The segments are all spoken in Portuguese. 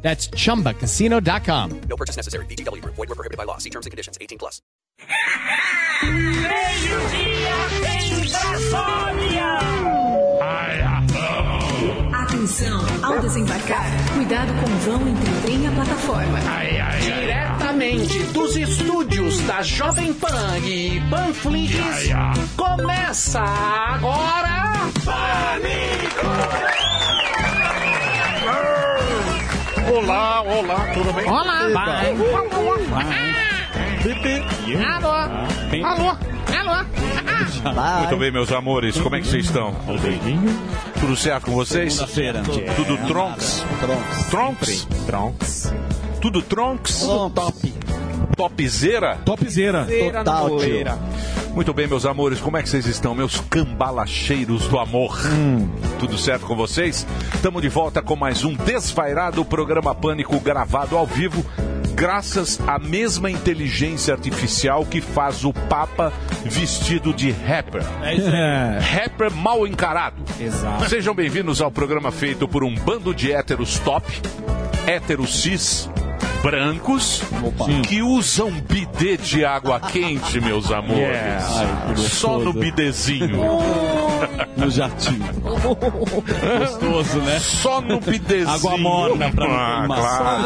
That's chumbacasino.com. No purchase necessary. VGW Group. Void were prohibited by law. See terms and conditions. 18 plus. Atenção, ao desembarcar, cuidado com o vão entre o trem e a plataforma. Diretamente dos estúdios da Jovem Pan e Panflix, começa agora... Olá, olá, tudo bem? Olá. Alô. Alô. Alô. Muito bem, meus amores, como é que vocês estão? Tudo certo com vocês? Tudo tronks? Tronks? Tronks. Tudo tronks? Top. Topzera? Topzera. Total. Muito bem, meus amores, como é que vocês estão? Meus cambalacheiros do amor. Tudo certo com vocês? Estamos de volta com mais um desvairado programa Pânico gravado ao vivo. Graças à mesma inteligência artificial que faz o Papa vestido de rapper. É isso aí. Rapper mal encarado. Exato. Sejam bem-vindos ao programa feito por um bando de héteros top, héteros cis, brancos, que usam bidê de água quente, meus amores. Ai, que Só no gostoso. bidezinho. No jatinho. Gostoso, né? Só no bidezinho. Água morna pra ah, queimar. claro.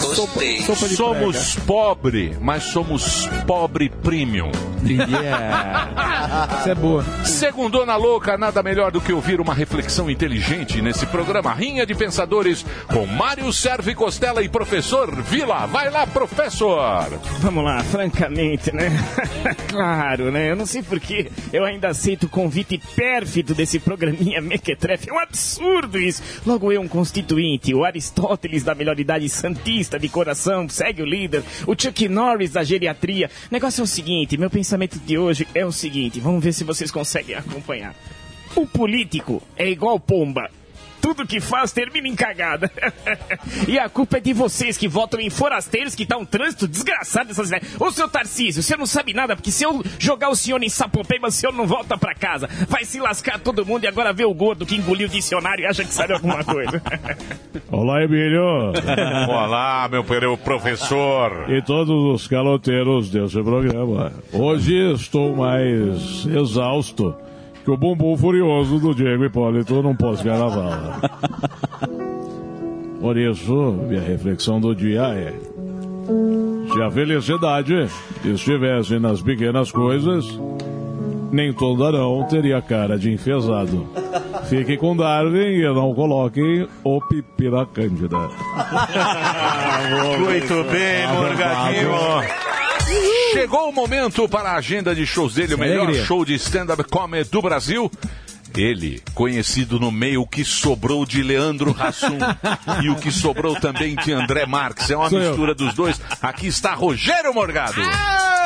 Gostei. Sopa de Somos pobre, mas somos pobre premium. Isso é boa. Segundona Louca, nada melhor do que ouvir uma reflexão inteligente nesse programa Rinha de Pensadores com Mário Serve Costela e Professor Vila. Vai lá, professor! Vamos lá, francamente, né? claro, né? Eu não sei porque eu ainda aceito o convite pérfido desse programinha Mequetrefe. É um absurdo isso. Logo eu, um constituinte, o Aristóteles da melhor idade santista de coração, segue o líder, o Chuck Norris da geriatria. O negócio é o seguinte, meu pensamento de hoje é o seguinte, vamos ver se vocês conseguem acompanhar. O político é igual pomba. Tudo que faz termina em cagada. e a culpa é de vocês que votam em forasteiros que tá um trânsito desgraçado dessas ideias. Ô, seu Tarcísio, você não sabe nada, porque se eu jogar o senhor em Sapopema, o senhor não volta pra casa. Vai se lascar todo mundo e agora vê o gordo que engoliu o dicionário e acha que sabe alguma coisa. Olá, Emílio. Olá, meu querido professor. e todos os caloteiros desse programa. Hoje estou mais exausto que o bumbum furioso do Diego Hipólito num pós-carnaval. Por isso, minha reflexão do dia é: se a felicidade estivesse nas pequenas coisas, nem todo arão teria cara de enfesado. Fiquem com Darwin e não coloquem o Pipira Cândida. Muito bem, Morgadinho. Chegou o momento para a agenda de shows dele, o melhor Alegria. show de stand-up comedy do Brasil. Ele, conhecido no meio o que sobrou de Leandro Hassum e o que sobrou também de André Marques. É uma Sou eu. mistura dos dois. Aqui está Rogério Morgado. Ô,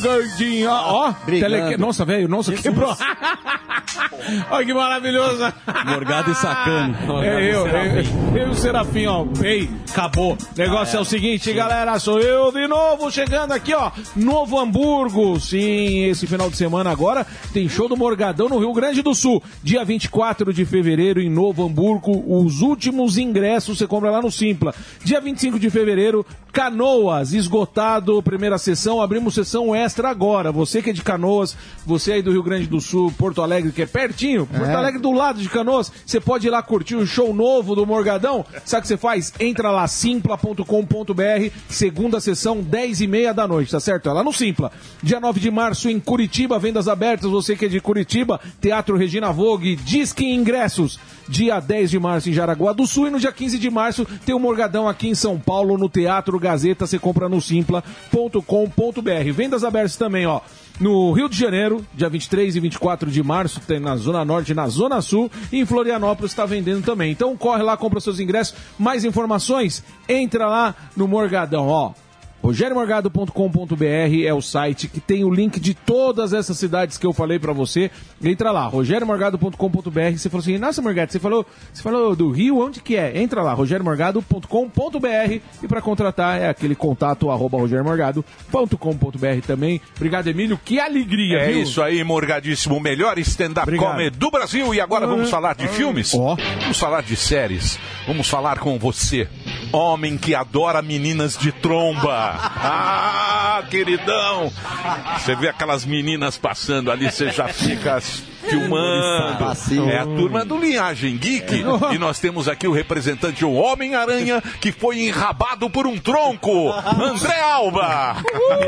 gordinho, ó, ó. Tele... Nossa, velho, nossa, quebrou. Olha que maravilhoso. Morgado e sacane. É eu, eu, eu o Serafim, ó, bem, acabou. Negócio é o seguinte, galera, sou eu de novo, chegando aqui, ó, Novo Hamburgo. Sim, esse final de semana agora tem show do Morgadão no Rio Grande do Sul. Dia 24 de fevereiro em Novo Hamburgo, os últimos ingressos você compra lá no Simpla. Dia 25 de fevereiro, Canoas, esgotado, primeira sessão, abrimos sessão extra agora. Você que é de Canoas, você aí do Rio Grande do Sul, Porto Alegre, que é pertinho, Porto Alegre do lado de Canoas, você pode ir lá curtir o show novo do Morgadão. Sabe o que você faz? Entra lá, simpla.com.br, segunda sessão, 10 e meia da noite, tá certo? É lá no Simpla. Dia 9 de março em Curitiba, vendas abertas, você que é de Curitiba, Teatro Regina Vogue, Disque Ingressos. Dia 10 de março em Jaraguá do Sul e no dia 15 de março tem o Morgadão aqui em São Paulo, no Teatro Gazeta, você compra no simpla.com.br. Vendas abertas também, ó. No Rio de Janeiro, dia 23 e 24 de março, tem na Zona Norte e na Zona Sul. E em Florianópolis está vendendo também. Então corre lá, compra seus ingressos. Mais informações? Entra lá no Morgadão, ó. rogeriomorgado.com.br é o site que tem o link de todas essas cidades que eu falei pra você. Entra lá, rogeriomorgado.com.br. Você falou assim, nossa, Morgado, você falou, você falou do Rio, onde que é? Entra lá, rogeriomorgado.com.br e pra contratar é aquele contato arroba rogeriomorgado.com.br também. Obrigado, Emílio. Que alegria, É viu? isso aí, Morgadíssimo. O melhor stand-up comedy do Brasil. E agora vamos falar de filmes? Vamos falar de séries. Vamos falar com você, homem que adora meninas de tromba. Ah, queridão! Você vê aquelas meninas passando ali, você já fica filmando. É a turma do Linhagem Geek. E nós temos aqui o representante, o Homem-Aranha, que foi enrabado por um tronco. André Alba!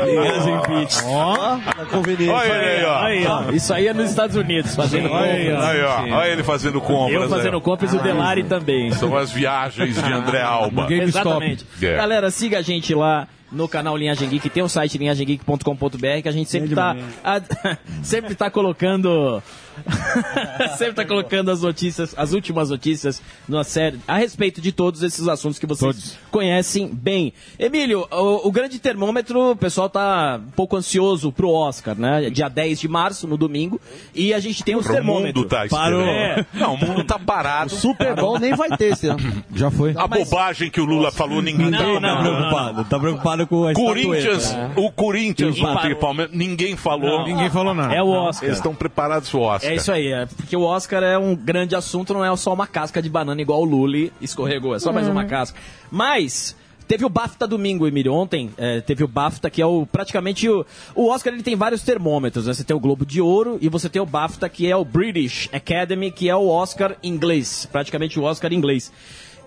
Linhagem Beach. Ó, Olha ele aí, ó. Aí, ó. Isso aí é nos Estados Unidos, fazendo compras. aí, ó. Olha ele fazendo compras. Eu fazendo ó. compras e o Delari também. São as viagens de André Alba. Exatamente. É. Galera, siga a gente lá no canal Linhagem Geek, tem o site linhagemgeek.com.br que a gente sempre tá a- sempre tá colocando sempre tá colocando as notícias, as últimas notícias na série a respeito de todos esses assuntos que vocês conhecem bem. Emílio, o, o grande termômetro, o pessoal tá um pouco ansioso pro Oscar, né? Dia 10 de março, no domingo, e a gente tem os O termômetros. mundo tá esperando. É. Não, o mundo tá parado. Super Bowl nem vai ter esse ano. Já foi. A bobagem que o Lula falou, ninguém tá Não, não, não, Preocupado, tá preocupado com a Corinthians, o Corinthians, o Palmeiras, ninguém falou. Não. Ninguém falou nada. É o Oscar. Eles estão preparados pro Oscar. É isso aí, é porque o Oscar é um grande assunto, não é só uma casca de banana igual o Lully escorregou, é só mais uma casca. Mas teve o BAFTA domingo, Emílio, ontem é, teve o BAFTA, que é o praticamente o, o Oscar, ele tem vários termômetros, né? Você tem o Globo de Ouro e você tem o BAFTA, que é o British Academy, que é o Oscar inglês, praticamente o Oscar inglês.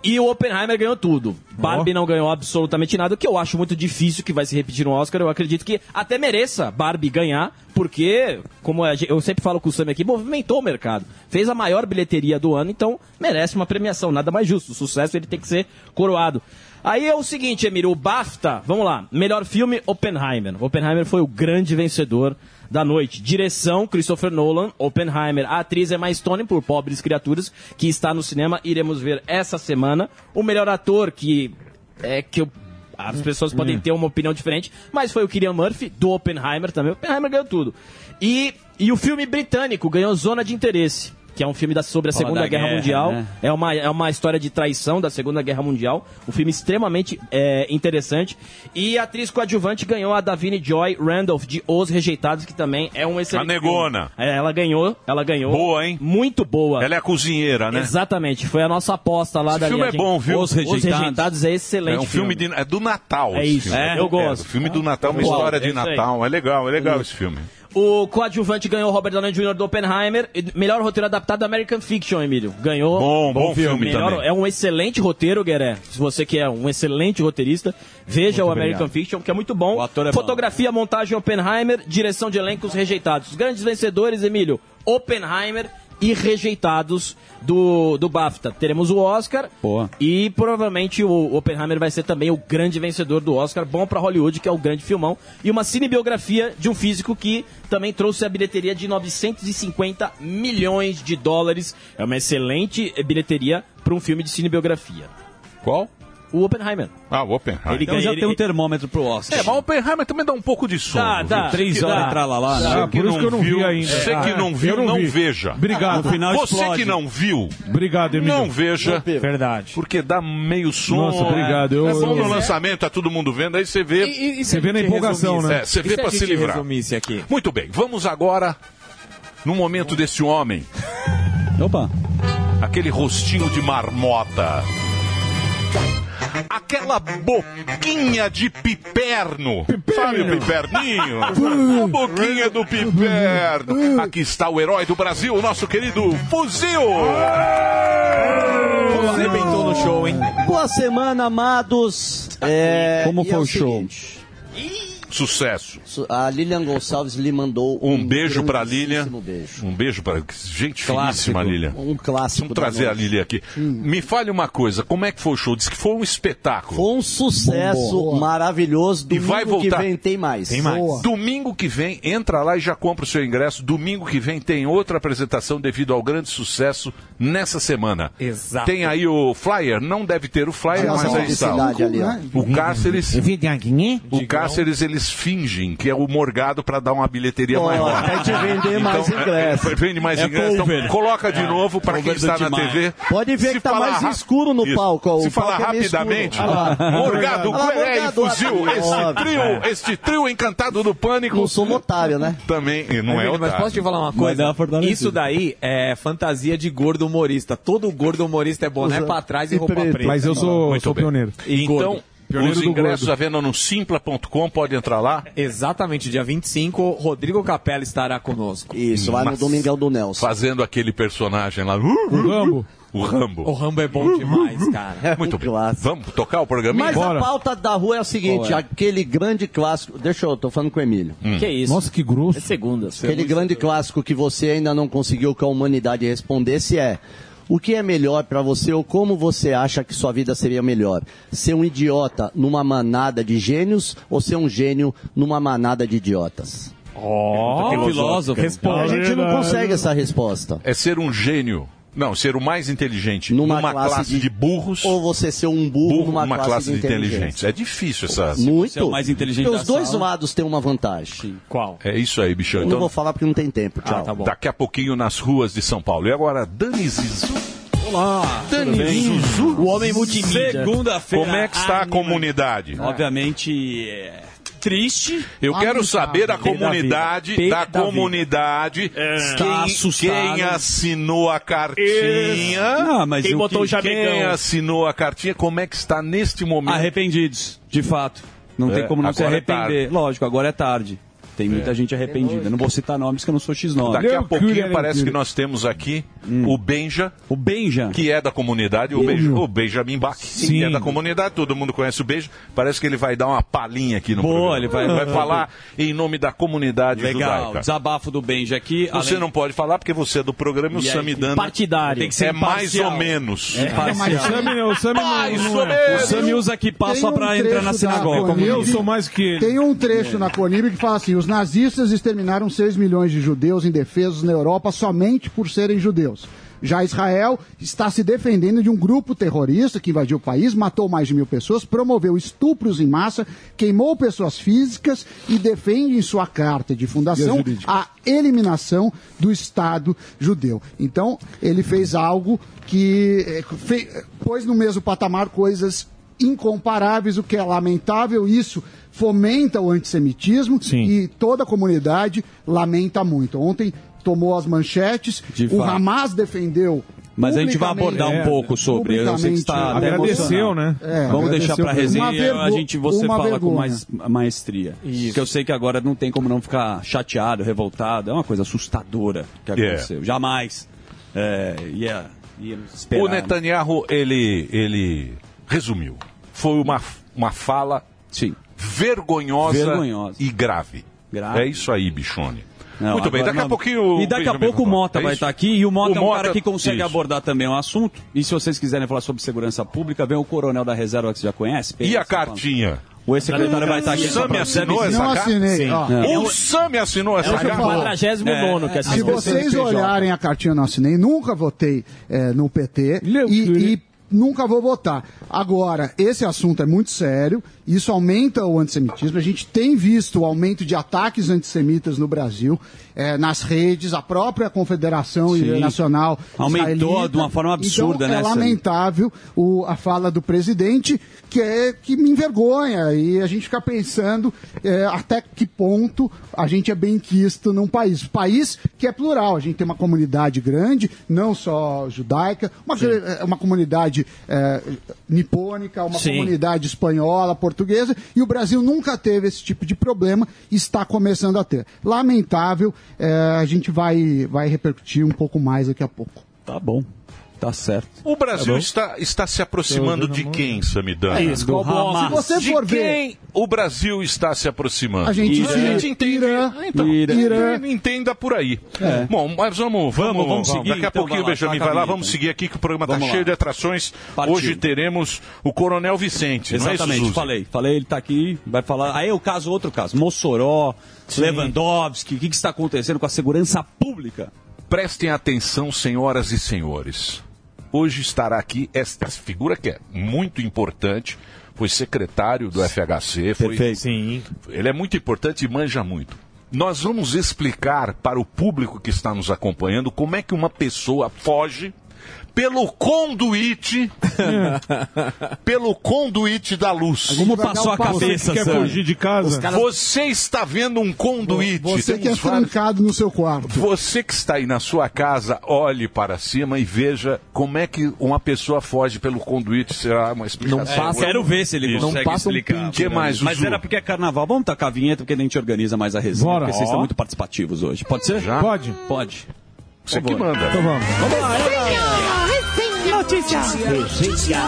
E o Oppenheimer ganhou tudo. Barbie não ganhou absolutamente nada, o que eu acho muito difícil que vai se repetir no Oscar. Eu acredito que até mereça Barbie ganhar, porque, como eu sempre falo com o Sam aqui, movimentou o mercado. Fez a maior bilheteria do ano, então merece uma premiação. Nada mais justo. O sucesso ele tem que ser coroado. Aí é o seguinte, Emílio, o BAFTA, vamos lá. Melhor filme, Oppenheimer. Oppenheimer foi o grande vencedor da noite. Direção, Christopher Nolan, Oppenheimer. A atriz é mais Stone por Pobres Criaturas, que está no cinema. Iremos ver essa semana. O melhor ator, que é que eu- as pessoas podem ter uma opinião diferente, mas foi o Killian Murphy, do Oppenheimer também. Oppenheimer ganhou tudo. E, e o filme britânico ganhou Zona de Interesse. Que é um filme da- sobre a Fala Segunda da Guerra, guerra, Mundial. né? É uma, é uma história de traição da Segunda Guerra Mundial. Um filme extremamente é, interessante. E a atriz coadjuvante ganhou a Davine Joy Randolph de Os Rejeitados, que também é um excelente. A negona. filme. É, ela ganhou, ela ganhou. Boa, hein? Muito boa. Ela é a cozinheira, né? Exatamente, foi a nossa aposta lá Esse da filme é bom, viu? Os Rejeitados, é excelente. É um filme, de, é do Natal. É esse isso, filme. é, eu gosto. o filme do Natal, uma história de é. Natal. É legal, é legal esse filme. O coadjuvante ganhou o Robert Downey Jr. do Oppenheimer. Melhor roteiro adaptado do American Fiction, Emílio. Ganhou. Bom, bom filme Melhor- também. É um excelente roteiro, Gueré. Se você que é um excelente roteirista, veja Muito o American obrigado. Fiction, que é muito bom. É bom. Fotografia, montagem Oppenheimer, direção de elencos rejeitados. Os grandes vencedores, Emílio, Oppenheimer e rejeitados do, do BAFTA. Teremos o Oscar Boa. e provavelmente o Oppenheimer vai ser também o grande vencedor do Oscar, bom pra Hollywood, que é o grande filmão, e uma cinebiografia de um físico que também trouxe a bilheteria de 950 milhões de dólares. É uma excelente bilheteria para um filme de cinebiografia. Qual? O Oppenheimer. Ah, o Oppenheimer. Ele Então ganha- já ele- tem um termômetro pro Oscar. É, mas o Oppenheimer também dá um pouco de sono. Viu? dá. Três Dá. horas entrar lá, lá, né? Por isso que eu não vi ainda. Você que Ah, não viu, não não, vi. veja. Obrigado. No final Você explode. que não viu, Obrigado, Emílio. não veja. Verdade. Porque dá meio sono. Nossa, obrigado. Eu- é bom no lançamento, tá todo mundo vendo, aí você vê. Você vê na empolgação, né? Você vê pra se livrar. Muito bem, vamos agora no momento desse homem. Opa. Aquele rostinho de marmota. Aquela boquinha de piperno. Sabe o piperninho? A boquinha do piperno. Aqui está o herói do Brasil, o nosso querido Fuzil. Arrebentou no show, hein? Boa semana, amados. É, Como foi é o show? seguinte, Sucesso. Su- A Lilian Gonçalves lhe mandou Um beijo pra Lilian. beijo. Um beijo pra. Gente Clássico. finíssima, Lilian. Um clássico Vamos trazer a. Lilian aqui. Me fale uma coisa, como é que foi o show? Diz que foi um espetáculo. Foi um sucesso Boa. maravilhoso. E Domingo vai voltar. que vem tem mais. Domingo que vem, entra lá e já compra o seu ingresso. Domingo que vem tem outra apresentação devido ao grande sucesso nessa semana. Exato. Tem aí o flyer, não deve ter o flyer, mas aí está. ali. O Cáceres, o Cáceres eles fingem que é o Morgado para dar uma bilheteria Ó, maior. quer te vender mais Então, ingresso. é, Vende mais É ingresso. Então, coloca de É. novo para quem está na. TV. Pode ver Se que tá falar mais ra- escuro no Isso. palco, Se falar é rapidamente. Ah. Morgado, Gueré e Fuzil, esse trio, este trio encantado do Pânico. Não sou um otário, né? Também, não é Mas otário. posso te falar uma coisa? Isso daí é fantasia de gordo humorista. Todo gordo humorista é boné pra trás e e roupa preta. Mas eu sou- pioneiro. Então. Pioneiro os ingressos à venda no simpla.com, pode entrar lá. Exatamente, dia 25, Rodrigo Capella estará conosco. Isso, lá no Mas- Domingão do Nelson. Fazendo aquele personagem lá. O Rambo. O Rambo. O Rambo é bom demais, cara. Muito bem. Vamos tocar o programa? Mas a pauta da rua é o seguinte, é? aquele grande clássico. Deixa eu, tô falando com o Emílio. Hum. Que isso? Nossa, que grosso. É segunda. Aquele grande clássico que você ainda não conseguiu que a humanidade respondesse é: o que é melhor pra você ou como você acha que sua vida seria melhor? Ser um idiota numa manada de gênios ou ser um gênio numa manada de idiotas? Ó, Que filósofo. A gente não consegue essa resposta. É ser um gênio. Não, ser o mais inteligente Numa numa, classe classe, de- de, burros. Ou você ser um burro, numa numa classe, classe de de inteligentes. É difícil essa. Muito. é o mais inteligente os dois sala. lados têm uma vantagem. Qual? É isso aí, bichão. Eu Então, não vou falar porque não tem tempo. Tchau. tá bom. daqui a pouquinho nas ruas de São Paulo. E agora, Dani Zizu. Olá, Dani? Zuzu. O homem multimídia. Segunda-feira. Como é que está a anima- comunidade? Obviamente, é triste. Eu quero saber da comunidade, da da comunidade, Está quem, quem assinou a cartinha. Não, mas Quem botou que- o chamegão? Quem assinou a cartinha, como é que está neste momento? Arrependidos, de fato. Não É, tem como não se é arrepender. tarde. Lógico, agora é tarde. Tem muita gente arrependida. Não vou citar nomes que eu não sou X9. Daqui a pouquinho parece que nós temos aqui o Benja, O Benja. que é da comunidade, o, Benja, o Benjamin Bach, que Sim. é da comunidade, todo mundo conhece o Benja. Parece que ele vai dar uma palhinha aqui no Boa, programa. ele vai- falar em nome da comunidade Legal. judaica. Desabafo do Benja aqui. Você além- não pode falar porque você é do programa e o E Samidana partidário. Tem que ser é mais ou menos. É Mas parcial. o Sami, o Sami Mais não, ou é. menos. O Sami usa aqui passa um pra entrar na sinagoga. Conib- Eu sou mais que ele. Tem um trecho na Conib que fala assim: os nazistas exterminaram 6 milhões de judeus indefesos na Europa somente por serem judeus. Já Israel está se defendendo de um grupo terrorista que invadiu o país, matou mais de mil pessoas, promoveu estupros em massa, queimou pessoas físicas e defende em sua carta de fundação a eliminação do Estado judeu. Então, ele fez algo que eh, fe- pôs no mesmo patamar coisas incomparáveis, o que é lamentável. Isso fomenta o antissemitismo Sim. e toda a comunidade lamenta muito. Ontem tomou as manchetes, De o fato. Hamas defendeu. Mas a gente vai abordar um É, pouco sobre. Eu sei que você está até Agradeceu, né? É, Vamos deixar agradeceu para mesmo. resenha a gente você fala com vergonha. mais maestria. Porque eu sei que agora não tem como não ficar chateado, revoltado. É uma coisa assustadora que Yeah. aconteceu. Jamais é, ia, íamos esperar. O Netanyahu, ele, ele resumiu. Foi uma, uma fala Sim. Vergonhosa, Vergonhosa. e grave. Grave. É isso aí, bichone. Não, Muito bem, daqui a não. pouquinho. E daqui a pouco o. Mota É vai estar aqui e o Mota O é um Mota- cara que consegue isso. abordar também o assunto. E se vocês quiserem falar sobre segurança pública, vem o Coronel da Reserva que você já conhece. E a cartinha? O ex-secretário vai estar aqui. O Sami assinou essa carta? assinei. É. O Sami assinou essa carta? falar. 49 que Se assistiu. vocês olharem a cartinha, eu não assinei, nunca votei eh, no PT e, e nunca vou votar. Agora, esse assunto é muito sério, isso aumenta o antissemitismo. A gente tem visto o aumento de ataques antissemitas no Brasil, eh, nas redes, a própria Confederação Sim. Nacional Aumentou Israelita. de uma forma absurda, então, né, É lamentável o- a fala do presidente, que, é, que me envergonha, e a gente fica pensando eh, até que ponto a gente é bem quisto num país. País que é plural, a gente tem uma comunidade grande, não só judaica, uma, gr- uma comunidade eh, nipônica, uma Sim. comunidade espanhola, portuguesa, e o Brasil nunca teve esse tipo de problema, está começando a ter. Lamentável, eh, a gente vai, vai repercutir um pouco mais daqui a pouco. Tá bom. Tá certo. O Brasil Tá está, está se aproximando de quem, Samidana? É isso, qual o bloco? Se você de for ver- quem o Brasil está se aproximando? A gente a se- gente entende. Irã, então, Irã. Irã. Entenda por aí. É. Bom, mas vamos, vamos, Vamos, vamos seguir, Daqui a então pouquinho o Benjamin a vai lá. vinheta. Vamos seguir aqui que o programa está cheio de atrações. Partiu. Hoje teremos o Coronel Vicente, não é Exatamente, isso, Zuzi? falei. Falei, ele tá aqui, vai falar. Aí o caso, outro caso. Mossoró, Lewandowski, o que, que está acontecendo com a segurança pública? Prestem atenção, senhoras e senhores. Hoje estará aqui esta figura que é muito importante. Foi secretário do FHC. Foi, Perfeito. Sim. Ele é muito importante e manja muito. Nós vamos explicar para o público que está nos acompanhando como é que uma pessoa foge pelo conduíte pelo conduíte da luz. Como passou a cabeça, Quer fugir de casa? Caras- Você está vendo um conduíte. Você que é trancado no seu quarto. você que está aí na sua casa, olhe para cima e veja como é que uma pessoa foge pelo conduíte. Será uma explicação? É, quero ver se ele Isso. consegue explicar. O que mais, Mas era porque é carnaval. Vamos tacar a vinheta porque a gente organiza mais a resenha. Bora. Porque vocês estão muito participativos hoje. Pode ser? Já? Pode. Pode. Você que manda. Então vamos. Vamos lá. Notícia.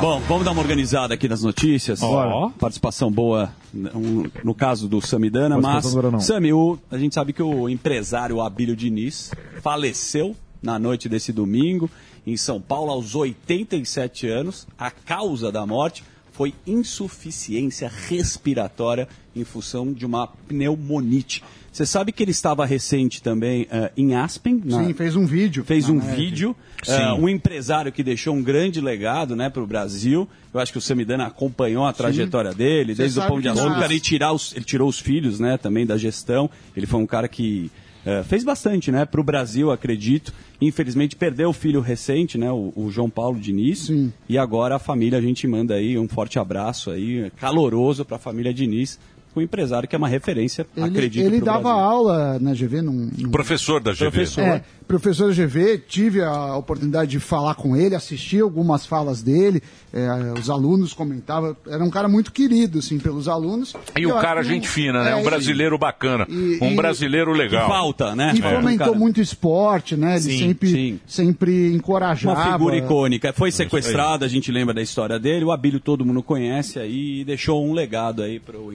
Bom, vamos dar uma organizada aqui nas notícias. Ó. Participação boa no caso do Samidana, mas. Sami, a gente sabe que o empresário Abílio Diniz faleceu na noite desse domingo em São Paulo aos 87 anos. A causa da morte foi insuficiência respiratória em função de uma pneumonite. Você sabe que ele estava recente também eh, em Aspen? na- Sim, fez um vídeo. fez um neve. vídeo, Sim. eh, um empresário que deixou um grande legado né, para o Brasil. Eu acho que o Samidana acompanhou a trajetória dele, Você desde o Pão de Açúcar, e tirar os, ele tirou os filhos né, também da gestão. Ele foi um cara que eh, fez bastante né, para o Brasil, acredito. Infelizmente perdeu o filho recente, né, o, o João Paulo Diniz. E agora a família, a gente manda aí um forte abraço aí, caloroso para a família Diniz, um empresário que é uma referência, Ele, acredito, ele pro dava Brasil. aula na GV num, num Professor da GV. Professor. É, professor GV, tive a oportunidade de falar com ele, assistir algumas falas dele, é, os alunos comentavam, era um cara muito querido, assim, pelos alunos. E Eu o cara, que gente fina, né? é, Um e- brasileiro bacana. e- um e- brasileiro legal. falta, né? E É. fomentou Cara. muito esporte, né? Ele Sim, sempre, sim. sempre encorajava. Uma figura icônica. Foi sequestrado, a gente lembra da história dele. O Abílio todo mundo conhece aí e deixou um legado aí para o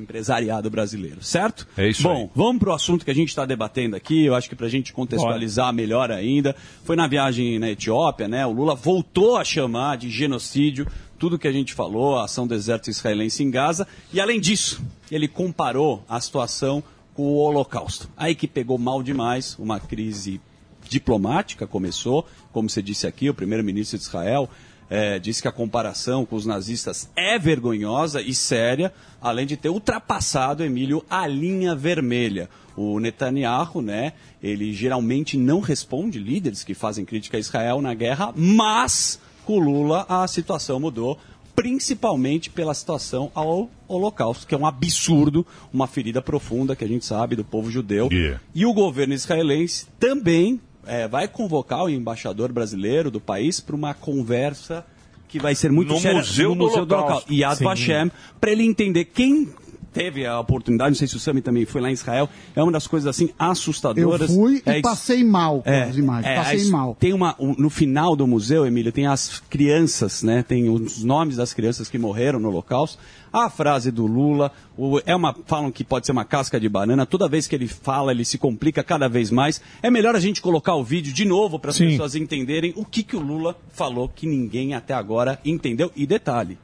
empresariado brasileiro, certo? É isso Bom, aí. vamos para o assunto que a gente está debatendo aqui. Eu acho que para a gente contextualizar melhor ainda. Foi na viagem na Etiópia, né? O Lula voltou a chamar de genocídio tudo que a gente falou, a ação do exército israelense em Gaza. E além disso, ele comparou a situação com o Holocausto. Aí que pegou mal demais, uma crise diplomática começou, como você disse aqui, o primeiro-ministro de Israel eh, disse que a comparação com os nazistas é vergonhosa e séria, além de ter ultrapassado, Emílio, a linha vermelha. O Netanyahu, né, ele geralmente não responde líderes que fazem crítica a Israel na guerra, mas com o Lula a situação mudou, principalmente pela situação ao Holocausto, que é um absurdo, uma ferida profunda que a gente sabe do povo judeu. Yeah. E o governo israelense também eh, vai convocar o embaixador brasileiro do país para uma conversa que vai ser muito No séria Museu do Holocausto. Yad Sim. Vashem, para ele entender quem teve a oportunidade, não sei se o Sami também foi lá em Israel, é uma das coisas assim Eu assustadoras. fui É e isso. passei mal com as imagens. é, passei as- mal. Tem uma, um- no final do museu, Emílio, tem as crianças, né? Tem os nomes das crianças que morreram no Holocausto. A frase do Lula, é uma, falam que pode ser uma casca de banana. Toda vez que ele fala, ele se complica cada vez mais. É melhor a gente colocar o vídeo de novo para as pessoas entenderem o que, que o Lula falou que ninguém até agora entendeu. E detalhe,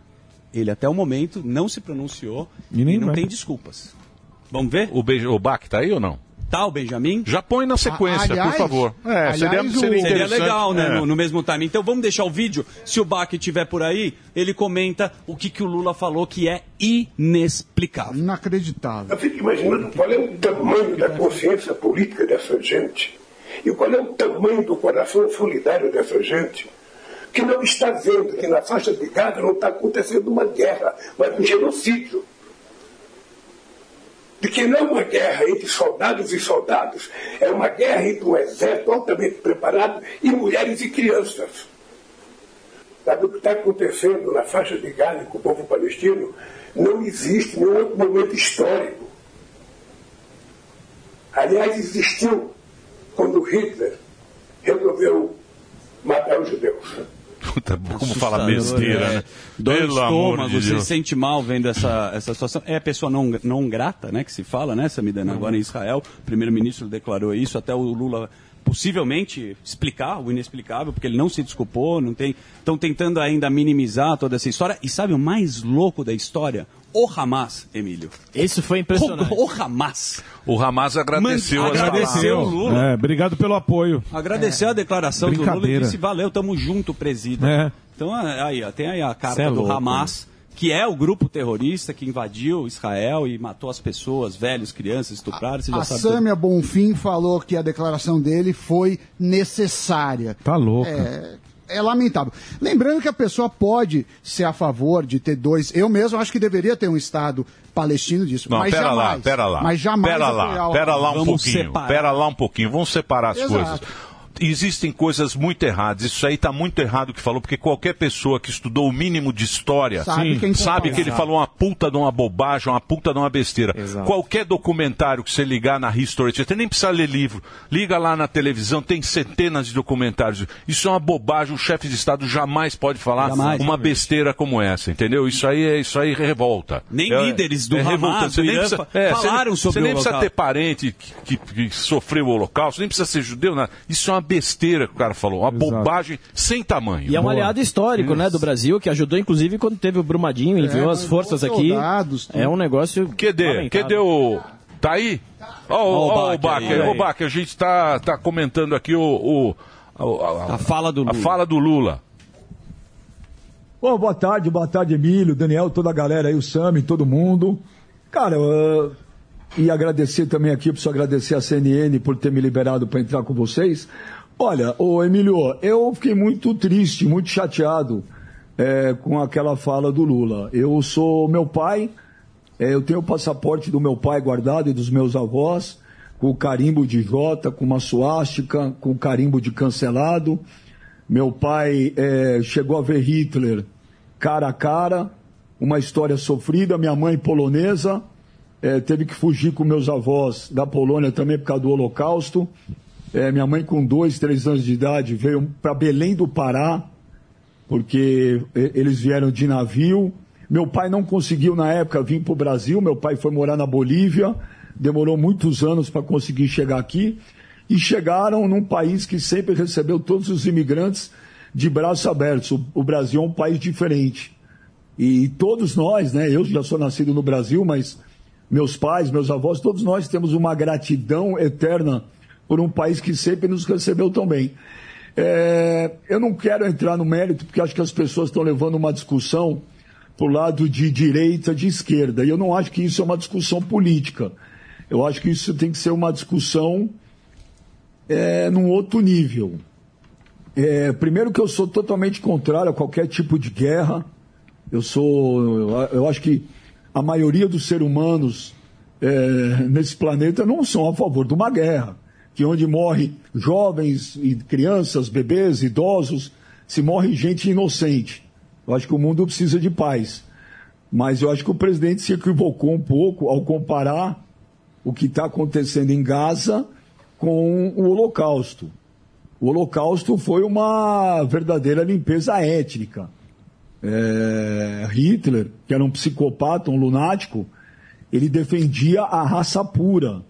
ele até o momento não se pronunciou E e, nem não vai. tem desculpas. Vamos ver? O, o Bach tá aí ou não? O Benjamin? Já põe na sequência, aliás- por favor. É, seria, aliás, o- seria Seria interessante. legal, né? É. No, no mesmo time. Então vamos deixar o vídeo. Se o Bach estiver por aí, ele comenta o que, que o Lula falou que é inexplicável. Inacreditável. Eu fico imaginando qual é o tamanho da consciência política dessa gente e qual é o tamanho do coração solidário dessa gente que não está vendo que na faixa de Gaza não está acontecendo uma guerra, mas um genocídio. De que não é uma guerra entre soldados e soldados, é uma guerra entre um exército altamente preparado e mulheres e crianças. Sabe o que está acontecendo na faixa de Gaza com o povo palestino? Não existe nenhum outro momento histórico Aliás, existiu quando Hitler resolveu matar os judeus. Puta, como fala besteira, né? Dor Pelo de amor estômago, de você se sente mal vendo essa, essa situação. É a pessoa não, não grata, né, que se fala, né, Samidana? Agora em Israel, o primeiro-ministro declarou isso, até o Lula possivelmente explicar o inexplicável, porque ele não se desculpou, não tem. Estão tentando ainda minimizar toda essa história. E sabe o mais louco da história? O Hamas, Emílio. Isso foi impressionante. O, o Hamas. O Hamas agradeceu Man- agradeceu o Lula. É, obrigado pelo apoio. Agradeceu a declaração do Lula e disse: valeu, tamo junto, presida. É. Então, aí, ó, tem aí a carta é do louco, Hamas, que é o grupo terrorista que invadiu Israel e matou as pessoas, velhos, crianças, estupraram. Você já A sabe tudo. Sâmia Bonfim falou que a declaração dele foi necessária. Tá louco. É, é lamentável. Lembrando que a pessoa pode ser a favor de ter dois. Eu mesmo acho que deveria ter um Estado palestino disso. Não, mas pera jamais, lá, pera lá. Mas jamais Pera lá, pera lá um pouquinho. Pera lá um pouquinho. Vamos separar as Exato. coisas. Existem coisas muito erradas. Isso aí está muito errado o que falou, porque qualquer pessoa que estudou o mínimo de história Sabe Sim. quem sabe que ele falou uma puta de uma bobagem, uma puta de uma besteira. Qualquer documentário que você ligar na History, você nem precisa ler livro. Liga lá na televisão, tem centenas de documentários. Isso é uma bobagem. O chefe de Estado jamais pode falar Jamais. uma besteira como essa, entendeu? Isso aí é isso aí revolta. Nem É- líderes do é Hamas. Você nem precisa- é, você falaram nem- sobre Você nem o precisa Holocausto. ter parente que, que- que sofreu o holocausto, nem precisa ser judeu, nada. Isso é uma besteira que o cara falou, uma bobagem sem tamanho. E é um aliado histórico, né, do Brasil, que ajudou, inclusive, quando teve o Brumadinho, enviou É, as forças aqui. soldados. É um negócio. Cadê? lamentável. Cadê o. Tá aí? Ó, Ó o ó, ó, o. Ô, Baque, a gente tá, tá comentando aqui o. o- a, a- A fala do a Lula. fala do Lula. Bom, boa tarde, boa tarde, Emílio, Daniel, toda a galera aí, o Sami, todo mundo. Cara, uh, e agradecer também aqui, preciso agradecer a CNN por ter me liberado para entrar com vocês. Olha, ô Emílio, eu fiquei muito triste, muito chateado é, com aquela fala do Lula. Eu sou meu pai, é, eu tenho o passaporte do meu pai guardado e dos meus avós, com o carimbo de J, com uma suástica, com o carimbo de cancelado. Meu pai é, chegou a ver Hitler cara a cara, uma história sofrida. Minha mãe polonesa é, teve que fugir com meus avós da Polônia também por causa do Holocausto. É, minha mãe, com dois, três anos de idade, veio para Belém do Pará, porque e- eles vieram de navio. Meu pai não conseguiu, na época, vir para o Brasil. Meu pai foi morar na Bolívia, demorou muitos anos para conseguir chegar aqui. E chegaram num país que sempre recebeu todos os imigrantes de braços abertos. O, o Brasil é um país diferente. E todos nós, né? Eu já sou nascido no Brasil, mas meus pais, meus avós, todos nós temos uma gratidão eterna por um país que sempre nos recebeu tão bem. É, eu não quero entrar no mérito, porque acho que as pessoas estão levando uma discussão para o lado de direita, de esquerda. E eu não acho que isso é uma discussão política. Eu acho que isso tem que ser uma discussão é, num outro nível. É, primeiro que eu sou totalmente contrário a qualquer tipo de guerra. Eu sou, eu, eu acho que a maioria dos seres humanos é, nesse planeta não são a favor de uma guerra, que onde morre jovens e crianças, bebês, idosos, se morre gente inocente. Eu acho que o mundo precisa de paz. Mas eu acho que o presidente se equivocou um pouco ao comparar o que está acontecendo em Gaza com o Holocausto. O Holocausto foi uma verdadeira limpeza étnica. É, Hitler, que era um psicopata, um lunático, ele defendia a raça pura.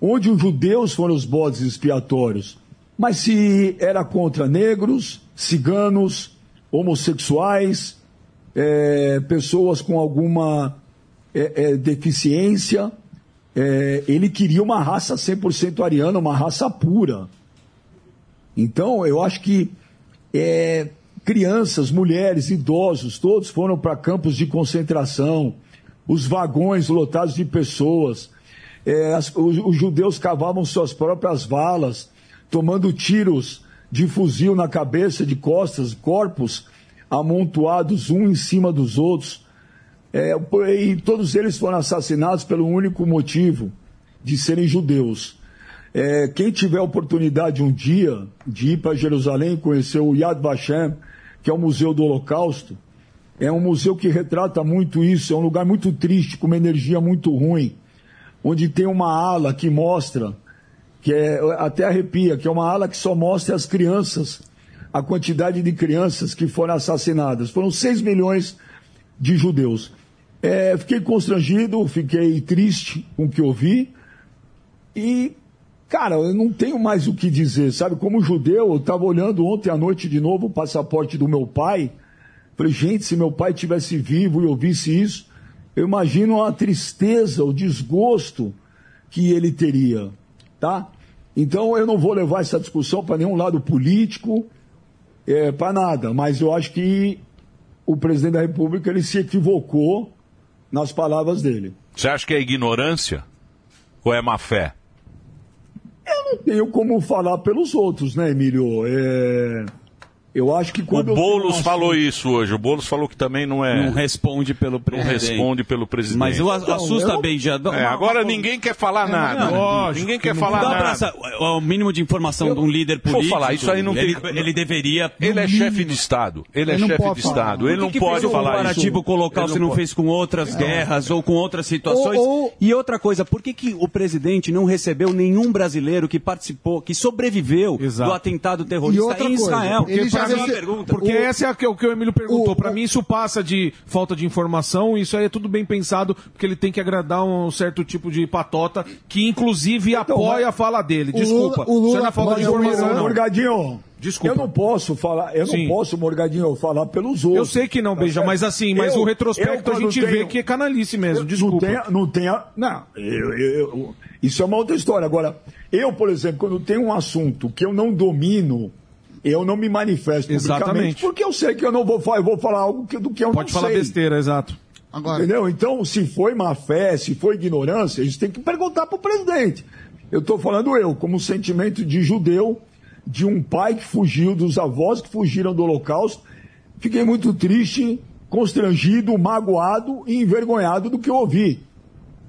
Onde os judeus foram os bodes expiatórios. Mas se era contra negros, ciganos, homossexuais, é, pessoas com alguma é, é, deficiência, é, ele queria uma raça 100% ariana, uma raça pura. Então, eu acho que é, crianças, mulheres, idosos, todos foram para campos de concentração, os vagões lotados de pessoas. É, as- os, os judeus cavavam suas próprias valas, tomando tiros de fuzil na cabeça, de costas, corpos amontoados um em cima dos outros. É, e todos eles foram assassinados pelo único motivo de serem judeus. É, quem tiver oportunidade um dia de ir para Jerusalém conhecer o Yad Vashem, que é o Museu do Holocausto, é um museu que retrata muito isso, é um lugar muito triste, com uma energia muito ruim. onde tem uma ala que mostra, que é até arrepia, que é uma ala que só mostra as crianças, a quantidade de crianças que foram assassinadas. Foram 6 milhões de judeus. É, fiquei constrangido, fiquei triste com o que ouvi. E, cara, eu não tenho mais o que dizer, sabe? Como judeu, eu estava olhando ontem à noite de novo o passaporte do meu pai. Falei, gente, se meu pai tivesse vivo e ouvisse isso, eu imagino a tristeza, o desgosto que ele teria, tá? Então eu não vou levar essa discussão para nenhum lado político, é, para nada, mas eu acho que o presidente da República ele se equivocou nas palavras dele. Você acha que é ignorância? Ou é má fé? Eu não tenho como falar pelos outros, né, Emílio? É... Eu acho que O quando eu Boulos falou isso hoje. O Boulos falou que também não é. Não responde pelo Não presidente. responde pelo presidente. Mas o a- assusta bem já. É, agora ninguém quer falar nada. Lógico ninguém que quer não falar nada. essa- o mínimo de informação de um líder Vou político. falar, isso aí não ele, tem- ele deveria. Ele é chefe de Estado. Ele é chefe de Estado. Ele não pode falar isso. o local Ele se não fez com outras guerras ou com outras situações. E outra coisa, por que, que o presidente não recebeu nenhum brasileiro que participou, que sobreviveu do atentado terrorista em Israel? Porque, pra mim- porque essa é a que- o que o Emílio perguntou. Pra mim, isso passa de falta de informação. Isso aí é tudo bem pensado, porque ele tem que agradar um certo tipo de patota que, inclusive, apoia a fala dele. Desculpa. isso não é falta de informação, não. Morgadinho, Desculpa. eu não posso falar, eu Sim. não posso, Morgadinho, falar pelos outros. Eu sei que não, tá Beija, certo? mas assim, mas Eu- o retrospecto eu, a gente vê tenho- que é canalice mesmo. Não Desculpa. não tenha. Não, eu- eu- eu- isso é uma outra história. Agora, eu, por exemplo, quando tem um assunto que eu não domino, eu não me manifesto publicamente, Exatamente. porque eu sei que eu não vou falar, eu vou falar algo que, do que eu Pode não falar sei. besteira, exato. Entendeu? Então, se foi má fé, se foi ignorância, a gente tem que perguntar para o presidente. Eu estou falando eu, como sentimento de judeu, de um pai que fugiu, dos avós que fugiram do Holocausto. Fiquei muito triste, constrangido, magoado e envergonhado do que eu ouvi.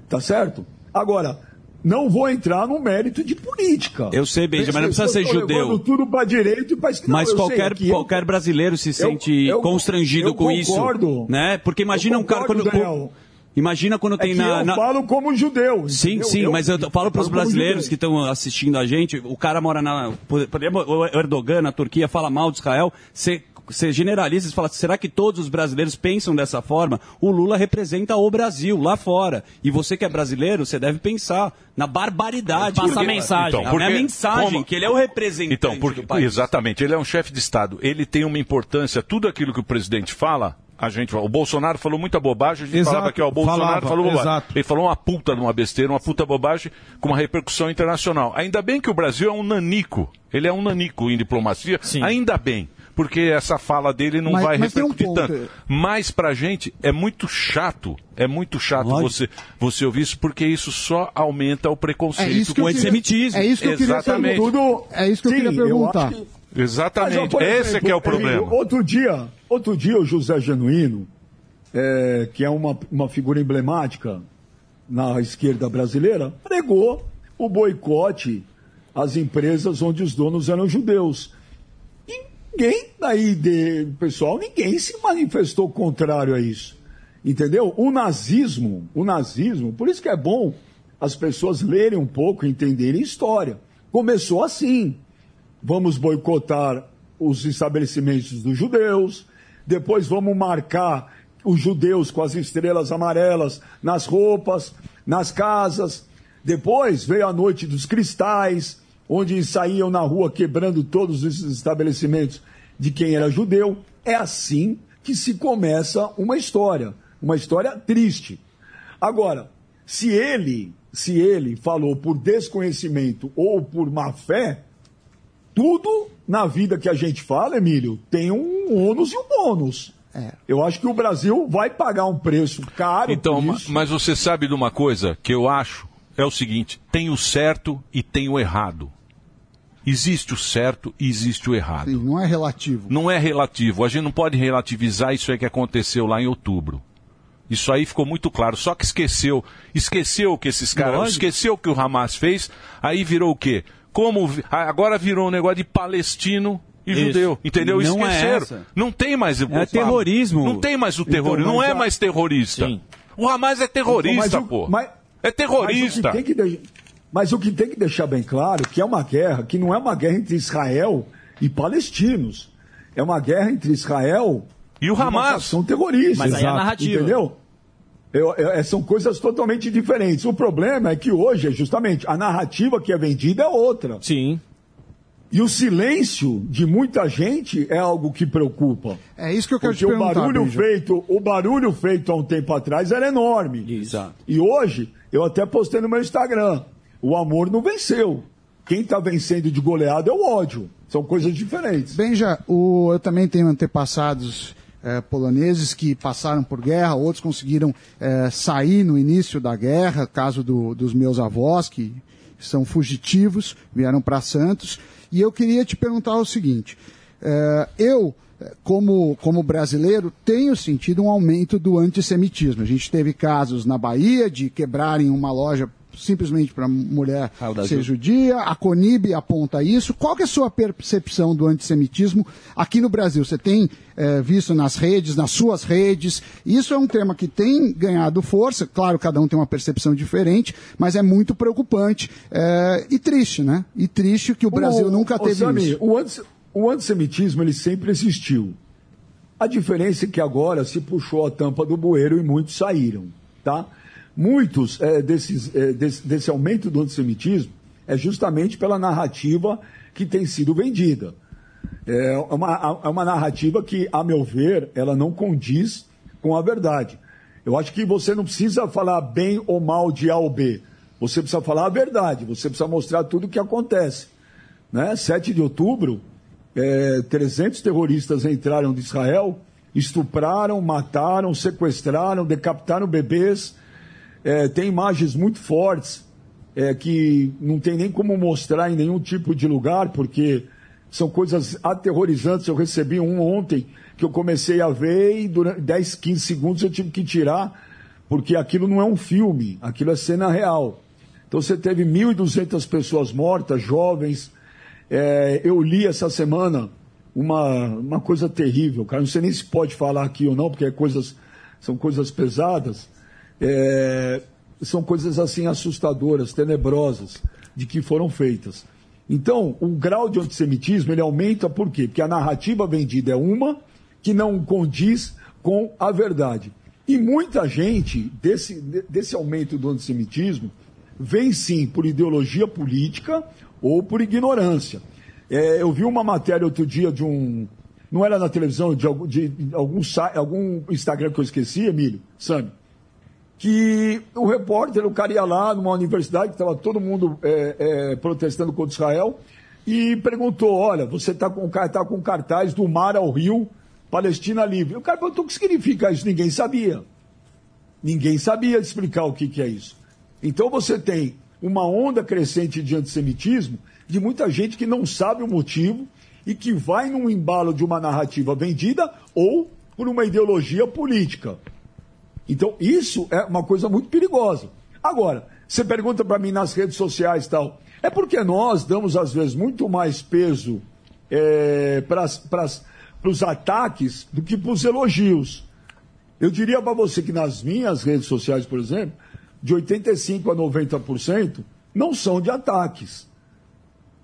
Tá certo? Agora, não vou entrar no mérito de política. Eu sei, Benja, mas não precisa ser Eu judeu. tudo para direita e para esquerda. Mas eu qualquer, aqui eu- qualquer brasileiro se sente eu- constrangido eu com isso. concordo. Né? Porque imagina Eu um cara concordo, quando. Imagina quando É tem que na. eu na- falo como judeu. Sim, entendeu? sim, mas eu falo para os brasileiros que estão assistindo a gente, o cara mora na. Por por exemplo, o Erdogan na Turquia fala mal de Israel, você. Você generaliza e fala, será que todos os brasileiros pensam dessa forma? O Lula representa o Brasil lá fora. E você que é brasileiro, você deve pensar na barbaridade. Passa Porque- a mensagem. Então, a mensagem, como- que ele é o representante Então, porque, do país. exatamente, ele é um chefe de Estado. Ele tem uma importância, tudo aquilo que o presidente fala, a gente. O Bolsonaro falou muita bobagem, a gente Exato, falava que ó, o Bolsonaro falava, falou bobagem. exato. Ele falou uma puta de uma besteira, uma puta bobagem, com uma repercussão internacional. Ainda bem que o Brasil é um nanico. Ele é um nanico em diplomacia. Ainda bem. Porque essa fala dele não Mas- vai mas um repercutir ponto. tanto. Mas pra gente é muito chato, é muito chato você, você ouvir isso, porque isso só aumenta o preconceito É com eu queria- antissemitismo. é isso que eu queria Exatamente. Tudo- é isso que eu queria perguntar. acho que- Exatamente. Mas, Esse exemplo, que é o problema. Outro dia, outro dia o José Genuíno, é, que é uma, uma figura emblemática na esquerda brasileira, pregou o boicote às empresas onde os donos eram judeus. Ninguém daí, de, pessoal, ninguém se manifestou contrário a isso. Entendeu? O nazismo, o nazismo, por isso que é bom as pessoas lerem um pouco entenderem história. Começou assim vamos boicotar os estabelecimentos dos judeus, depois vamos marcar os judeus com as estrelas amarelas nas roupas, nas casas. Depois veio a noite dos cristais, onde saíam na rua quebrando todos esses estabelecimentos de quem era judeu. É assim que se começa uma história, uma história triste. Agora, se ele, se ele falou por desconhecimento ou por má fé, tudo na vida que a gente fala, Emílio, tem um ônus e um bônus. Eu acho que o Brasil vai pagar um preço caro Então, por ma- isso. mas você sabe de uma coisa que eu acho? É o seguinte: tem o certo e tem o errado. Existe o certo e existe o errado. Sim, não é relativo. Não é relativo. A gente não pode relativizar isso aí que aconteceu lá em outubro. Isso aí ficou muito claro. Só que esqueceu. Esqueceu o que esses caras. Lógico. Esqueceu o que o Hamas fez. Aí virou o quê? Como agora virou um negócio de palestino e Isso. judeu. Entendeu? Não é Esqueceram. essa. não tem mais. É terrorismo. Não tem mais o Então, terrorismo. não mas é já- mais terrorista. O Hamas é terrorista, Então, mas, o- pô. mas- É terrorista. Mas o, que tem que mas o que tem que deixar bem claro que é uma guerra que não é uma guerra entre Israel e palestinos. É uma guerra entre Israel e o Hamas. São terroristas. Mas aí é a narrativa. Entendeu? Eu- eu- é, são coisas totalmente diferentes. O problema é que hoje, justamente, a narrativa que é vendida é outra. Sim. E o silêncio de muita gente é algo que preocupa. É isso que eu quero Porque te o perguntar, barulho Benja. feito, o barulho feito há um tempo atrás era enorme. Exato. E hoje, eu até postei no meu Instagram, o amor não venceu. Quem está vencendo de goleada é o ódio. São coisas diferentes. Benja, o, eu também tenho antepassados eh, poloneses que passaram por guerra, outros conseguiram eh, sair no início da guerra, caso do- dos meus avós, que são fugitivos, vieram para Santos. E eu queria te perguntar o seguinte: eh, eu, como, como brasileiro, tenho sentido um aumento do antissemitismo. A gente teve casos na Bahia de quebrarem uma loja simplesmente para mulher da ser Ju. judia, a Conib aponta isso. Qual que é a sua percepção do antissemitismo aqui no Brasil? Você tem eh, visto nas redes, nas suas redes? Isso é um tema que tem ganhado força. Claro, cada um tem uma percepção diferente, mas é muito preocupante eh, e triste, né? E triste que o Brasil O- nunca o teve Sami, isso. O, antis- o antissemitismo ele sempre existiu. A diferença é que agora se puxou a tampa do bueiro e muitos saíram, tá? Muitos eh, desses, eh, desse, desse aumento do antissemitismo é justamente pela narrativa que tem sido vendida. É uma, é uma narrativa que, a meu ver, ela não condiz com a verdade. Eu acho que você não precisa falar bem ou mal de A ou B. Você precisa falar a verdade, você precisa mostrar tudo o que acontece. Né? 7 de outubro, é, 300 terroristas entraram de Israel, estupraram, mataram, sequestraram, decapitaram bebês. É, tem imagens muito fortes é, que não tem nem como mostrar em nenhum tipo de lugar, porque são coisas aterrorizantes. Eu recebi um ontem que eu comecei a ver e durante 10, 15 segundos eu tive que tirar, porque aquilo não é um filme, aquilo é cena real. Então você teve 1.200 pessoas mortas, jovens. É, eu li essa semana uma, uma coisa terrível, cara. Não sei nem se pode falar aqui ou não, porque é coisas, são coisas pesadas. É, são coisas assim assustadoras, tenebrosas, de que foram feitas. Então, o grau de antissemitismo ele aumenta por quê? Porque a narrativa vendida é uma que não condiz com a verdade. E muita gente desse, de- desse aumento do antissemitismo vem sim por ideologia política ou por ignorância. É, eu vi uma matéria outro dia de um. Não era na televisão, de algum, de algum, algum Instagram que eu esqueci, Emílio, Sami, que o repórter, o cara ia lá numa universidade que estava todo mundo é, é, protestando contra Israel e perguntou: Olha, você está com, tá com cartaz do mar ao rio, Palestina livre. O cara perguntou o que significa isso, ninguém sabia. Ninguém sabia explicar o que, que é isso. Então você tem uma onda crescente de antissemitismo de muita gente que não sabe o motivo e que vai num embalo de uma narrativa vendida ou por uma ideologia política. Então, isso é uma coisa muito perigosa. Agora, você pergunta para mim nas redes sociais e tal, é porque nós damos, às vezes, muito mais peso é, para os ataques do que para os elogios. Eu diria para você que nas minhas redes sociais, por exemplo, de 85% a 90% não são de ataques.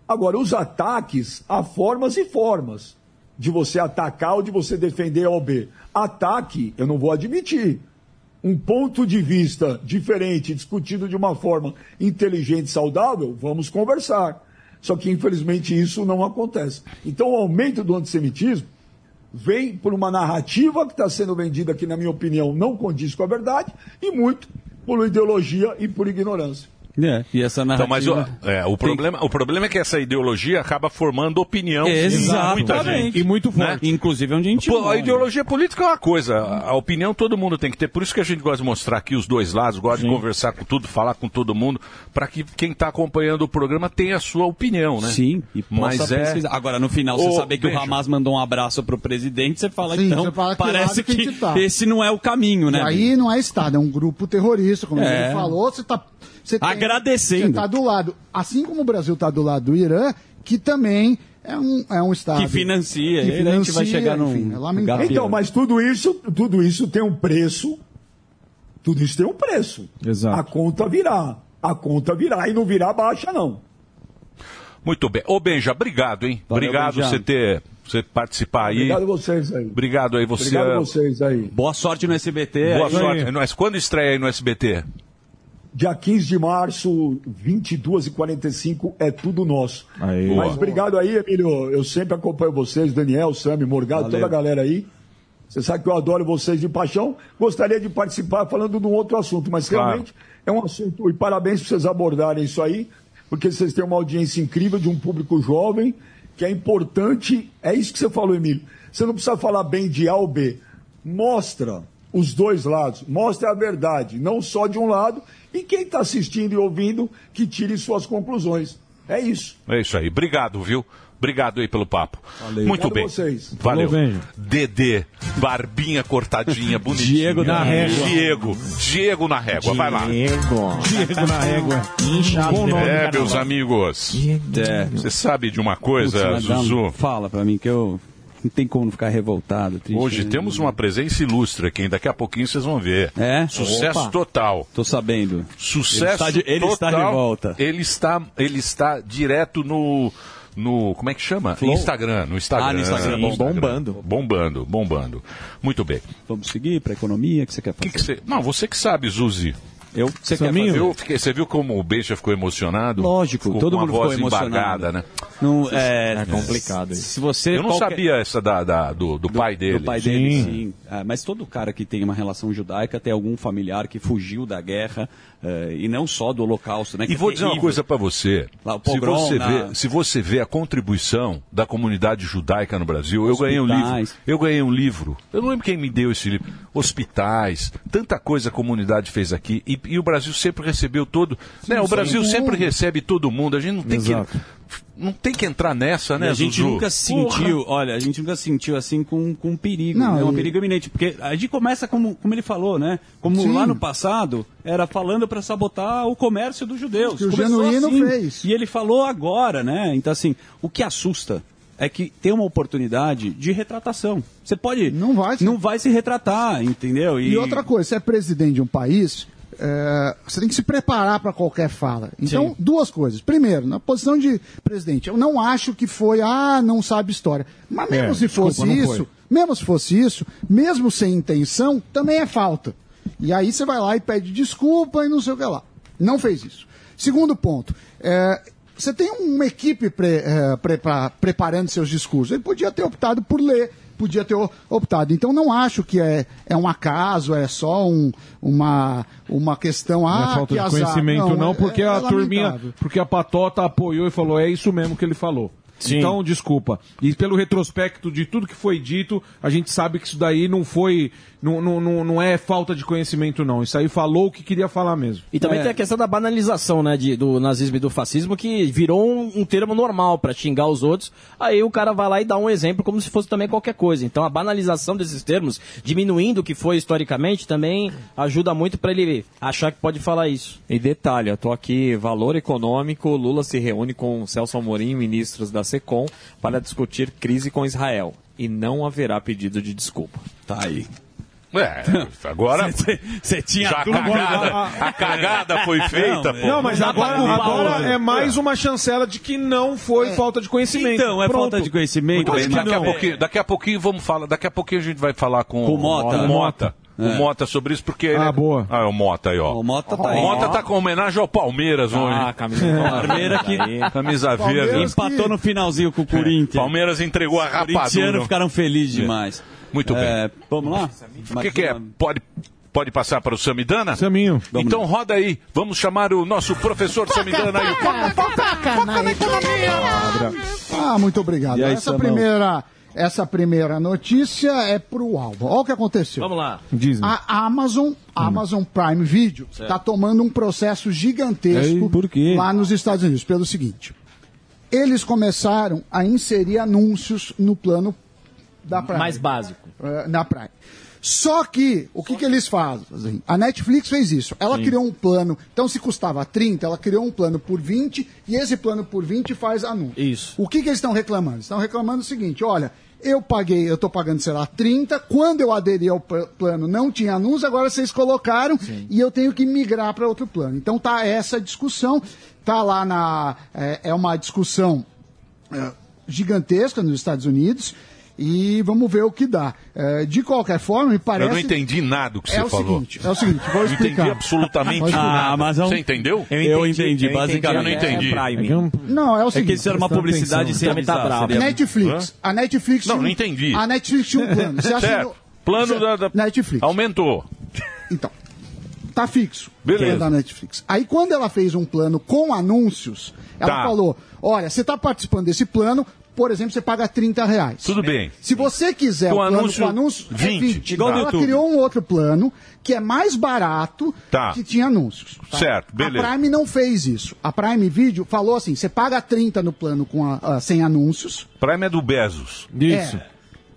Agora, os ataques, há formas e formas de você atacar ou de você defender A ou B. Ataque, eu não vou admitir. Um ponto de vista diferente, discutido de uma forma inteligente e saudável, vamos conversar. Só que, infelizmente, isso não acontece. Então, o aumento do antissemitismo vem por uma narrativa que está sendo vendida, que, na minha opinião, não condiz com a verdade, e muito por ideologia e por ignorância. É, e essa Então, mas narrativa... o, é, o, problema, o problema é que essa ideologia acaba formando opinião em muita gente. E muito forte. Inclusive onde a gente Pô, a ideologia política é uma coisa, a opinião todo mundo tem que ter. Por isso que a gente gosta de mostrar aqui os dois lados, gosta de conversar com tudo, falar com todo mundo, para que quem está acompanhando o programa tenha a sua opinião, né? Sim, e mas possa é. pesquisar. Agora, no final, você Ô, saber que Benja, o Hamas mandou um abraço pro presidente, você fala, Sim, então, você fala que parece que que tá. esse não é o caminho, né? E aí não é Estado, é um grupo terrorista, como É. ele falou. Você tá, você tem- Agradecendo. Você está do lado, assim como o Brasil está do lado do Irã, que também é um, é um Estado. Que financia, que aí a gente vai chegar num- enfim, é lamentável. Então, mas tudo isso, tudo isso tem um preço Tudo isso tem um preço. Exato. A conta virá. A conta virá. E não virá baixa, não. Muito bem. Ô, Benja, obrigado, hein? Valeu, obrigado Benja. você ter você participar aí. Obrigado a vocês aí. Obrigado aí você. Obrigado a vocês aí. Boa sorte no SBT. Boa aí. sorte. Quando estreia aí no SBT? Dia 15 de março, 22h45, é tudo nosso. Aí. Mas obrigado aí, Emílio. Eu sempre acompanho vocês, Daniel, Sami, Morgado, Valeu. toda a galera aí. Você sabe que eu adoro vocês de paixão. Gostaria de participar falando de um outro assunto, mas Claro. realmente é um assunto. E parabéns por vocês abordarem isso aí, porque vocês têm uma audiência incrível de um público jovem, que é importante. É isso que você falou, Emílio. Você não precisa falar bem de A ou B. Mostra os dois lados, mostra a verdade, não só de um lado, e quem está assistindo e ouvindo que tire suas conclusões. É isso. É isso aí. Obrigado, viu? Obrigado aí pelo papo. Muito Obrigado bem. vocês. Valeu. Falou. Dedê, barbinha cortadinha, bonitinha. Diego na régua. Diego. Diego na régua. Vai lá. Diego na régua. Bom nome, É, meus amigos. É. Você sabe de uma coisa, um- Zuzu? Fala pra mim que eu não tem como não ficar revoltado. Triste, Hoje né? temos uma presença ilustre aqui, daqui a pouquinho vocês vão ver. É? Sucesso Opa. total. Tô sabendo. Sucesso Ele está de, ele está de total. volta. Ele está, ele está direto no, no como é que chama? Flow? Instagram, no Instagram. Ah, no Instagram, No bombando. Bombando, bombando. Muito bem. Vamos seguir pra economia? O que você quer fazer? Que que você- Não, você que sabe, Zuzi. Eu, você quer fazer? Fiquei- você viu como o Beija ficou emocionado? Lógico, ficou todo mundo ficou voz emocionado. embargada, né? Não, é, É complicado isso. Se você Eu não qualquer- sabia essa da, da- do, do pai dele. Do pai dele, sim. É, mas todo cara que tem uma relação judaica tem algum familiar que fugiu da guerra é, e não só do holocausto, né? E é vou dizer uma coisa para você. Lá, se, você na- vê, se você vê a contribuição da comunidade judaica no Brasil, eu ganhei um livro. Hospitais. Eu ganhei um livro. Eu não lembro quem me deu esse livro. Hospitais, tanta coisa a comunidade fez aqui. E, e o Brasil sempre recebeu todo. né, o sim. Brasil Todo sempre recebe todo mundo. A gente não tem Exato. que. Não tem que entrar nessa, E né, a gente Zuzu? nunca se sentiu, olha, a gente nunca se sentiu assim com, com perigo, Não, né? um e- perigo iminente, porque a gente começa como, como ele falou, né? Como Sim. lá no passado era falando para sabotar o comércio dos judeus. Que o Começou Genuíno assim, fez. E ele falou agora, né? Então assim, o que assusta é que tem uma oportunidade de retratação. Você pode Não vai ser. não vai se retratar, entendeu? E outra coisa, você é presidente de um país, é, você tem que se preparar para qualquer fala. Então, Sim. duas coisas. Primeiro, na posição de presidente, eu não acho que foi, ah, não sabe história. Mas mesmo É, se fosse desculpa, isso, mesmo se fosse isso, mesmo sem intenção, também é falta. E aí você vai lá e pede desculpa e não sei o que lá. Não fez isso. Segundo ponto, é, você tem uma equipe pre- é, prepa- preparando seus discursos. Ele podia ter optado por ler, podia ter optado. Então não acho que é, é um acaso, é só um- uma, uma questão. Não Ah, é falta que de azar. conhecimento, não, é- porque é a turminha, lamentável. porque a patota apoiou e falou, é isso mesmo que ele falou. Então, desculpa. E pelo retrospecto de tudo que foi dito, a gente sabe que isso daí não foi. Não, não, não, não é falta de conhecimento, não. Isso aí falou o que queria falar mesmo. E também É. tem a questão da banalização, né, de- do nazismo e do fascismo, que virou um, um termo normal pra xingar os outros. Aí o cara vai lá e dá um exemplo como se fosse também qualquer coisa. Então a banalização desses termos, diminuindo o que foi historicamente, também ajuda muito pra ele achar que pode falar isso. E detalhe, eu tô aqui, valor econômico, Lula se reúne com Celso Amorim, ministros da SECOM, para discutir crise com Israel. E não haverá pedido de desculpa. Tá aí. É, agora. Você tinha Já a tudo cagada, a cagada foi feita, pô. Não, mas Não dá pra agora, agora é mais uma chancela de que não foi falta de conhecimento. Então, é Pronto. falta de conhecimento. Bem, daqui, a não. pouquinho, daqui a pouquinho vamos falar, daqui a pouquinho a gente vai falar com, Com o Mota. com o Mota. É. O Mota sobre isso, porque ele Ah, é- boa. Ah, é o Mota aí, ó. O Mota tá O aí. Mota tá com homenagem ao Palmeiras hoje. Ah, camisa Palmeiras que- Camisa verde. Empatou no finalzinho com o Corinthians. Palmeiras entregou a Os corintianos rapadura. ficaram felizes demais. Muito bem. É, vamos lá? O que, que é? Pode, pode passar para o Samidana? Saminho. Então roda aí. Vamos chamar o nosso professor Samidana aí. Ah, muito obrigado. Aí, essa, Samão? primeira, essa primeira notícia é pro álbum. Olha o que aconteceu. Vamos lá. Disney. A Amazon, Amazon Prime Video, está tomando um processo gigantesco Ei, por quê? lá nos Estados Unidos, pelo seguinte. Eles começaram a inserir anúncios no plano da Prime. Mais básico. eh, na Prime. Só que, o que, que eles fazem? A Netflix fez isso. Ela criou um plano, então se custava 30, ela criou um plano por 20 e esse plano por 20 faz anúncio. Isso. O que, que eles estão reclamando? Estão reclamando o seguinte: olha, eu paguei, eu tô pagando, sei lá, 30. Quando eu aderi ao pl- plano, não tinha anúncio, agora vocês colocaram e eu tenho que migrar para outro plano. Então tá essa discussão, tá lá na. É, é uma discussão é, gigantesca nos Estados Unidos. E vamos ver o que dá. É, de qualquer forma, me parece. Eu não entendi nada do que É você o falou. seguinte, é o seguinte, vou explicar. entendi absolutamente explicar. nada. Ah, mas é um- Você entendeu? Eu entendi, Eu entendi, eu basicamente. Eu não entendi. é. Não, é o É que seguinte. isso era uma publicidade sem Também tá seria- Netflix. A Netflix Não, tinha um- não entendi. A Netflix tinha um plano. Você certo. assinou- Plano da, da- Netflix. Aumentou. Então, tá fixo. Beleza. É da Netflix. Aí quando ela fez um plano com anúncios, ela Tá. falou: olha, você tá participando desse plano, por exemplo, você paga 30 reais. Tudo bem. Se você quiser Com o plano anúncio, com anúncio, 20. é 20. Igual Então, ela YouTube. criou um outro plano que é mais barato Tá. que tinha anúncios. tá? Certo, beleza. A Prime não fez isso. A Prime Video falou assim: você paga 30 no plano com a- a- sem anúncios. Prime é do Bezos. É.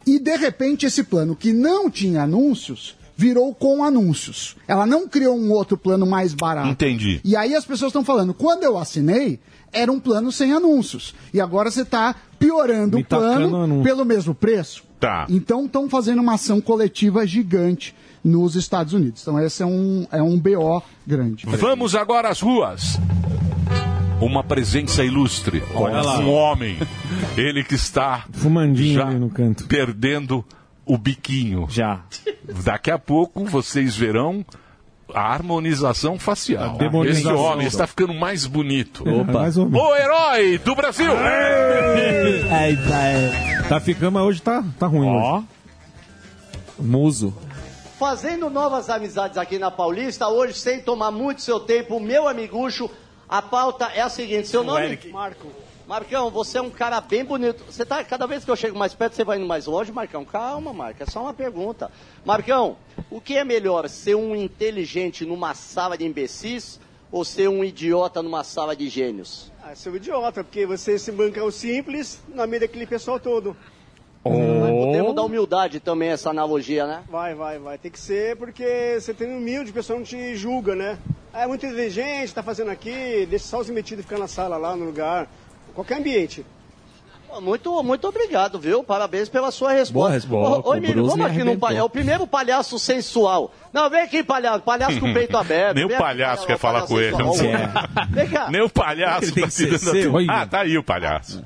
E de repente esse plano que não tinha anúncios virou com anúncios. Ela não criou um outro plano mais barato. Entendi. E aí as pessoas estão falando, quando eu assinei, era um plano sem anúncios. E agora você está piorando Me o plano pelo mesmo preço. Tá. Então estão fazendo uma ação coletiva gigante nos Estados Unidos. Então esse é um, é um BO grande. Vamos agora às ruas. Uma presença ilustre. Olha lá. Um homem. Ele que está Fumandinho já ali no canto. perdendo o biquinho. Já. Daqui a pouco vocês verão a harmonização facial. A. Esse homem está ficando mais bonito. Opa. Mais. O herói do Brasil! Tá ficando, mas hoje tá, tá ruim. Ó. Muso. Fazendo novas amizades aqui na Paulista, hoje, sem tomar muito seu tempo, meu amigucho, a pauta é a seguinte, seu nome? Marco. Marcão, você é um cara bem bonito. Você tá, cada vez que eu chego mais perto, você vai indo mais longe, Marcão? Calma, Marco, é só uma pergunta. Marcão, o que é melhor, ser um inteligente numa sala de imbecis ou ser um idiota numa sala de gênios? Ah, seu idiota, porque você se banca o simples na meio daquele pessoal todo. Mas podemos dar humildade também, essa analogia, né? Vai, vai, vai. Tem que ser porque você tem um humilde, o pessoal não te julga, né? Ah, é muito inteligente, tá fazendo aqui, deixa só os metidos ficar na sala lá, no lugar. Qualquer ambiente. Muito, muito obrigado, viu? Parabéns pela sua resposta. Boa resposta. Ô, ô, Emílio, vamos aqui num arrebentou. palhaço. O primeiro palhaço sensual. Não, vem aqui, palhaço. Palhaço com o peito aberto. Nem o palhaço palhaço, quer falar com ele. sensual. Vem cá. Nem o palhaço Ele tem tá que ser seu. Ah, tá aí o palhaço.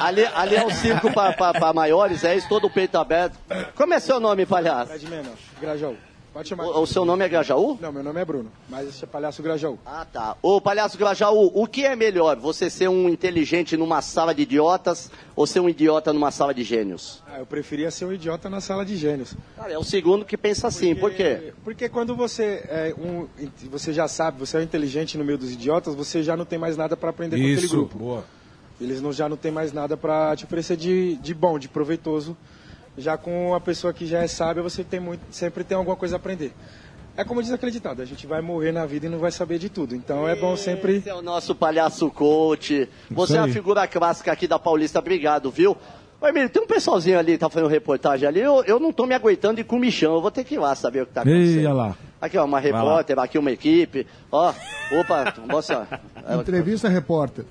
Ali, ali é o circo para maiores, é isso, todo o peito aberto. Como é seu nome, palhaço? Fred Menor, Grajaú. Pode chamar. O, o seu nome é Grajaú? Não, meu nome é Bruno, mas esse é Palhaço Grajaú. Ah, tá. Ô, palhaço Grajaú, o que é melhor? Você ser um inteligente numa sala de idiotas ou ser um idiota numa sala de gênios? Ah, eu preferia ser um idiota na sala de gênios. Cara, é o segundo que pensa assim, por quê? Porque quando você é um, você já sabe, você é um inteligente no meio dos idiotas, você já não tem mais nada para aprender com aquele Isso, grupo. boa. Eles não, já não tem mais nada para te oferecer de, de bom, de proveitoso. Já com a pessoa que já é sábia, você tem muito, sempre tem alguma coisa a aprender. É como diz aquele ditado, a gente vai morrer na vida e não vai saber de tudo. Então é bom sempre... Esse é o nosso palhaço coach. Você é a figura clássica aqui da Paulista, obrigado, viu? Ô, Emílio, tem um pessoalzinho ali que tá fazendo reportagem ali, eu, eu não tô me aguentando de comichão, eu vou ter que ir lá saber o que tá acontecendo. Ei, olha lá. Aqui, ó, uma repórter, aqui uma equipe, ó, opa, moça... Entrevista repórter.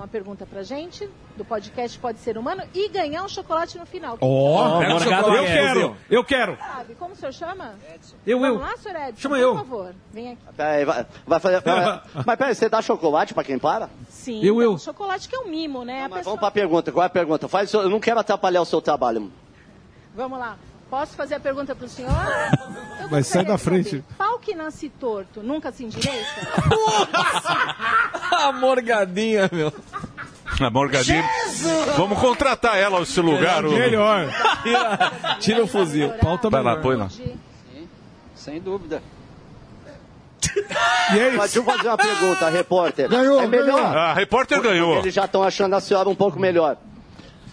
Uma pergunta pra gente do podcast Pode Ser Humano e ganhar um chocolate no final. Ó, pega o chocolate. eu quero, eu quero. Sabe, como o senhor chama? Eu, Vamos eu. lá, senhor Edson? Chama por eu. favor, vem aqui. Peraí, vai, vai fazer... vai- mas peraí, você dá chocolate pra quem para? Sim, Eu, não, eu. chocolate que é um mimo, né? A Mas pessoa- vamos pra pergunta, qual é a pergunta? Faz, eu não quero atrapalhar o seu trabalho. Vamos lá. Posso fazer a pergunta pro senhor? Eu Vai sair gostaria da frente. saber, Pau que nasce torto, nunca se endireita? A morgadinha, meu. A Morgadinha. Vamos contratar ela ao seu lugar. ô- Melhor. Tira, tira o fuzil. Pauta Vai lá, põe lá. Sem dúvida. E é Mas deixa eu fazer uma pergunta, repórter. Ganhou, é melhor. ganhou. Ah, a repórter ganhou. Eles já estão achando a senhora um pouco melhor.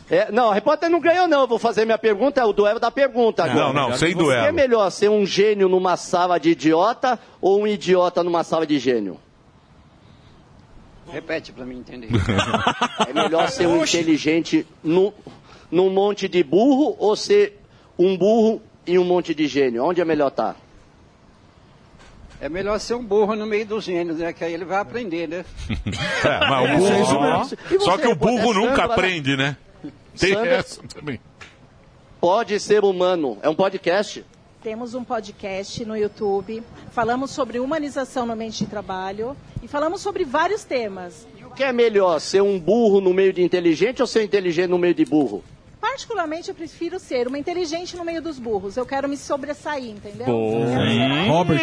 É, não, a repórter não ganhou, não. Eu vou fazer minha pergunta, é o duelo da pergunta agora. Não, não, sem O que é duelo. melhor, ser um gênio numa sala de idiota ou um idiota numa sala de gênio? Repete pra mim entender. É melhor ser um inteligente no, num monte de burro ou ser um burro em um monte de gênio? Onde é melhor estar? É melhor ser um burro no meio dos gênios, né? Que aí ele vai aprender, né? É, mas o É, burro. E Só que o burro repórter, nunca Sandra, aprende, né? Tem Sander, essa também. pode ser humano. É um podcast? Temos um podcast no YouTube. Falamos sobre humanização no ambiente de trabalho e falamos sobre vários temas. O que é melhor, ser um burro no meio de inteligente ou ser inteligente no meio de burro? Particularmente, eu prefiro ser uma inteligente no meio dos burros. Eu quero me sobressair, entendeu? Robert.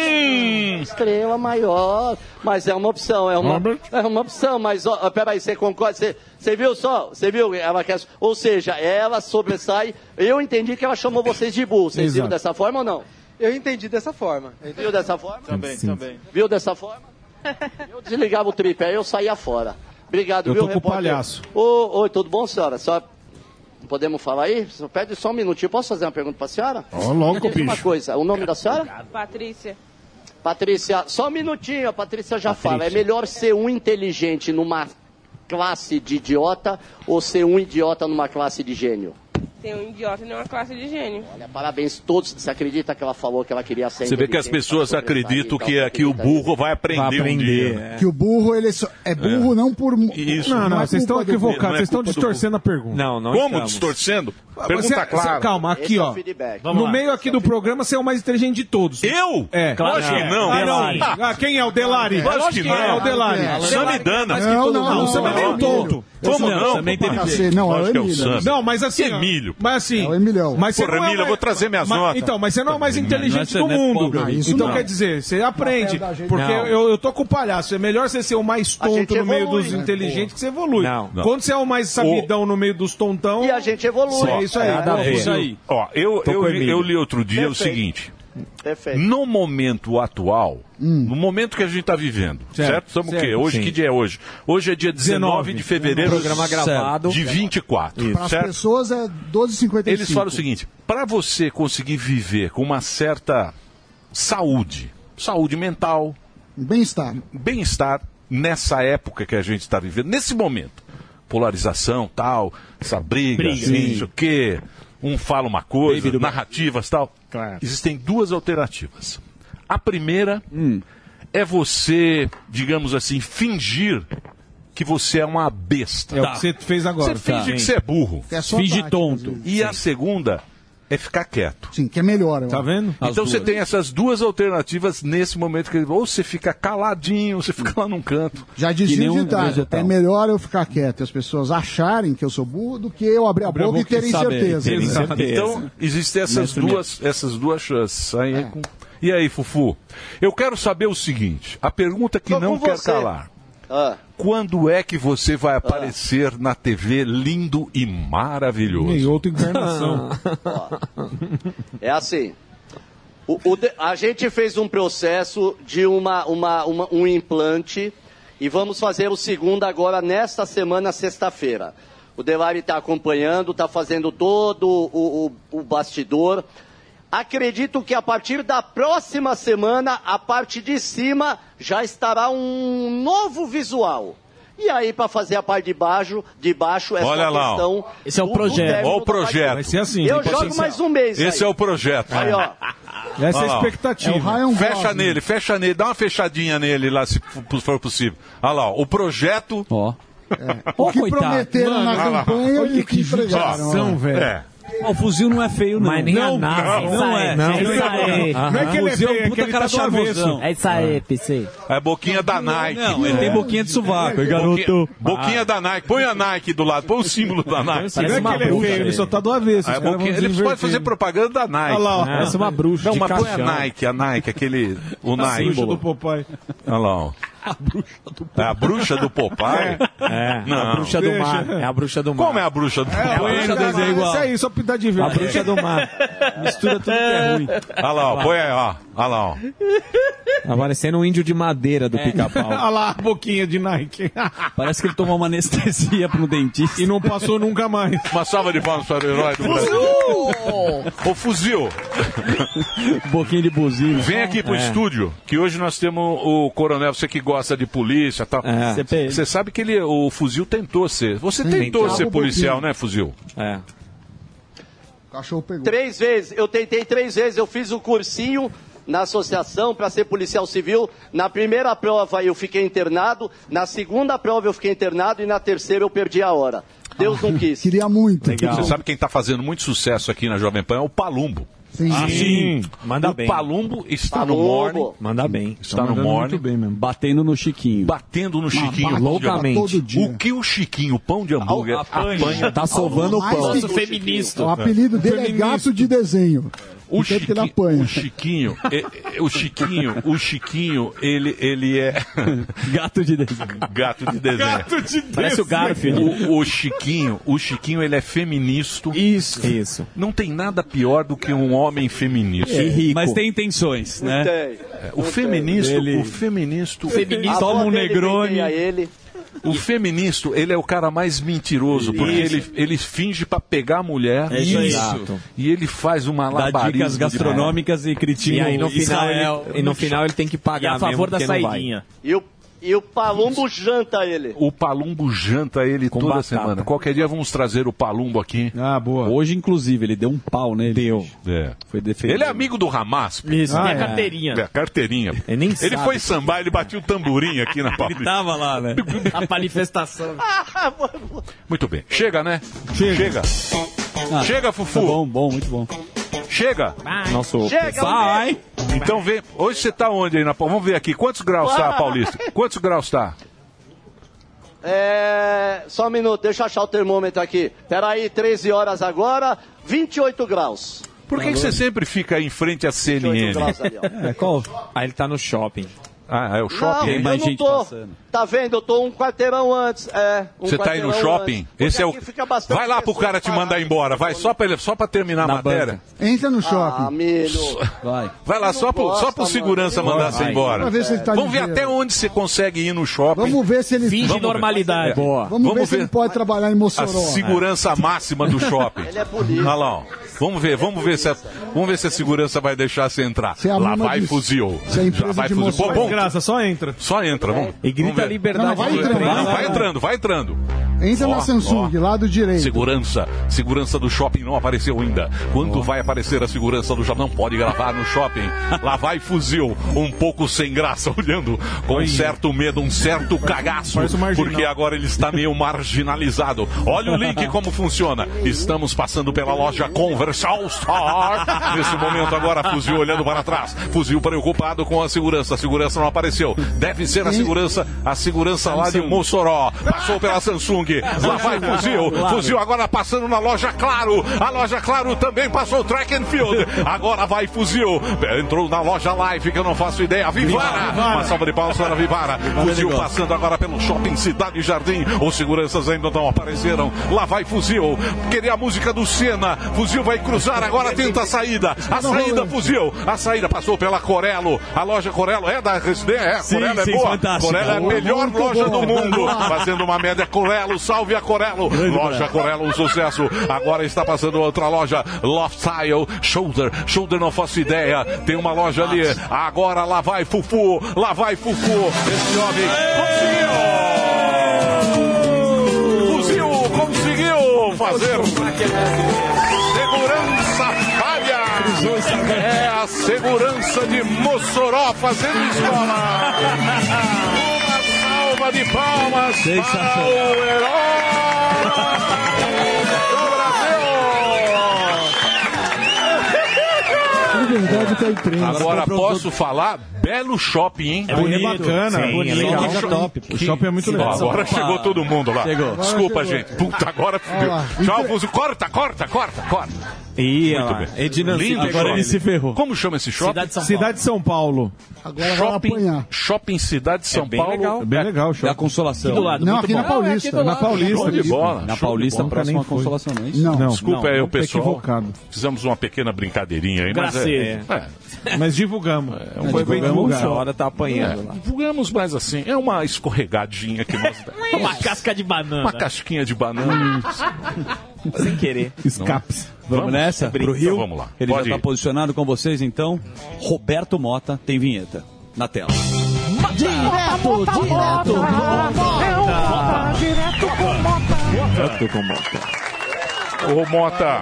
Estrela maior. Mas é uma opção, é uma, é uma opção. Mas, ó, peraí, você concorda? Você, você viu só? Você viu? Ela quer, ou seja, ela sobressai. Eu entendi que ela chamou vocês de burro. Vocês viram dessa forma ou não? Eu entendi dessa forma. Viu dessa forma? Também, Sim. também. Viu dessa forma? Eu desligava o tripé, eu saía fora. Obrigado, Eu viu, tô com o repórter? palhaço. Oi, tudo bom, senhora? Só podemos falar aí? Só Pede só um minutinho. Posso fazer uma pergunta pra senhora? Ó, logo, Me diz Uma bicho. coisa, o nome da senhora? Patrícia. Patrícia, só um minutinho, a Patrícia já fala. É melhor ser um inteligente numa classe de idiota ou ser um idiota numa classe de gênio? Tem um idiota e uma classe de gênio. Olha, parabéns todos. Você acredita que ela falou que ela queria ser Você vê que as pessoas acreditam que, você é, que o burro vai aprender, Vai aprender, um dia. é. Que o burro, ele só- é burro não por... Isso. Não, não, é vocês estão equivocados, Não é vocês estão distorcendo a pergunta. Não, não Como estamos. distorcendo? Você- Pergunta você- clara. Calma, aqui, é ó. feedback. Vamos no lá. meio aqui do programa, você é o mais inteligente de todos. Eu? É. Claro que não. Ah, não. Ah, quem é o Delari? Lógico que não. É o Delari. É. Samidana. Não, não, não. Você também é um tonto. Como Não, não? Não, é é. Não, mas assim. Emílio. Mas assim. É o Emilhão. Mas Porra, não é Emílio, eu vou trazer minhas mas- notas. Então, mas você não é o mais inteligente Não do é mundo. pobre. Isso então não. quer dizer, você aprende. Porque Não. eu, eu tô com o palhaço. É melhor você ser o mais tonto no meio dos né? inteligentes que você evolui. Não. Não. Quando você é o mais sabidão no meio dos tontão. E a gente evolui. É isso aí. É isso aí. Ó, eu, eu, Emílio. eu li outro dia o seguinte. Perfeito. No momento atual, no momento que a gente está vivendo, certo? Certo, Estamos o certo. quê? Hoje, Sim. que dia é hoje? Hoje é dia 19 de fevereiro. Programa gravado. De 24, Para as pessoas é 12,55. Eles falam o seguinte: para você conseguir viver com uma certa saúde, saúde mental, Bem-estar. bem-estar nessa época que a gente está vivendo, nesse momento, polarização, tal, essa briga, Briga. assim, não sei o quê, um fala uma coisa, narrativas, tal. Claro. Existem duas alternativas. A primeira é você, digamos assim, fingir que você é uma besta. É o que você fez agora. Você finge Tá. que você é burro. É Finge tática, tonto. E a segunda é ficar quieto. Sim, que é melhor. eu Tá acho. vendo? As então você duas. tem essas duas alternativas nesse momento que ou você fica caladinho, ou você fica lá num canto. Já dizia o um ditado, é melhor eu ficar quieto e as pessoas acharem que eu sou burro do que eu abrir a, Abrir a boca, boca e terem saber, certeza. terem certeza. Então, existem essas duas, essas duas chances. Aí, É. com- E aí, Fufu? Eu quero saber o seguinte: a pergunta que Tô não quer você. calar. Ah, Quando é que você vai aparecer na TV lindo e maravilhoso? Em outra encarnação. é assim. O- o de- a gente fez um processo de uma, uma- uma- um implante e vamos fazer o segundo agora nesta semana, sexta-feira. O Delari está acompanhando, está fazendo todo o, o- o bastidor. Acredito que a partir da próxima semana, a parte de cima já estará um novo visual. E aí, para fazer a parte de baixo, de baixo é Olha lá, ó. questão. Esse é o projeto. Olha o projeto. Vai ser assim. Eu jogo mais um mês. Esse aí. é o projeto. Aí, ó. Essa é Olha a lá, ó. expectativa. É Fecha nele, fecha nele, dá uma fechadinha nele lá, se for possível. Olha lá, ó, o projeto. Ó. O que coitado. prometeram na Mano, olha lá. campanha e o que que entregaram. ó. velho. É. o fuzil não é feio, não. Mas nem Não, a NASA. não, não é. Não, É isso Não é que ele é é feio, é que puta ele cara tá do avesso. charmosão. É isso aí, PC. É boquinha da Nike. Não, ele tem boquinha de sovaco. Boquinha, garoto. boquinha da Nike. Põe a Nike do lado, põe o símbolo da Nike. Não é que ele é feio, ele só tá do avesso. É Ele pode fazer propaganda da Nike. Olha lá, ó. Parece uma bruxa Não, mas põe a. Nike, a Nike, aquele. O Bruxa Nike. do Popeye. Olha lá, ó. É a bruxa do Popeye? É, Não. a bruxa do mar. É a bruxa do mar. Como é a bruxa do É, a Popeye? bruxa desenho do igual. Isso aí, só pintar de A verde. bruxa do mar. Mistura tudo que é ruim. Olha lá, ó, põe aí, ó. Olha lá, ó. Tá parecendo um índio de madeira do pica-pau. Olha lá a boquinha de Nike. Parece que ele tomou uma anestesia pro dentista. E não passou nunca mais. Uma salva de palmas para o herói do Brasil. Ô, fuzil, Boquinha de buzina. vem aqui pro É. estúdio, que hoje nós temos o coronel, você que gosta de polícia e tal. É. Você sabe que ele, o fuzil tentou ser. Você tentou Tentou. ser Um policial, né, fuzil? É. O cachorro pegou. Três vezes, eu tentei três vezes, eu fiz o cursinho na associação para ser policial civil. Na primeira prova eu fiquei internado, na segunda prova eu fiquei internado e na terceira eu perdi a hora. Deus não quis. Queria muito. Você sabe quem está fazendo muito sucesso aqui na Jovem Pan é o Palumbo. Sim. Ah, sim. Manda o bem. Palumbo está Palumbo. no morning. Manda bem. Está Tá no morning. muito bem mesmo. Batendo no Chiquinho. Batendo no Chiquinho. bate loucamente. todo dia. O que o Chiquinho, o pão de hambúrguer, Apanha. apanha. Tá sovando o pão. Nosso feminista. O apelido dele é gato de desenho. O ele o Chiquinho, é- é- o Chiquinho, o Chiquinho, ele, ele é gato de desenho. Gato de desenho. Gato de Parece o Garfield. O, o Chiquinho, o Chiquinho, ele é feminista. Isso. Isso. Não tem nada pior do que um homem feminista. É, Mas tem intenções, né? É, O feminista, Ele- o feminista, Feminista toma um Negroni. O feminista, ele é o cara mais mentiroso, porque Isso. ele, ele finge pra pegar a mulher. É isso. Exato. E ele faz uma Dá labarismo dicas de- gastronômicas e critica E aí no final, Israel. ele, e no final ele tem que pagar E a favor mesmo, da saidinha. E o, e o Palumbo janta ele. O Palumbo janta ele toda batata. semana. Qualquer dia vamos trazer o Palumbo aqui. Ah, boa. Hoje, inclusive, ele deu um pau nele. Deu. É. Foi defender. Ele é amigo do Hamas. pô. Isso, Ah, tem a é. carteirinha. É, a carteirinha. Ele nem Ele sabe. foi sambar, ele bateu o tamborim aqui na Ele Paulista. tava lá, né? A manifestação. Muito bem. Chega, né? Chega. Chega, Fufu. Tá bom, bom, muito bom. Chega. Nosso Chega, Vai! Então vem. Hoje você tá onde aí na Paulista? Vamos ver aqui. Quantos graus tá, Paulista? Quantos graus tá? É, só um minuto, deixa eu achar o termômetro aqui. Peraí, 13 horas agora, 28 graus. Por que, que você sempre fica aí em frente à 28 CNN? graus ali, ó. É, qual? Aí ele tá no shopping. Ah, é o Não, shopping? eu mais não gente tô. passando. Tá vendo? Eu tô um quarteirão antes. É, um Você tá aí no shopping? Esse é o. aqui fica bastante Vai lá pro cara te mandar embora. Vai só pra, ele, só pra terminar a Na matéria. Entra no Ah, shopping. milho. Vai. Vai lá só pro, só pro gosta, segurança mano. mandar você embora. Ver se ele tá Vamos ver até onde você consegue ir no shopping. Vamos ver se ele Finge Vamos ver. normalidade. É. Boa. Vamos, ver Vamos se ver. ele pode trabalhar em a Mossoró. segurança máxima do shopping. Ele é polícia. Olha lá, ó. Vamos ver, vamos ver se a, vamos ver se a segurança vai deixar você entrar. É a lá vai disso. fuzil. É a Já vai fuzil. Bom, Graça, só entra. só entra, vamos. E grita liberdade. Não, vai de entrando. Vai, vai, vai entrando, vai entrando. Entra Ó, na Samsung, lado direito. Segurança, segurança do shopping não apareceu ainda. Quando vai aparecer a segurança do shopping? Não pode gravar no shopping. Lá vai fuzil, um pouco sem graça, olhando com um certo medo, um certo cagaço, um porque agora ele está meio marginalizado. Olha o link como funciona. Estamos passando pela loja Conversal Star. Nesse momento agora, fuzil olhando para trás. Fuzil preocupado com a segurança. A segurança não apareceu. Deve ser a segurança, a segurança lá de Mossoró. Passou pela Samsung. Lá vai fuzil. Fuzil agora passando na loja Claro. A loja Claro também passou o track and field. Agora vai fuzil. Entrou na loja Live, que eu não faço ideia. Vivara. Uma salva de palmas para Vivara. Fuzil passando agora pelo shopping Cidade Jardim. Os seguranças ainda não apareceram. Lá vai fuzil. Queria a música do Senna. Fuzil vai cruzar agora, tenta a saída. A saída, fuzil. A saída passou pela Corelo. A loja Corelo é da residência. É, Sim, é sim, boa. fantástica. Corelo é a melhor Muito loja boa. do mundo. Fazendo uma média Corelo. Salve a Corelo. Loja Corelo, um sucesso. Agora está passando outra loja. Loft Style. Shoulder. Shoulder não faço ideia. Tem uma loja ali. Agora lá vai Fufu. Lá vai Fufu. Esse homem conseguiu. Fuzil conseguiu fazer. Segurança. É a segurança de Mossoró fazendo escola. Uma salva de palmas para o herói do Brasil. A imprensa. Agora posso falar? Belo shopping, hein? É bonito. bacana. Sim, bonito. é legal. O shopping- O shopping é muito Ó, legal. agora chegou todo mundo lá. Chegou. Desculpa, Agora gente. Puta, agora fudeu. Tchau, Fuzil. Corta, corta, corta, corta. Ih, Muito bem. Edinanci Lindo pegou shopping. ele. se ferrou. Como chama esse shopping? Cidade de São Paulo. Cidade de São Paulo. Agora Shopping, shopping Cidade de São bem Paulo. legal. É bem legal o Da shopping. Consolação. Do lado, Não, muito aqui bom. na Paulista. Na Paulista. Show de bola. Na show Paulista, bola. próxima nem. Consolação, não é isso? Não. Desculpa aí o pessoal. equivocado. Fizemos uma pequena brincadeirinha aí, mas é, é, Mas divulgamos. um Foi Uma divulgado. hora tá apanhando lá. divulgamos mais assim. É uma escorregadinha que nós Uma casca de banana. uma casquinha de banana. Sem querer. Escapes. Vamos nessa? Pro Rio? Então vamos lá. Ele Pode já ir. está posicionado com vocês, então. Roberto Mota tem vinheta na tela. Direto, direto. Direto com Mota. Ô, Mota.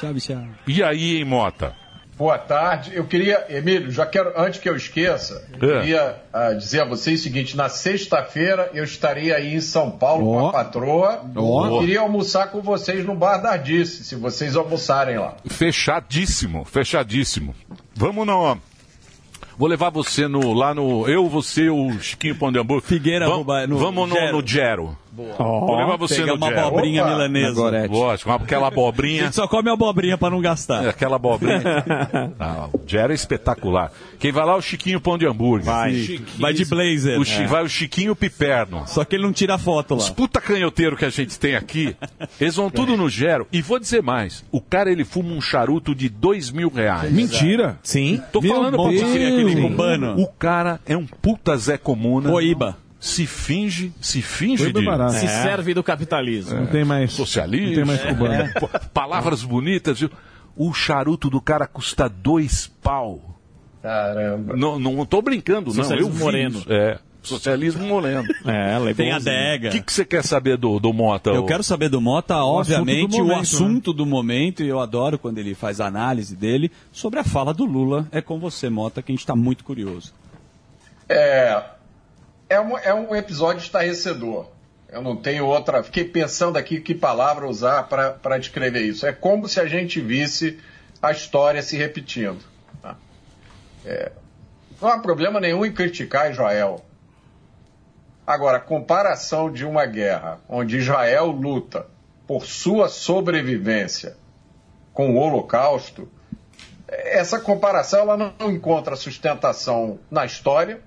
Sabe se a... E aí, hein, Mota? Boa tarde. Eu queria, Emílio, já quero, antes que eu esqueça, eu É. queria ah, dizer a vocês o seguinte: na sexta-feira eu estarei aí em São Paulo com a patroa. Eu queria almoçar com vocês no Bar da Ardice, se vocês almoçarem lá. Fechadíssimo, fechadíssimo. Vamos no. Vou levar você no, lá no. Eu, você, o Chiquinho Pão de Hambúrguer. Figueira, vamos, no- no vamos no, Gero. no Gero. Ó, Vou levar você no uma Gero. abobrinha Opa. milanesa. Lógico, aquela A abobrinha. gente só come abobrinha pra não gastar. É, aquela abobrinha. ah, o Gero é espetacular. Quem vai lá é o Chiquinho Pão de Hambúrguer. Vai. Chiquinho- Vai de blazer. O Chi- É. Vai o Chiquinho Piperno. Só que ele não tira foto lá. Os puta canhoteiro que a gente tem aqui, eles vão tudo no Gero. E vou dizer mais: o cara ele fuma um charuto de dois mil reais. Mentira. Sim. Tô Meu falando pra Deus. você. Aquele cubano. O cara é um puta Zé Comuna. Boíba. Se finge, se finge de. é barato. Se É. serve do capitalismo. Não tem mais. Socialismo. Não tem mais cubano. É. Pô, Palavras bonitas, viu? O charuto do cara custa dois pau. Caramba. Não, não tô brincando, não. Socialismo Eu vi moreno. isso. É. Socialismo moreno. É, Tem a O adega. que que você quer saber do, do Mota? Eu ô? quero saber do Mota, obviamente, assunto do momento, o assunto do momento, e eu adoro quando ele faz a análise dele sobre a fala do Lula. É com você, Mota, que a gente está muito curioso. É, é, um, é um episódio estarrecedor. Eu não tenho outra. Fiquei pensando aqui que palavra usar para descrever isso. É como se a gente visse a história se repetindo. tá? É, não há problema nenhum em criticar Israel. Agora, a comparação de uma guerra onde Israel luta por sua sobrevivência com o Holocausto, essa comparação ela não encontra sustentação na história,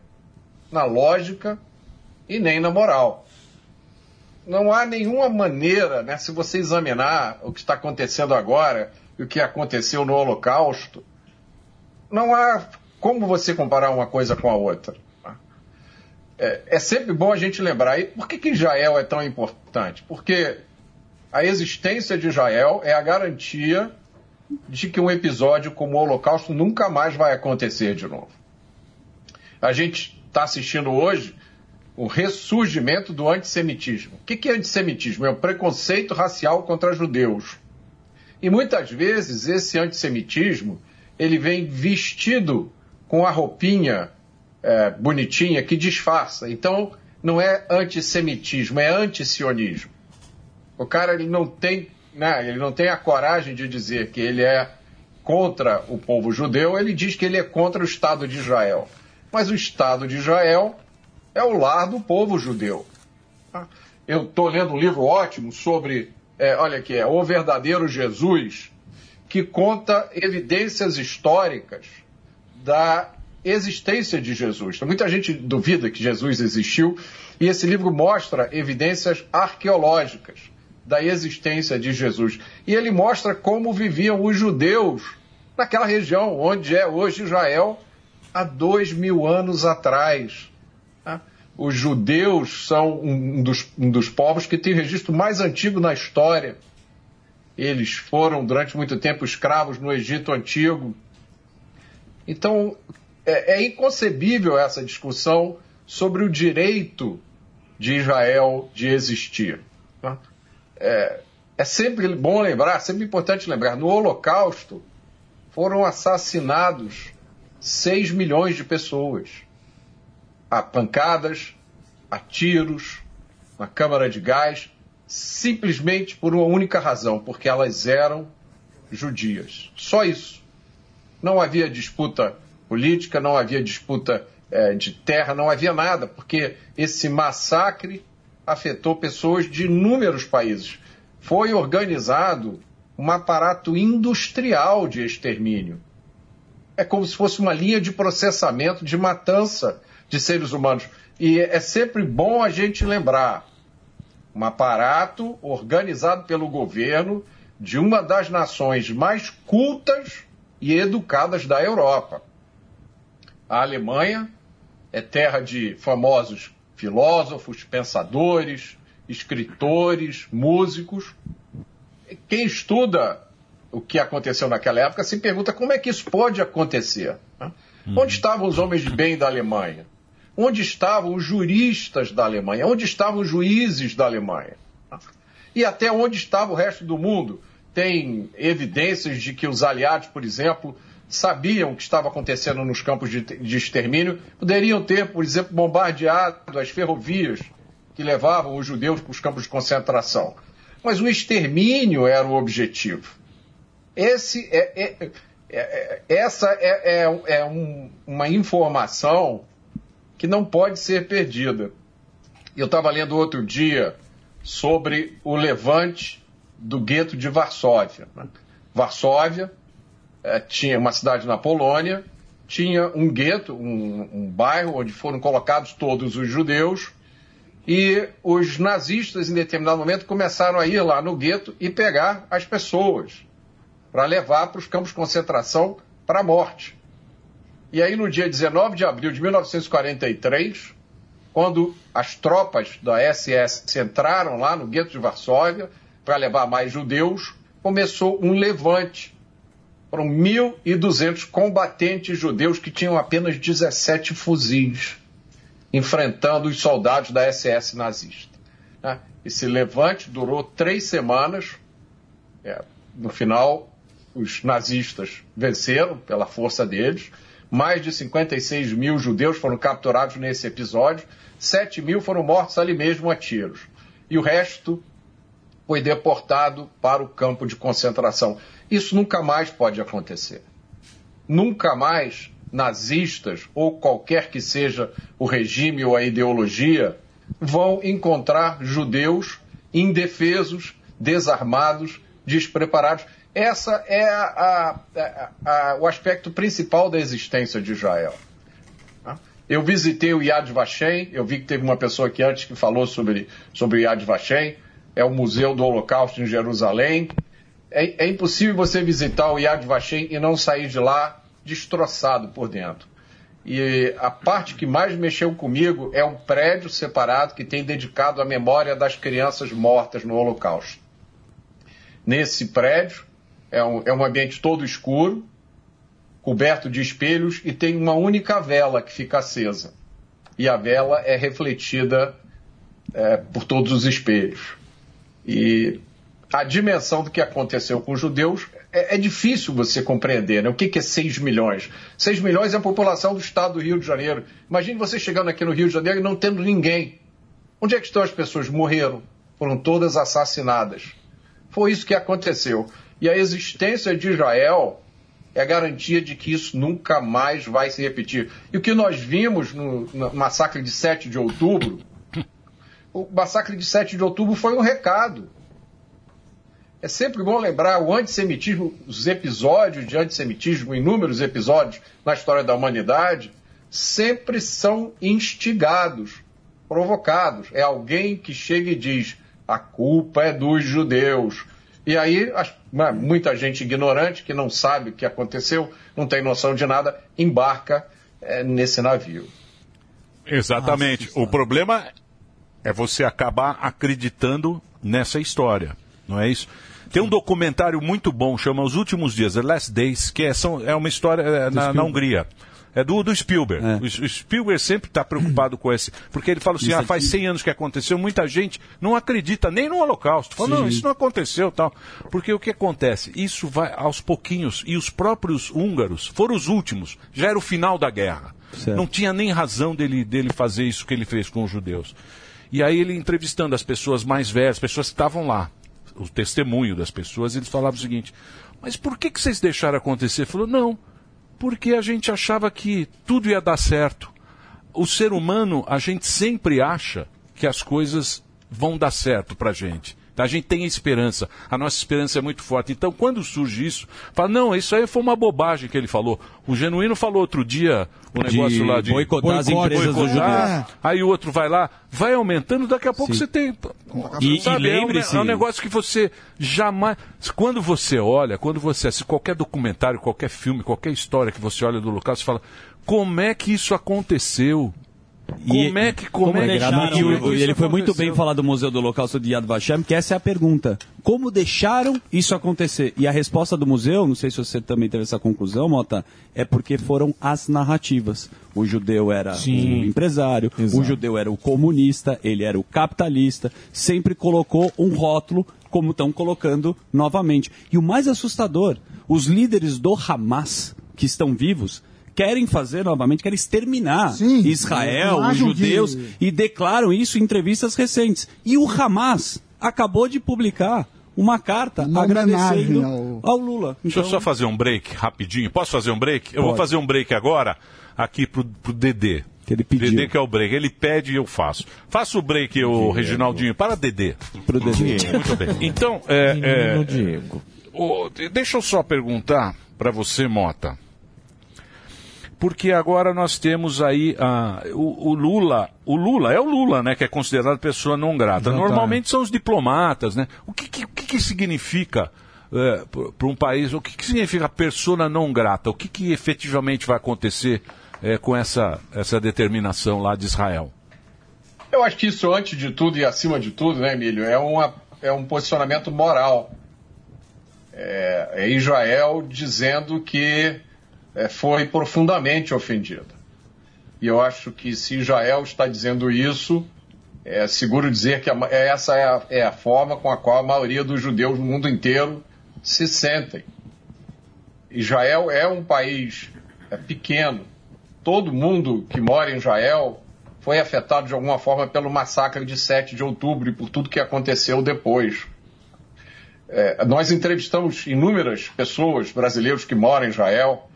na lógica e nem na moral. Não há nenhuma maneira, né, se você examinar o que está acontecendo agora e o que aconteceu no Holocausto, não há como você comparar uma coisa com a outra. É, é sempre bom a gente lembrar. E por que, que Israel é tão importante? Porque a existência de Israel é a garantia de que um episódio como o Holocausto nunca mais vai acontecer de novo. A gente está assistindo hoje o ressurgimento do antissemitismo. O que é antissemitismo? É o preconceito racial contra judeus. E muitas vezes esse antissemitismo ele vem vestido com a roupinha é, bonitinha que disfarça. Então não é antissemitismo, é antisionismo. O cara ele não tem, né, ele não tem a coragem de dizer que ele é contra o povo judeu, ele diz que ele é contra o Estado de Israel. Mas o Estado de Israel é o lar do povo judeu. tá? Eu estou lendo um livro ótimo sobre, é, olha aqui, é O Verdadeiro Jesus, que conta evidências históricas da existência de Jesus. Então, muita gente duvida que Jesus existiu, e esse livro mostra evidências arqueológicas da existência de Jesus. E ele mostra como viviam os judeus naquela região onde é hoje Israel, há dois mil anos atrás. tá? Os judeus são um dos, um dos povos que tem registro mais antigo na história. Eles foram durante muito tempo escravos no Egito Antigo. Então, é, é inconcebível essa discussão sobre o direito de Israel de existir. tá? É, é sempre bom lembrar, sempre importante lembrar, no Holocausto foram assassinados 6 milhões de pessoas. A pancadas, a tiros, na câmara de gás, simplesmente por uma única razão, porque elas eram judias. Só isso. Não havia disputa política, não havia disputa eh, de terra, não havia nada, porque esse massacre afetou pessoas de inúmeros países. Foi organizado um aparato industrial de extermínio. É como se fosse uma linha de processamento, de matança de seres humanos. E é sempre bom a gente lembrar um aparato organizado pelo governo de uma das nações mais cultas e educadas da Europa. A Alemanha é terra de famosos filósofos, pensadores, escritores, músicos. Quem estuda o que aconteceu naquela época se pergunta como é que isso pode acontecer. né? Onde estavam os homens de bem da Alemanha? Onde estavam os juristas da Alemanha? Onde estavam os juízes da Alemanha? E até onde estava o resto do mundo? Tem evidências de que os aliados, por exemplo, sabiam o que estava acontecendo nos campos de, de extermínio, poderiam ter, por exemplo, bombardeado as ferrovias que levavam os judeus para os campos de concentração. Mas o extermínio era o objetivo. Esse é, é- é- é- essa é, é- é um- uma informação que não pode ser perdida. Eu estava lendo outro dia sobre o levante do gueto de Varsóvia. né? Varsóvia eh, tinha uma cidade na Polônia, tinha um gueto, um, um bairro onde foram colocados todos os judeus, e os nazistas, em determinado momento, começaram a ir lá no gueto e pegar as pessoas para levar para os campos de concentração para a morte. E aí, no dia 19 de abril de 1943, quando as tropas da SS entraram lá no gueto de Varsóvia para levar mais judeus, começou um levante. Foram 1.200 combatentes judeus que tinham apenas 17 fuzis, enfrentando os soldados da SS nazista. né? Esse levante durou três semanas. É, no final, os nazistas venceram pela força deles. Mais de 56 mil judeus foram capturados nesse episódio. 7 mil foram mortos ali mesmo a tiros. E o resto foi deportado para o campo de concentração. Isso nunca mais pode acontecer. Nunca mais nazistas, ou qualquer que seja o regime ou a ideologia, vão encontrar judeus indefesos, desarmados, despreparados. Essa é a- a- a- o aspecto principal da existência de Israel. Tá? Eu visitei o Yad Vashem, eu vi que teve uma pessoa aqui antes que falou sobre, sobre Yad Vashem, é o Museu do Holocausto em Jerusalém. É, é impossível você visitar o Yad Vashem e não sair de lá destroçado por dentro. E a parte que mais mexeu comigo é um prédio separado que tem dedicado à memória das crianças mortas no Holocausto. Nesse prédio é um, é um ambiente todo escuro, coberto de espelhos e tem uma única vela que fica acesa. E a vela é refletida é, por todos os espelhos. E a dimensão do que aconteceu com os judeus é, é difícil você compreender. Né? O que, que é 6 milhões? 6 milhões é a população do estado do Rio de Janeiro. Imagine você chegando aqui no Rio de Janeiro e não tendo ninguém. Onde é que estão as pessoas? Morreram. Foram todas assassinadas. Foi isso que aconteceu. E a existência de Israel é garantia de que isso nunca mais vai se repetir. E o que nós vimos no, no massacre de 7 de outubro, o massacre de 7 de outubro foi um recado. É sempre bom lembrar o antissemitismo, os episódios de antissemitismo, inúmeros episódios na história da humanidade, sempre são instigados, provocados. É alguém que chega e diz: a culpa é dos judeus. E aí, né, muita gente ignorante, que não sabe o que aconteceu, não tem noção de nada, embarca eh, nesse navio. Exatamente. o problema é você acabar acreditando nessa história, não é isso? Tem um documentário muito bom, chama Os Últimos Dias, The Last Days, que é, são- é uma história é, na, na Hungria. É do, do Spielberg. O, o Spielberg sempre está preocupado com esse. Porque ele fala assim: Isso ah, faz aqui- 100 anos que aconteceu, muita gente não acredita nem no Holocausto. Fala, não, isso não aconteceu tal. Porque o que acontece? Isso vai aos pouquinhos. E os próprios húngaros foram os últimos. Já era o final da guerra. Certo. Não tinha nem razão dele, dele fazer isso que ele fez com os judeus. E aí ele entrevistando as pessoas mais velhas, pessoas que estavam lá, o testemunho das pessoas, eles falavam o seguinte: Mas por que, que vocês deixaram acontecer? Ele falou: Não, porque a gente achava que tudo ia dar certo. O ser humano, a gente sempre acha que as coisas vão dar certo pra gente. A gente tem esperança. A nossa esperança é muito forte. Então, quando surge isso, fala, não, isso aí foi uma bobagem que ele falou. O Genuíno falou outro dia o De negócio lá de boicotar as empresas boicotar. judeus. Aí o outro vai lá, vai aumentando, daqui a pouco Sim. você tem. E- e é um lembre-se- é um negócio que você jamais. Quando você olha, quando você assiste qualquer documentário, qualquer filme, qualquer história que você olha do local, você fala: como é que isso aconteceu? Como é que, como, como é que e ele foi muito bem falar do Museu do Holocausto de Yad Vashem, que essa é a pergunta. Como deixaram isso acontecer? E a resposta do museu, não sei se você também teve essa conclusão, Mota, é porque foram as narrativas. O judeu era Sim. o empresário, o judeu era o comunista, ele era o capitalista, sempre colocou um rótulo como estão colocando novamente. E o mais assustador, os líderes do Hamas que estão vivos, querem fazer novamente, querem exterminar Israel, não os judeus, que- e declaram isso em entrevistas recentes. E o Hamas acabou de publicar uma carta Uma agradecendo homenagem ao... Lula. Deixa eu Então- só fazer um break rapidinho. Posso fazer um break? Eu vou Pode. fazer um break agora aqui pro, pro Dedê. Que ele pediu. Dedê que é o break. Ele pede e eu faço. Faça o break, o Reginaldinho. Para Dedê. Pro Dedê. Muito bem. Então, é, é, Diego. o- deixa eu só perguntar para você, Mota. Porque agora nós temos aí ah, o, o Lula, o Lula é o Lula, né, que é considerado pessoa não grata. Exatamente. Normalmente são os diplomatas, né? O que, que, que, que significa para um país? O que, que significa persona não grata? O que, que efetivamente vai acontecer eh, com essa, essa determinação lá de Israel? Eu acho que isso, antes de tudo e acima de tudo, né, Emílio, é, uma, é um posicionamento moral. É, é Israel dizendo que é, foi profundamente ofendida. E eu acho que se Israel está dizendo isso, é seguro dizer que ma- essa é a, é a forma com a qual a maioria dos judeus no mundo inteiro se sentem. Israel é um país é, pequeno. Todo mundo que mora em Israel foi afetado de alguma forma pelo massacre de 7 de outubro e por tudo que aconteceu depois. É, nós entrevistamos inúmeras pessoas, brasileiros que moram em Israel,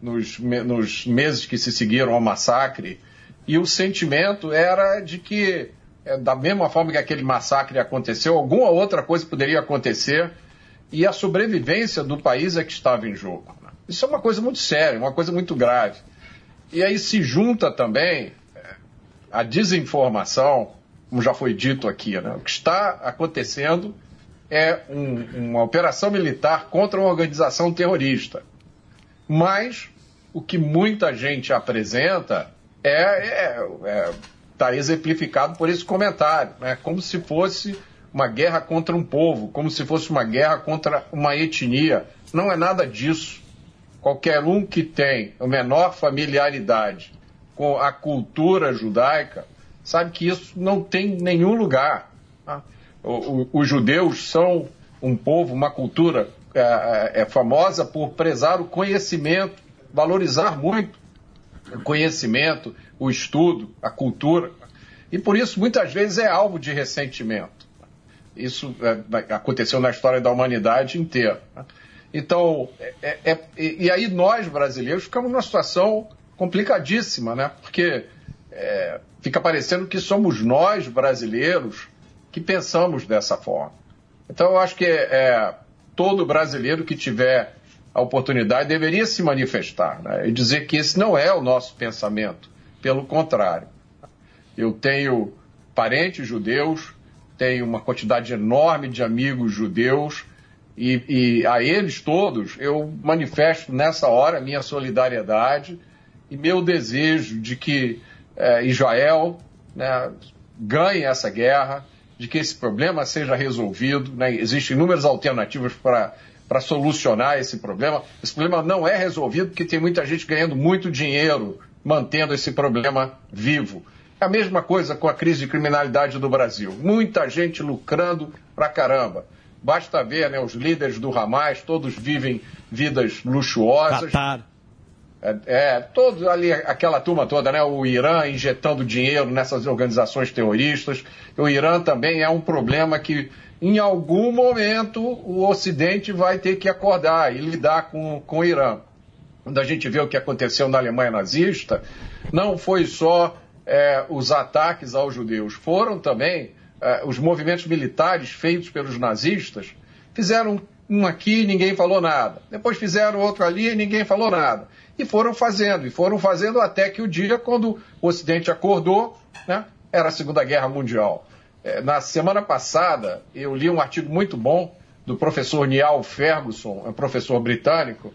nos, nos meses que se seguiram ao massacre, e o sentimento era de que, é, da mesma forma que aquele massacre aconteceu, alguma outra coisa poderia acontecer e a sobrevivência do país é que estava em jogo. Isso é uma coisa muito séria, uma coisa muito grave. E aí se junta também é, a desinformação, como já foi dito aqui, né? o que está acontecendo é um- uma operação militar contra uma organização terrorista. Mas o que muita gente apresenta é, está exemplificado por esse comentário, né? como se fosse uma guerra contra um povo, como se fosse uma guerra contra uma etnia. Não é nada disso. Qualquer um que tem a menor familiaridade com a cultura judaica sabe que isso não tem nenhum lugar. tá? Os judeus são um povo, uma cultura é, é famosa por prezar o conhecimento, valorizar muito o conhecimento, o estudo, a cultura. E por isso, muitas vezes, é alvo de ressentimento. Isso é, aconteceu na história da humanidade inteira. Então, é- é- e e aí nós, brasileiros, ficamos numa situação complicadíssima, né? Porque é, fica parecendo que somos nós, brasileiros, que pensamos dessa forma. Então, eu acho que é, todo brasileiro que tiver a oportunidade deveria se manifestar né? e dizer que esse não é o nosso pensamento. Pelo contrário. Eu tenho parentes judeus, tenho uma quantidade enorme de amigos judeus e, e a eles todos eu manifesto nessa hora minha solidariedade e meu desejo de que eh, Israel né, ganhe essa guerra, de que esse problema seja resolvido. Né? Existem inúmeras alternativas para para solucionar esse problema. Esse problema não é resolvido porque tem muita gente ganhando muito dinheiro mantendo esse problema vivo. É a mesma coisa com a crise de criminalidade do Brasil. Muita gente lucrando pra caramba. Basta ver, né, os líderes do Hamas, todos vivem vidas luxuosas. É, todos ali, aquela turma toda, né? O Irã injetando dinheiro nessas organizações terroristas. O Irã também é um problema que, em algum momento, o Ocidente vai ter que acordar e lidar com, com o Irã. Quando a gente vê o que aconteceu na Alemanha nazista, não foi só é, os ataques aos judeus, foram também é, os movimentos militares feitos pelos nazistas. Fizeram um aqui e ninguém falou nada. Depois fizeram outro ali e ninguém falou nada. E foram fazendo, e foram fazendo até que o dia, quando o Ocidente acordou, né, era a Segunda Guerra Mundial. É, na semana passada, eu li um artigo muito bom do professor Niall Ferguson, um professor britânico,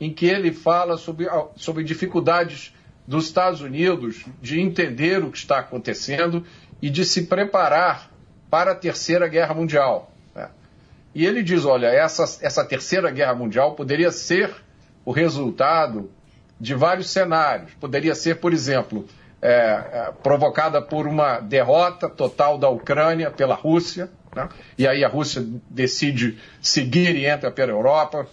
em que ele fala sobre, sobre dificuldades dos Estados Unidos de entender o que está acontecendo e de se preparar para a Terceira Guerra Mundial. E ele diz: olha, essa, essa Terceira Guerra Mundial poderia ser o resultado de vários cenários. Poderia ser, por exemplo, é, é, provocada por uma derrota total da Ucrânia pela Rússia, né? e aí a Rússia decide seguir e entra pela Europa.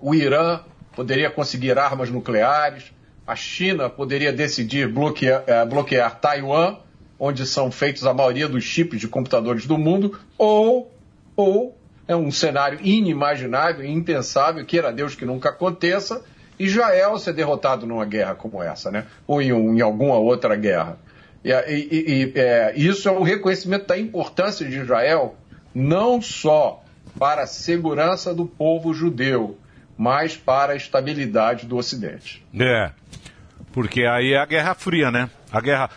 O Irã poderia conseguir armas nucleares, a China poderia decidir bloquear, eh, bloquear Taiwan, onde são feitos a maioria dos chips de computadores do mundo, ou, ou é um cenário inimaginável, impensável, queira Deus que nunca aconteça, Israel ser derrotado numa guerra como essa, né? ou em, um- em alguma outra guerra. E, e- e- e, é, isso é um reconhecimento da importância de Israel, não só para a segurança do povo judeu, mas para a estabilidade do Ocidente. É. Porque aí é a Guerra Fria, né? A guerra.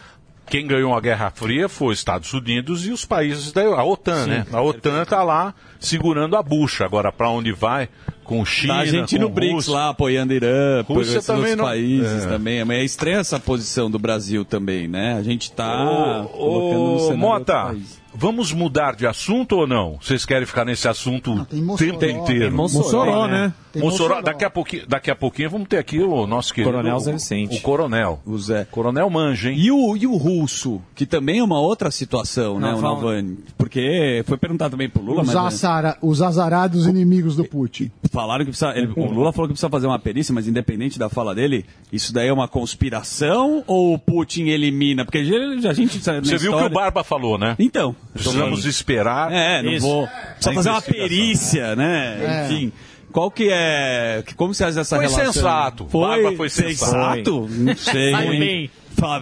Quem ganhou a Guerra Fria foi os Estados Unidos e os países da a OTAN, Sim, né? A OTAN está lá segurando a bucha. Agora, para onde vai? Com China, a gente com no BRICS Rússia. lá apoiando Irã, apoiando Rússia também outros não- países É. também. É estranha essa posição do Brasil também, né? A gente tá Ô, colocando no cenário Mota. Vamos mudar de assunto ou não? Vocês querem ficar nesse assunto o tempo inteiro? tem Mossoró, né? Tem Mossoró, Mossoró. daqui a, pouquinho, daqui a pouquinho vamos ter aqui o nosso querido... Coronel Zé o- Vicente. O Coronel. O Zé. Coronel Manja, hein? E o, e o russo, que também é uma outra situação, né? O Navani. Porque foi perguntado também pro Lula, Os, mas... é, azara- os azarados inimigos do Putin. Falaram que precisa. ele- o Lula falou que precisa fazer uma perícia, mas independente da fala dele, isso daí é uma conspiração ou o Putin elimina? Porque a gente. Você viu o que o Barba falou, né? Então. Precisamos esperar. É, não Isso. vou. Precisa fazer uma perícia, né? É. Enfim. Qual que é. que- Como você faz essa Foi relação? sensato. Barba foi sensato. Não sei. Vai bem.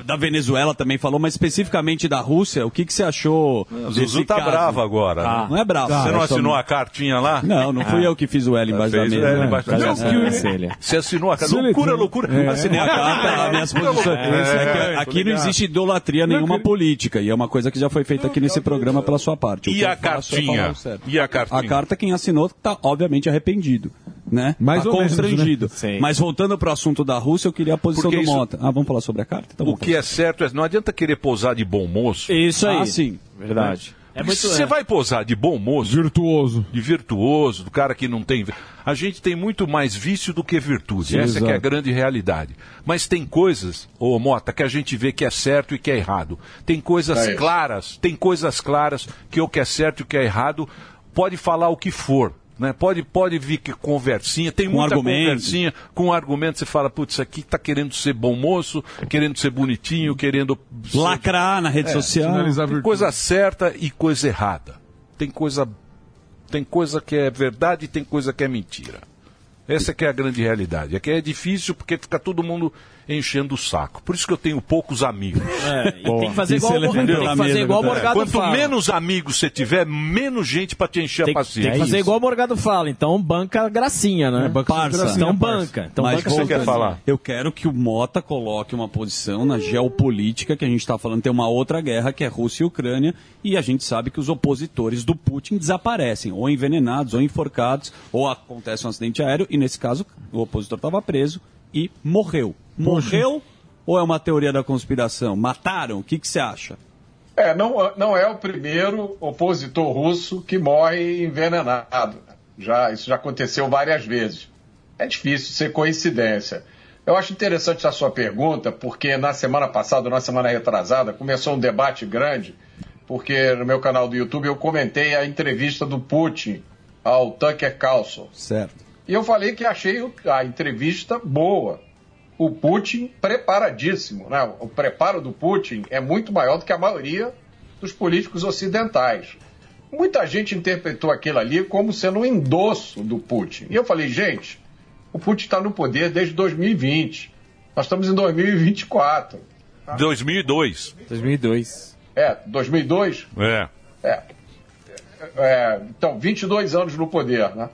Da Venezuela também falou, mas especificamente da Rússia, o que, que você achou? O Zuzu tá caso? bravo agora. Ah, né? não é bravo. Você não É só- assinou a cartinha lá? Não, não fui eu que fiz o L embaixo da Fez mesa. L né? embaixo da Não, mesa. que- É. Você assinou a carta. Loucura, loucura. É. Assinei a carta, lá, minhas posições. É, aqui não existe idolatria nenhuma política, e é uma coisa que já foi feita aqui nesse programa pela sua parte. E a é cartinha? E a cartinha? A carta quem assinou está obviamente arrependido. Né? Mais tá ou menos, constrangido. né? Sim. Mas voltando para o assunto da Rússia, eu queria a posição Porque do isso- Mota. Ah, vamos falar sobre a carta? Então, O que é certo é não adianta querer posar de bom moço. Isso aí. Ah, sim. Verdade. É muito, você vai posar de bom moço, virtuoso, de virtuoso, do cara que não tem. A gente tem muito mais vício do que virtude. Sim, Essa que é a exato. grande realidade. Mas tem coisas, ô Mota, que a gente vê que é certo e que é errado. Tem coisas É claras, tem coisas claras que o que é certo e o que é errado. Pode falar o que for. Né? Pode, pode vir que conversinha, tem Com muita argumento. conversinha, com argumento você fala, putz, isso aqui tá querendo ser bom moço, querendo ser bonitinho, querendo ser- Lacrar na rede social. Sinalizar tem coisa certa e coisa errada. Tem coisa tem coisa que é verdade e tem coisa que é mentira. Essa que é a grande realidade. É que é difícil porque fica todo mundo enchendo o saco. Por isso que eu tenho poucos amigos. É, e tem que fazer igual, o Mor- tem que fazer igual o Morgado Quanto fala. menos amigos você tiver, menos gente pra te encher Tem, a paciência. tem que fazer igual o Morgado fala, então banca gracinha, né? Parça. Então banca. Então Mas banca voltando, suas coisas. Eu quero que o Mota coloque uma posição na geopolítica que a gente está falando. Tem uma outra guerra que é Rússia e Ucrânia e a gente sabe que os opositores do Putin desaparecem, ou envenenados, ou enforcados, ou acontece um acidente aéreo e nesse caso o opositor estava preso e morreu. Morreu ou é uma teoria da conspiração? Mataram? O que que você acha? É, não, não é o primeiro opositor russo que morre envenenado. Já, isso já aconteceu várias vezes. É difícil ser coincidência. Eu acho interessante a sua pergunta, porque na semana passada, na semana retrasada, começou um debate grande, porque no meu canal do YouTube eu comentei a entrevista do Putin ao Tucker Carlson. Certo. E eu falei que achei a entrevista boa. O Putin preparadíssimo. Né? O preparo do Putin é muito maior do que a maioria dos políticos ocidentais. Muita gente interpretou aquilo ali como sendo um endosso do Putin. E eu falei, gente, o Putin está no poder desde 2020. Nós estamos em 2024. 2002. 2002. É, 2002? É. É. É, então, 22 anos no poder, né?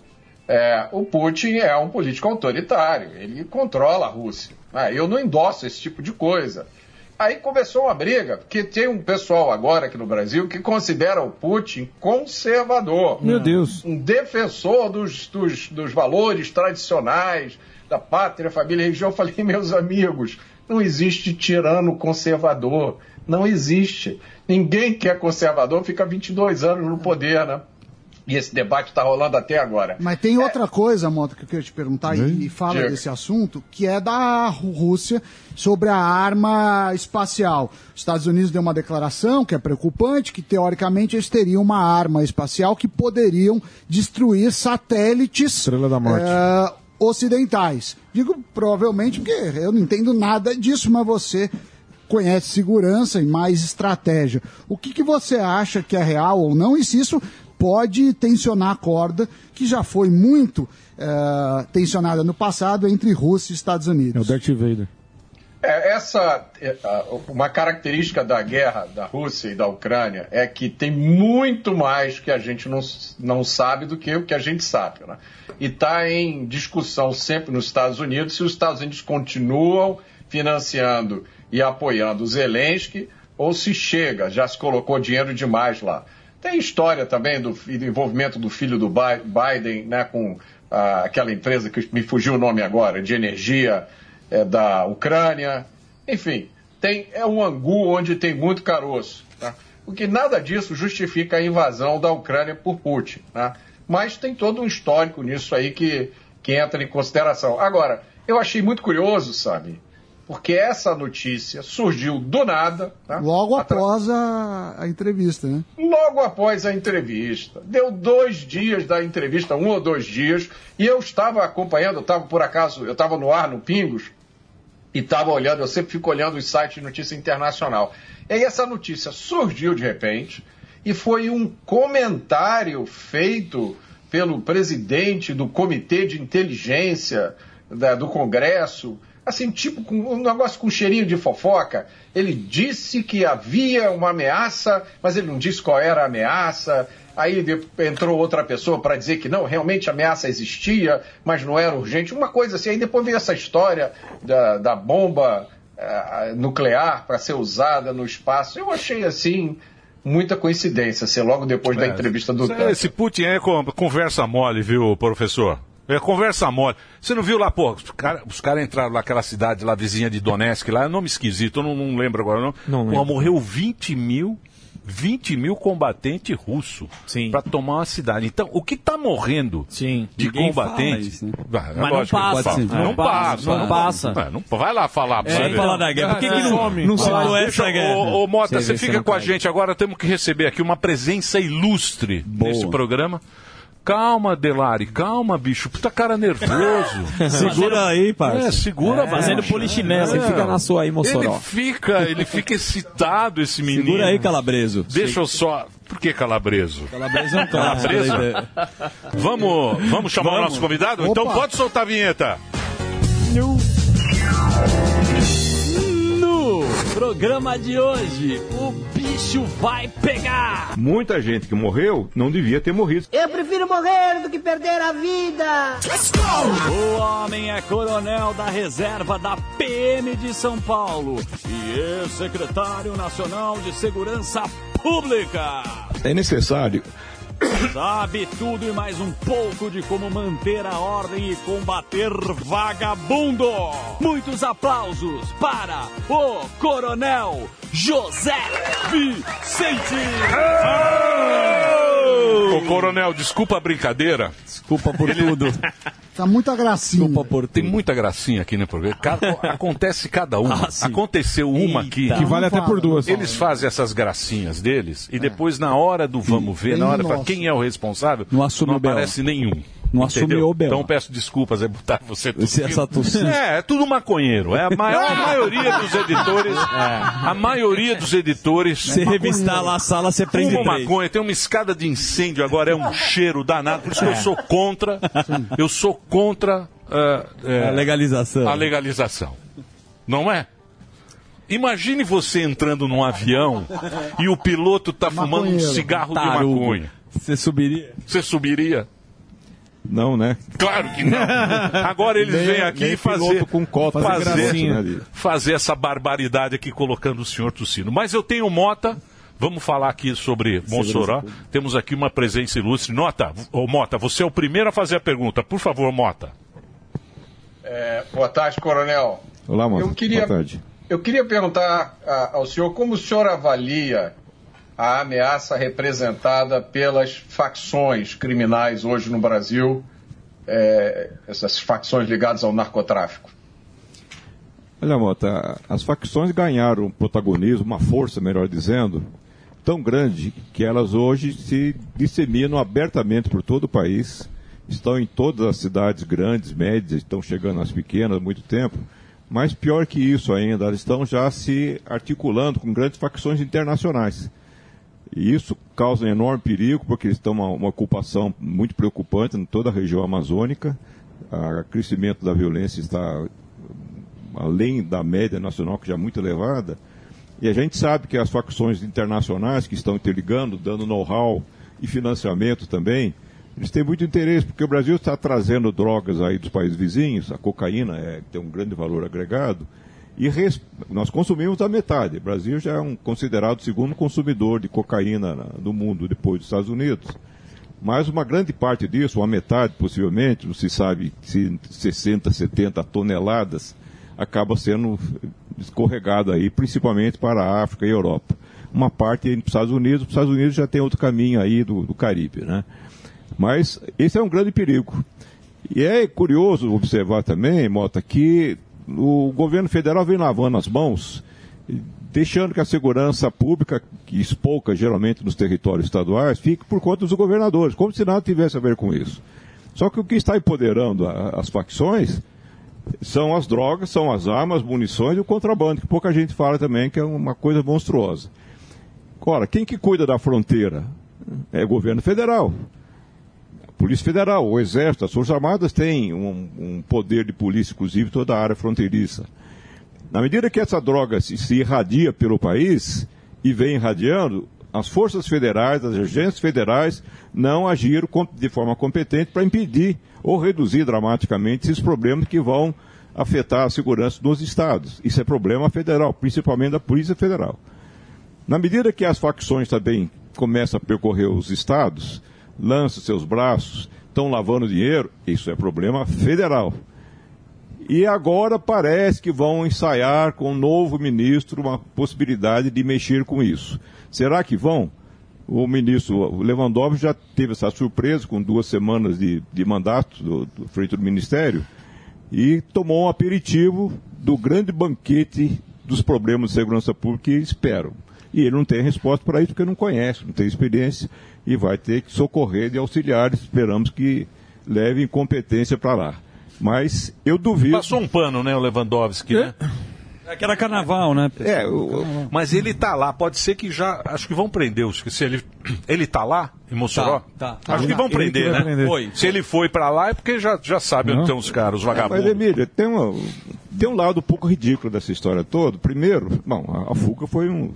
É, o Putin é um político autoritário, ele controla a Rússia. né? Eu não endosso esse tipo de coisa. Aí começou uma briga, porque tem um pessoal agora aqui no Brasil que considera o Putin conservador. Meu Deus. Um defensor dos, dos, dos valores tradicionais, da pátria, família e religião. Eu falei, meus amigos, não existe tirano conservador. Não existe. Ninguém que é conservador fica 22 anos no poder, né? E esse debate está rolando até agora. Mas tem outra coisa, Mota, que eu queria te perguntar, e, e fala Diga. desse assunto, que é da Rú- Rússia sobre a arma espacial. Os Estados Unidos deu uma declaração que é preocupante, que teoricamente eles teriam uma arma espacial que poderiam destruir satélites Estrela da Morte. eh, ocidentais. Digo provavelmente porque eu não entendo nada disso, mas você conhece segurança e mais estratégia. O que, que você acha que é real ou não e se isso pode tensionar a corda, que já foi muito eh, tensionada no passado entre Rússia e Estados Unidos? É o Darth Vader. É, essa é, a- uma característica da guerra da Rússia e da Ucrânia é que tem muito mais que a gente não, não sabe do que o que a gente sabe. Né? E está em discussão sempre nos Estados Unidos se os Estados Unidos continuam financiando e apoiando o Zelensky ou se chega, já se colocou dinheiro demais lá. Tem história também do, do envolvimento do filho do Bi- Biden né, com ah, aquela empresa que me fugiu o nome agora, de energia é, da Ucrânia. Enfim, tem, é um angu onde tem muito caroço. Tá? O que nada disso justifica a invasão da Ucrânia por Putin. Né? Mas tem todo um histórico nisso aí que, que entra em consideração. Agora, eu achei muito curioso, sabe? Porque essa notícia surgiu do nada. Tá? Logo após a, a entrevista, né? logo após a entrevista. Deu dois dias da entrevista, um ou dois dias, e eu estava acompanhando, eu estava por acaso, eu estava no ar no Pingos, e estava olhando, eu sempre fico olhando os sites de notícia internacional. E aí essa notícia surgiu de repente, e foi um comentário feito pelo presidente do Comitê de Inteligência da- do Congresso, assim, tipo com um negócio com cheirinho de fofoca. Ele disse que havia uma ameaça, mas ele não disse qual era a ameaça. Aí entrou outra pessoa para dizer que não, realmente a ameaça existia, mas não era urgente. Uma coisa assim. Aí depois veio essa história da, da bomba eh, nuclear para ser usada no espaço. Eu achei assim muita coincidência, ser logo depois da É, entrevista do. Esse Putin é con- conversa mole, viu, professor? É conversa mole. Você não viu lá, pô, os caras cara entraram naquela cidade lá, vizinha de Donetsk, lá, é nome esquisito, eu não, não lembro agora não. Não Pô, lembro. morreu 20 mil, 20 mil combatentes russos para tomar uma cidade. Então, o que tá morrendo de ninguém fala combatente... isso, né? Ah, é Mas não lógico passa, não Não passa, passa. não passa. É, não- vai lá falar. pra É, você ver. falar da guerra. Por que que não- não citou essa guerra? Ô, ô, Mota, Você você fica não com a cai. gente agora, temos que receber aqui uma presença ilustre nesse programa. Calma, Delari, calma, bicho. Puta cara nervoso. Segura aí, parça. É, segura É, fazendo baixo. polichinelo. Você fica na sua aí, Mossoró. Ele fica, ele fica excitado, esse menino. Segura aí, Calabreso. Deixa eu só... Por que Calabreso? Calabreso é um clássico. Calabreso? Daí- Vamos, vamos chamar o Vamos. nosso convidado? Opa. Então pode soltar a vinheta. No programa de hoje, o bicho vai pegar. Muita gente que morreu não devia ter morrido. Eu prefiro morrer do que perder a vida. Let's O homem é coronel da reserva da PM de São Paulo e ex-secretário nacional de Segurança Pública. É necessário. Sabe tudo e mais um pouco de como manter a ordem e combater vagabundo. Muitos aplausos para o Coronel José Vicente. Ô, coronel, desculpa a brincadeira. Desculpa por tudo. Tá muita gracinha. Tem muita gracinha aqui no programa. Cada- acontece cada uma. Ah, sim. Aconteceu uma aqui. Que vale até por duas. Eles fazem essas gracinhas deles e depois, na hora do vamos ver, Bem na hora nosso. Quem é o responsável, Não assume o BO. aparece nenhum. Não assume Entendeu? o. Então peço desculpas, é botar você essa tossida. É, é tudo maconheiro. É a maior a maioria dos editores. A maioria dos editores. Se revistar lá a sala, você prende Fuma três. maconha, tem uma escada de incêndio agora, é um cheiro danado. Por isso que eu sou contra. Eu sou contra é, A legalização. a legalização. Não é? Imagine você entrando num avião e o piloto tá fumando um cigarro Tarugo. de maconha. Você subiria? Você subiria? Não, né? Claro que não. Agora eles Nem- vêm aqui nem fazer, com cota fazer, né, fazer essa barbaridade aqui colocando o senhor tossindo. Mas eu tenho Mota. Vamos falar aqui sobre Mossoró. Temos aqui uma presença ilustre. Nota, ô Mota, você é o primeiro a fazer a pergunta. Por favor, Mota. É, boa tarde, coronel. Olá, mano. Eu queria, Boa tarde. eu queria perguntar ao senhor como o senhor avalia a ameaça representada pelas facções criminais hoje no Brasil, é, essas facções ligadas ao narcotráfico. Olha, Mota, as facções ganharam um protagonismo, uma força, melhor dizendo, tão grande que elas hoje se disseminam abertamente por todo o país estão em todas as cidades grandes, médias, estão chegando às pequenas há muito tempo. Mas pior que isso ainda, elas estão já se articulando com grandes facções internacionais. E isso causa um enorme perigo, porque eles estão uma, uma ocupação muito preocupante em toda a região amazônica. O crescimento da violência está além da média nacional, que já é muito elevada. E a gente sabe que as facções internacionais que estão interligando, dando know-how e financiamento também, eles têm muito interesse, porque o Brasil está trazendo drogas aí dos países vizinhos, a cocaína é, tem um grande valor agregado, e res- nós consumimos a metade. O Brasil já é um considerado segundo consumidor de cocaína na- no mundo, depois dos Estados Unidos. Mas uma grande parte disso, uma metade possivelmente, não se sabe se 60, 70 toneladas, acaba sendo escorregado aí, principalmente para a África e Europa. Uma parte indo para os Estados Unidos, os Estados Unidos já tem outro caminho aí do, do Caribe, né? Mas esse é um grande perigo. E é curioso observar também, Mota, que o governo federal vem lavando as mãos, deixando que a segurança pública, que espolca geralmente nos territórios estaduais, fique por conta dos governadores, como se nada tivesse a ver com isso. Só que o que está empoderando a- as facções são as drogas, são as armas, munições e o contrabando, que pouca gente fala também, que é uma coisa monstruosa. Ora, quem que cuida da fronteira? É o governo federal. Polícia Federal, o Exército, as Forças Armadas têm um, um poder de polícia, inclusive toda a área fronteiriça. Na medida que essa droga se, se irradia pelo país e vem irradiando, as forças federais, as agências federais não agiram de forma competente para impedir ou reduzir dramaticamente esses problemas que vão afetar a segurança dos estados. Isso é problema federal, principalmente da Polícia Federal. Na medida que as facções também começam a percorrer os estados, lançam seus braços, estão lavando dinheiro, isso é problema federal. E agora parece que vão ensaiar com o novo ministro uma possibilidade de mexer com isso. Será que vão? O ministro Lewandowski já teve essa surpresa com duas semanas de, de mandato do, do frente do ministério e tomou um aperitivo do grande banquete dos problemas de segurança pública que esperam. E ele não tem resposta para isso porque não conhece, não tem experiência e vai ter que socorrer de auxiliares. Esperamos que levem competência para lá. Mas eu duvido. Passou um pano, né, o Lewandowski, né? É que era carnaval, né? É, mas ele tá lá, pode ser que já. Acho que vão prender. Se ele, ele tá lá, em Mossoró? Tá, tá. Acho que vão que prender, vai né? prender. Foi. Se ele foi pra lá é porque já, já sabe onde estão os caras, os Mas, vagabundos. Emílio, tem, uma, tem um lado um pouco ridículo dessa história toda. Primeiro, bom, a, a fuga foi um.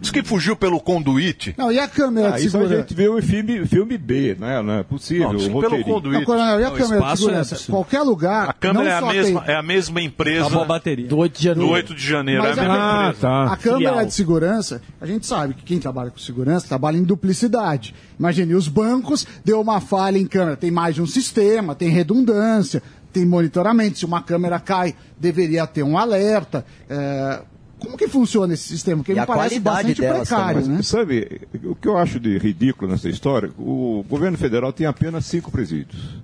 Diz que fugiu pelo conduíte. Não, e a câmera Ah, de isso a segurança? gente viu em filme, filme B, né? Não é possível. Não, um pelo conduíte. Não, coronel, e a Não, câmera de espaço segurança? é- Qualquer lugar. A câmera não é a, só mesma, tem- é a mesma empresa. Acabou a bateria. Do 8 de janeiro. Do 8 de janeiro. Mas é a a, mesma câmera- empresa. a câmera Filial. de segurança, a gente sabe que quem trabalha com segurança trabalha em duplicidade. Imagine, os bancos deu uma falha em câmera, tem mais de um sistema, tem redundância, tem monitoramento. Se uma câmera cai, deveria ter um alerta. É, Como que funciona esse sistema? Porque E me a parece bastante precário, também. né? Sabe, o que eu acho de ridículo nessa história, o governo federal tem apenas cinco presídios.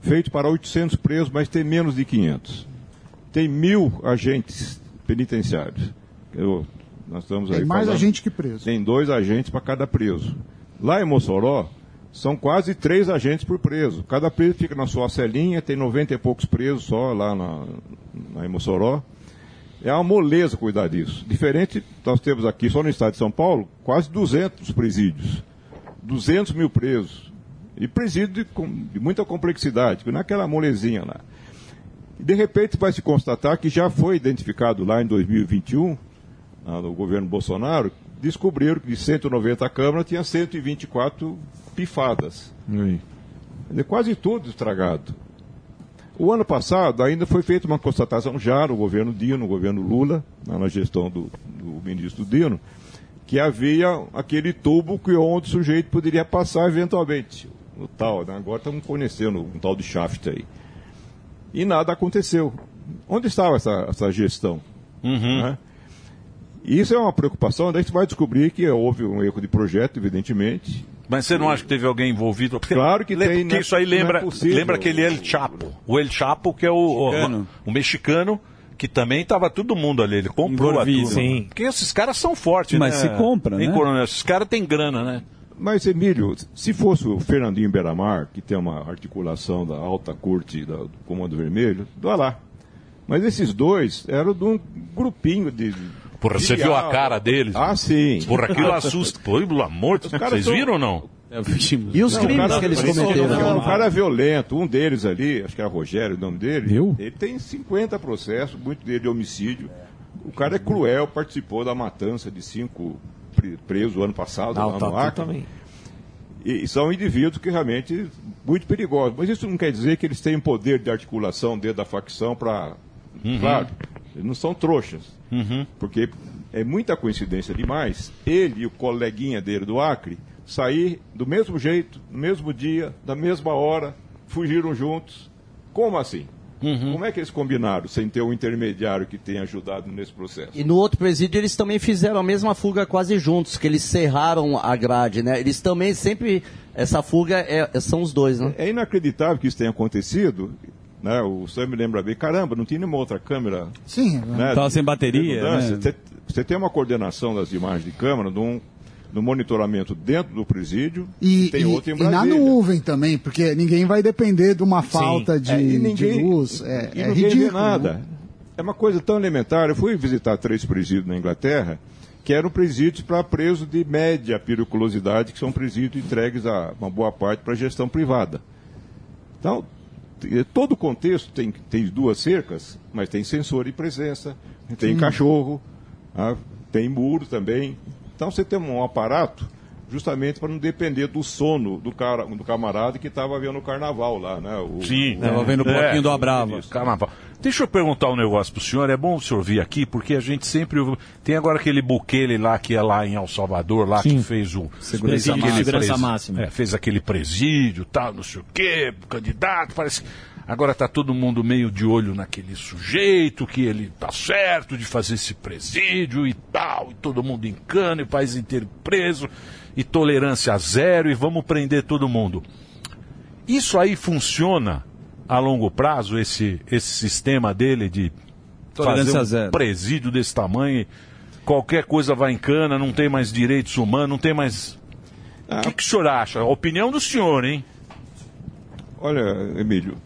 Feito para 800 presos, mas tem menos de 500. Tem mil agentes penitenciários. Eu- nós estamos aí Tem mais falando- agente que preso. Tem dois agentes para cada preso. Lá em Mossoró, são quase três agentes por preso. Cada preso fica na sua celinha, tem 90 e poucos presos só lá na, lá em Mossoró. É uma moleza cuidar disso. Diferente, nós temos aqui, só no estado de São Paulo, quase 200 presídios. 200 mil presos. E presídio de, de muita complexidade, que não é aquela molezinha lá. E de repente vai se constatar que já foi identificado lá em 2021, ah, no governo Bolsonaro, descobriram que de 190 câmaras tinha 124 pifadas. Quase tudo estragado. O ano passado ainda foi feita uma constatação já no governo Dino, no governo Lula, na gestão do, do ministro Dino, que havia aquele tubo que onde o sujeito poderia passar eventualmente. O tal, né? agora estamos conhecendo um tal de shaft aí. E nada aconteceu. Onde estava essa, essa gestão? né? E Isso é uma preocupação, daí você vai descobrir que houve um erro de projeto, evidentemente. Mas você não acha que teve alguém envolvido? Porque, Claro que tem, Porque né? isso aí é lembra, possível. lembra aquele El Chapo. O El Chapo, que é o, o, Mexicano. o mexicano, que também estava todo mundo ali. Ele comprou Envolvido. a turma. Sim. Porque esses caras são fortes, Mas né? se compra, né? coronel? Esses caras têm grana, né? Mas, Emílio, se fosse o Fernandinho Beramar, que tem uma articulação da alta corte da- do Comando Vermelho, dá lá. Mas esses dois eram de um grupinho de. Porra, você viu a cara deles? Ah, sim. Porra, aquilo assusta. Pô, pelo amor de Deus. Vocês viram ou não? E os crimes que eles cometeram? O cara é violento, um deles ali, acho que era Rogério o nome dele, ele tem 50 processos, muito dele de homicídio. O cara é cruel, participou da matança de cinco pre- presos ano passado Não, lá tá no Acre. também. E, e são indivíduos que realmente muito perigosos. Mas isso não quer dizer que eles tenham poder de articulação dentro da facção para. Uhum. Claro, eles não são trouxas. Porque é muita coincidência demais ele e o coleguinha dele do Acre sair do mesmo jeito, no mesmo dia, da mesma hora, fugiram juntos. Como assim? Como é que eles combinaram sem ter um intermediário que tenha ajudado nesse processo? E no outro presídio eles também fizeram a mesma fuga quase juntos, que eles cerraram a grade, né? Eles também sempre. Essa fuga é- são os dois, né? É inacreditável que isso tenha acontecido. Né? O Sam me lembra bem, caramba, não tinha nenhuma outra câmera. Sim, né? Tava sem bateria, né? Você, tem uma coordenação das imagens de câmera, de um, no monitoramento dentro do presídio E, tem e- outro em e na nuvem também, porque ninguém vai depender de uma falta de, É, e de ninguém- luz. É, e é ridículo. nada. né? É uma coisa tão elementar. Eu fui visitar três presídios na Inglaterra, que eram presídios para presos de média periculosidade, que são presídios entregues a uma boa parte para gestão privada. Então, todo o contexto tem, tem duas cercas, mas tem sensor de presença, tem Sim. cachorro, ah, tem muro também. Então você tem um aparato justamente para não depender do sono do, cara, do camarada que estava vendo o carnaval lá, né? O, Sim. o- Tava vendo o bloquinho do Abrava. Carnaval. Deixa eu perguntar um negócio pro senhor. É bom o senhor vir aqui, porque a gente sempre. Tem agora aquele Bukele lá que é lá em El Salvador, lá que fez o. Segurança fez. Segurança presi- máxima. É, fez aquele presídio, tal, não sei o quê, candidato, parece. Agora tá todo mundo meio de olho naquele sujeito, que ele tá certo de fazer esse presídio e tal, e todo mundo em cana, e o país inteiro preso, e tolerância zero, e vamos prender todo mundo. Isso aí funciona a longo prazo, esse, esse sistema dele de Tolerância fazer um zero. presídio desse tamanho, qualquer coisa vai em cana, não tem mais direitos humanos, não tem mais. O que, que o senhor acha? A opinião do senhor, hein? Olha, Emílio,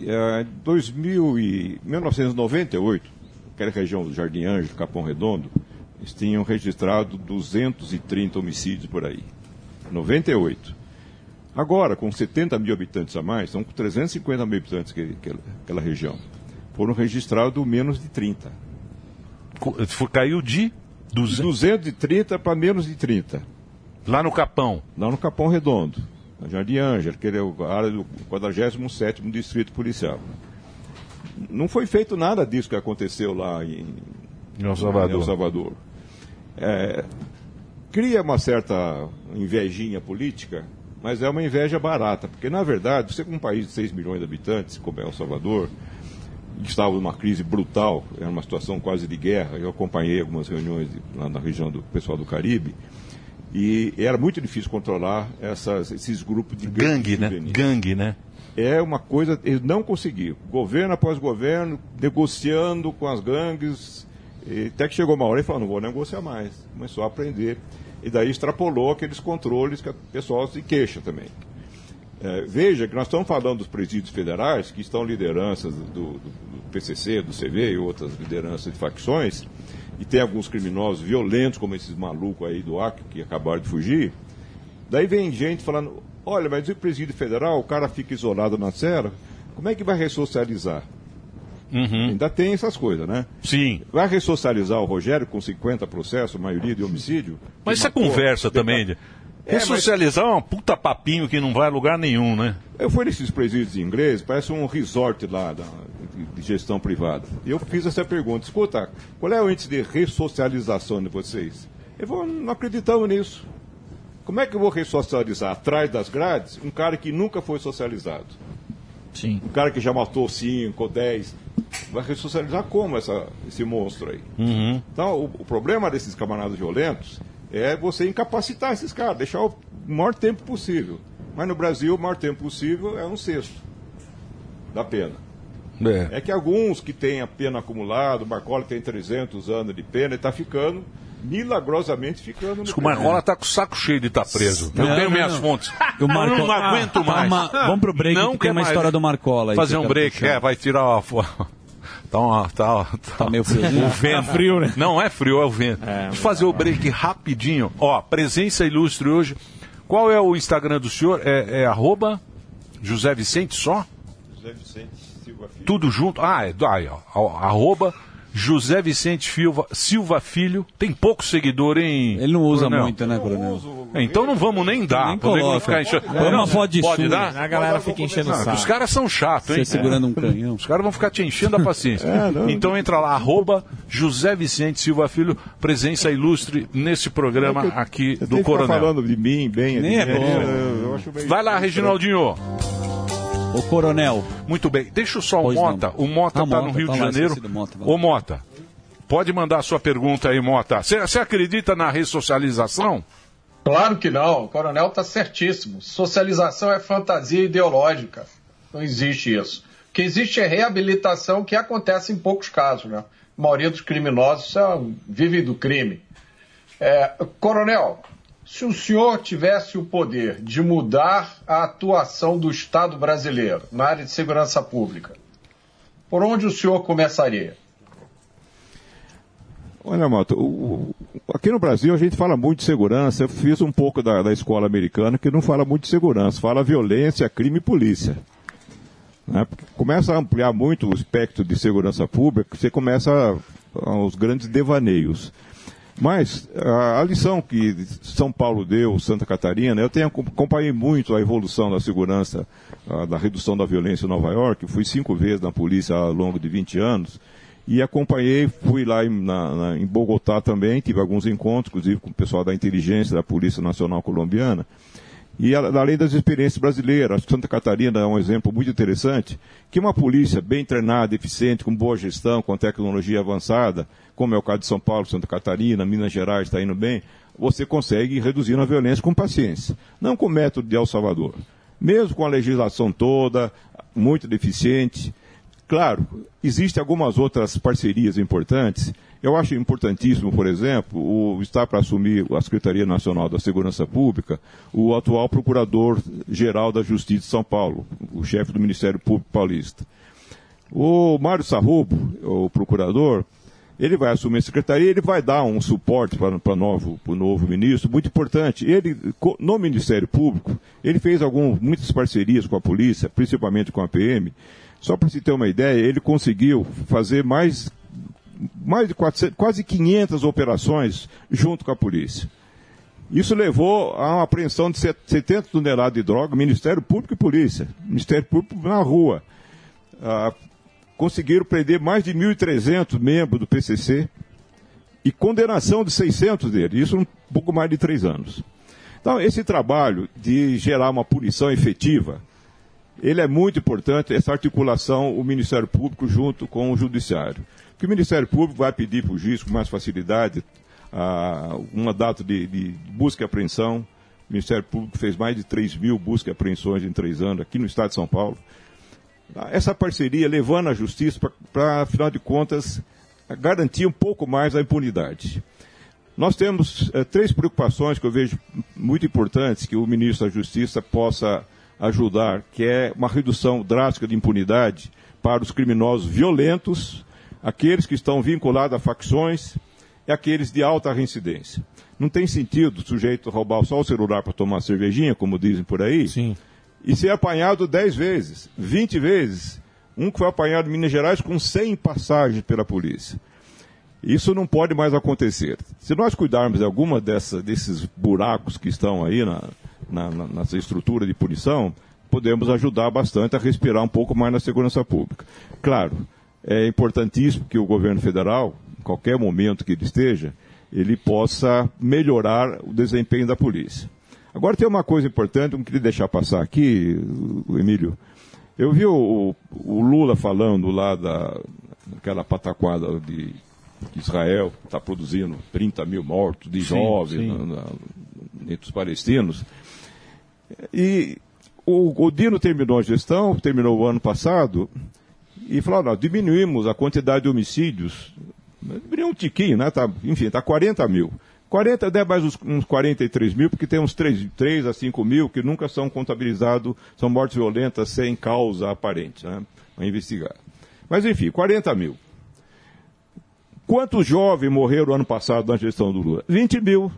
em 2000 e 1998, aquela região do Jardim Ângelo, Capão Redondo, eles tinham registrado 230 homicídios por aí. 98. Agora, com 70 mil habitantes a mais, são com 350 mil habitantes que, que, aquela região, foram registrados menos de 30. Caiu de 230 para menos de 30. Lá no Capão? Lá no Capão Redondo, na Jardim Ângelo, que é a área do 47º Distrito Policial. Não foi feito nada disso que aconteceu lá em, Em El Salvador. em El Salvador. É, cria uma certa invejinha política, mas é uma inveja barata, porque na verdade, você com um país de 6 milhões de habitantes, como é El Salvador, que estava numa crise brutal, era uma situação quase de guerra, eu acompanhei algumas reuniões de- lá na região do pessoal do Caribe, e era muito difícil controlar essas- esses grupos de Gangue, né? juvenis. Gangue, né? É uma coisa, eles não conseguiram. Governo após governo, negociando com as gangues, até que chegou uma hora e falou, não vou negociar mais. Começou a aprender. E daí extrapolou aqueles controles que o pessoal se queixa também. É, veja que nós estamos falando dos presídios federais, que estão lideranças do, do- do PCC, do CV e outras lideranças de facções, e tem alguns criminosos violentos, como esses malucos aí do Acre, que acabaram de fugir. Daí vem gente falando, olha, mas o presídio federal, o cara fica isolado na cela, como é que vai ressocializar? Ainda tem essas coisas, né? Sim. Vai ressocializar o Rogério com 50 processos, maioria de homicídio? Mas isso é matou- conversa também. de- É, mas- Ressocializar é um puta papinho que não vai a lugar nenhum, né? Eu fui nesses presídios ingleses, parece um resort lá da, de, de gestão privada. E eu fiz essa pergunta: escuta, qual é o índice de ressocialização de vocês? Eu vou, não acreditamos nisso. Como é que eu vou ressocializar atrás das grades um cara que nunca foi socializado? Sim. Um cara que já matou 5 ou 10. Vai ressocializar como essa, esse monstro aí? Uhum. Então, o, o problema desses camaradas violentos é você incapacitar esses caras, deixar o maior tempo possível. Mas no Brasil, o maior tempo possível é um sexto da pena. É. É que alguns que têm a pena acumulada, o Marcola tem 300 anos de pena e está ficando, milagrosamente ficando no o Marcola tá com o saco cheio de estar preso. Eu Não, tenho não, minhas não. fontes. O Marco- Eu não aguento Ah, mais. calma, vamos pro break, que tem quer uma mais. história do Marcola aí Fazer eu um quero break, é, vai tirar uma foto. Tá, uma, tá, tá, meio frio. O vento. Tá frio, né? Não é frio, é o vento. Deixa eu fazer o break rapidinho. Ó, presença ilustre hoje. Qual é o Instagram do senhor? É, é arroba José Vicente só? José Vicente Silva Filho. Tudo junto? Ah, é. Aí, ó, arroba José Vicente Silva, Silva Filho. Tem pouco seguidor, hein? Ele não usa Coronel? muito, né, Coronel? É, Então não vamos nem dar. Nem Podemos coloca. ficar enchendo. Foto de Pode sua. dar? A galera fica enchendo o Não, saco. Os caras são chatos, hein? Você segurando um canhão. Os caras vão ficar te enchendo a paciência. É, não. então entra lá, arroba José Vicente Silva Filho, presença ilustre nesse programa aqui Você do Coronel. falando de mim, bem, Nem é bom. eu- eu acho meio- Vai lá, Reginaldinho. Ô, Coronel. Muito bem. Deixa só o Mota. O Mota está no Mota, Rio tá de lá, Janeiro. Mota. Ô, Mota, pode mandar a sua pergunta aí, Mota. Você você acredita na ressocialização? Claro que não, o coronel está certíssimo. Socialização é fantasia ideológica. Não existe isso. O que existe é reabilitação, que acontece em poucos casos. Né? A maioria dos criminosos são, vivem do crime. É, coronel, se o senhor tivesse o poder de mudar a atuação do Estado brasileiro na área de segurança pública, por onde o senhor começaria? Olha, Mota, o- o- aqui no Brasil a gente fala muito de segurança. Eu fiz um pouco da, da escola americana que não fala muito de segurança, fala violência, crime e polícia. Né? Começa a ampliar muito o espectro de segurança pública, você começa aos grandes devaneios. Mas a, a lição que São Paulo deu, Santa Catarina, eu tenho acompanhei muito a evolução da segurança, ah, da redução da violência em Nova York. Fui cinco vezes na polícia ao longo de 20 anos e acompanhei, fui lá em, na- na- em Bogotá também, tive alguns encontros, inclusive com o pessoal da inteligência da Polícia Nacional Colombiana. E além das experiências brasileiras, Santa Catarina é um exemplo muito interessante, que uma polícia bem treinada, eficiente, com boa gestão, com tecnologia avançada, como é o caso de São Paulo, Santa Catarina, Minas Gerais está indo bem, você consegue ir reduzindo a violência com paciência. Não com o método de El Salvador. Mesmo com a legislação toda, muito deficiente. Claro, existem algumas outras parcerias importantes. Eu acho importantíssimo, por exemplo, o, está para assumir a Secretaria Nacional da Segurança Pública o atual Procurador-Geral da Justiça de São Paulo, o chefe do Ministério Público Paulista. O Mário Sarrubo, o procurador, ele vai assumir a secretaria, ele vai dar um suporte para o novo, novo ministro, muito importante. Ele, no Ministério Público, ele fez algum, muitas parcerias com a polícia, principalmente com a PM. Só para se ter uma ideia, ele conseguiu fazer mais, mais de 400, quase 500 operações junto com a polícia. Isso levou a uma apreensão de set- 70 toneladas de droga, Ministério Público e Polícia. Ministério Público na rua. Ah, conseguiram prender mais de 1.300 membros do PCC e condenação de 600 deles. Isso um pouco mais de três anos. Então, esse trabalho de gerar uma punição efetiva, ele é muito importante, essa articulação, o Ministério Público junto com o Judiciário. Porque o Ministério Público vai pedir para o juiz com mais facilidade ah, um mandato de, de busca e apreensão. O Ministério Público fez mais de 3 mil buscas e apreensões em três anos aqui no Estado de São Paulo. Essa parceria levando a justiça para, afinal de contas, garantir um pouco mais a impunidade. Nós temos eh, três preocupações que eu vejo muito importantes que o ministro da Justiça possa ajudar, que é uma redução drástica de impunidade para os criminosos violentos, aqueles que estão vinculados a facções e aqueles de alta reincidência. Não tem sentido o sujeito roubar só o celular para tomar cervejinha, como dizem por aí, e ser apanhado 10 vezes, 20 vezes. Um que foi apanhado em Minas Gerais com 100 passagens pela polícia. Isso não pode mais acontecer. Se nós cuidarmos de alguma dessa, desses buracos que estão aí na, na, na, nessa estrutura de punição, podemos ajudar bastante a respirar um pouco mais na segurança pública. Claro, é importantíssimo que o governo federal, em qualquer momento que ele esteja, ele possa melhorar o desempenho da polícia. Agora tem uma coisa importante, não queria deixar passar aqui, Emílio. Eu vi o, o Lula falando lá da, daquela pataquada de que Israel está produzindo 30 mil mortos de jovens entre os palestinos. E o, o Dino terminou a gestão, terminou o ano passado, e falou, nós diminuímos a quantidade de homicídios Deveria um tiquinho, né? Tá, enfim, está 40 mil. 40, deve mais uns, uns 43 mil, porque tem uns 3, 3 a 5 mil que nunca são contabilizados, são mortes violentas sem causa aparente, né? A investigar. Mas enfim, 40 mil. Quantos jovens morreram ano passado na gestão do Lula? 20 mil,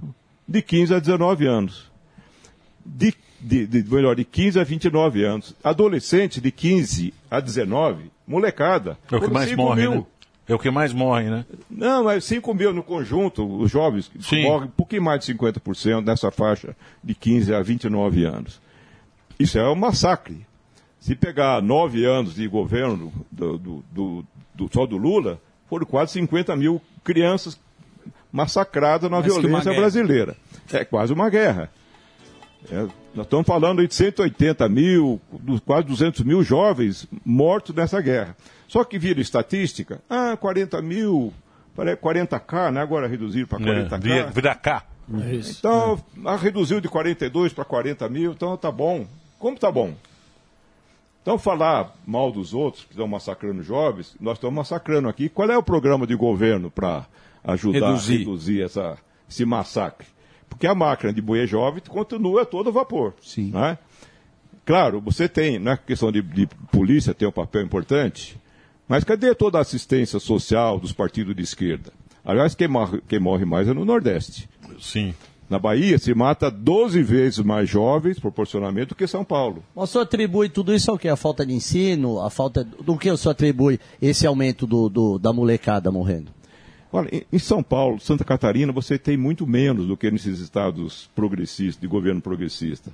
de 15 a 19 anos. De, de, melhor, de 15 a 29 anos. Adolescente de 15 a 19, molecada. É o que mais 5 morre, mil. né? É o que mais morre, né? Não, mas 5 mil no conjunto, os jovens Sim. morrem um pouquinho mais de 50% nessa faixa de 15 a 29 anos. Isso é um massacre. Se pegar nove anos de governo do, do- do- do- só do Lula, foram quase 50 mil crianças massacradas na violência brasileira. É quase uma guerra. É, nós estamos falando aí de 180 mil, dos quase 200 mil jovens mortos nessa guerra. Só que vira estatística, ah, 40 mil, pare- 40k, né? agora reduziram para 40k. É, vira, vira cá. Então, ah, reduziu de 42 para 40 mil, então tá bom. Como tá bom? Então, falar mal dos outros que estão massacrando jovens, nós estamos massacrando aqui. Qual é o programa de governo para ajudar Reduzir. a reduzir essa, esse massacre? Porque a máquina de boia jovem continua a todo vapor. Sim. Claro, você tem, na questão de, de polícia, tem um papel importante, mas cadê toda a assistência social dos partidos de esquerda? Aliás, quem morre, quem morre mais é no Nordeste. Sim. Na Bahia se mata 12 vezes mais jovens, proporcionalmente, do que São Paulo. Mas o senhor atribui tudo isso ao quê? A falta de ensino? A falta. Do que o senhor atribui esse aumento do, do- da molecada morrendo? Olha, em- São Paulo, Santa Catarina, você tem muito menos do que nesses estados progressistas, de governo progressista.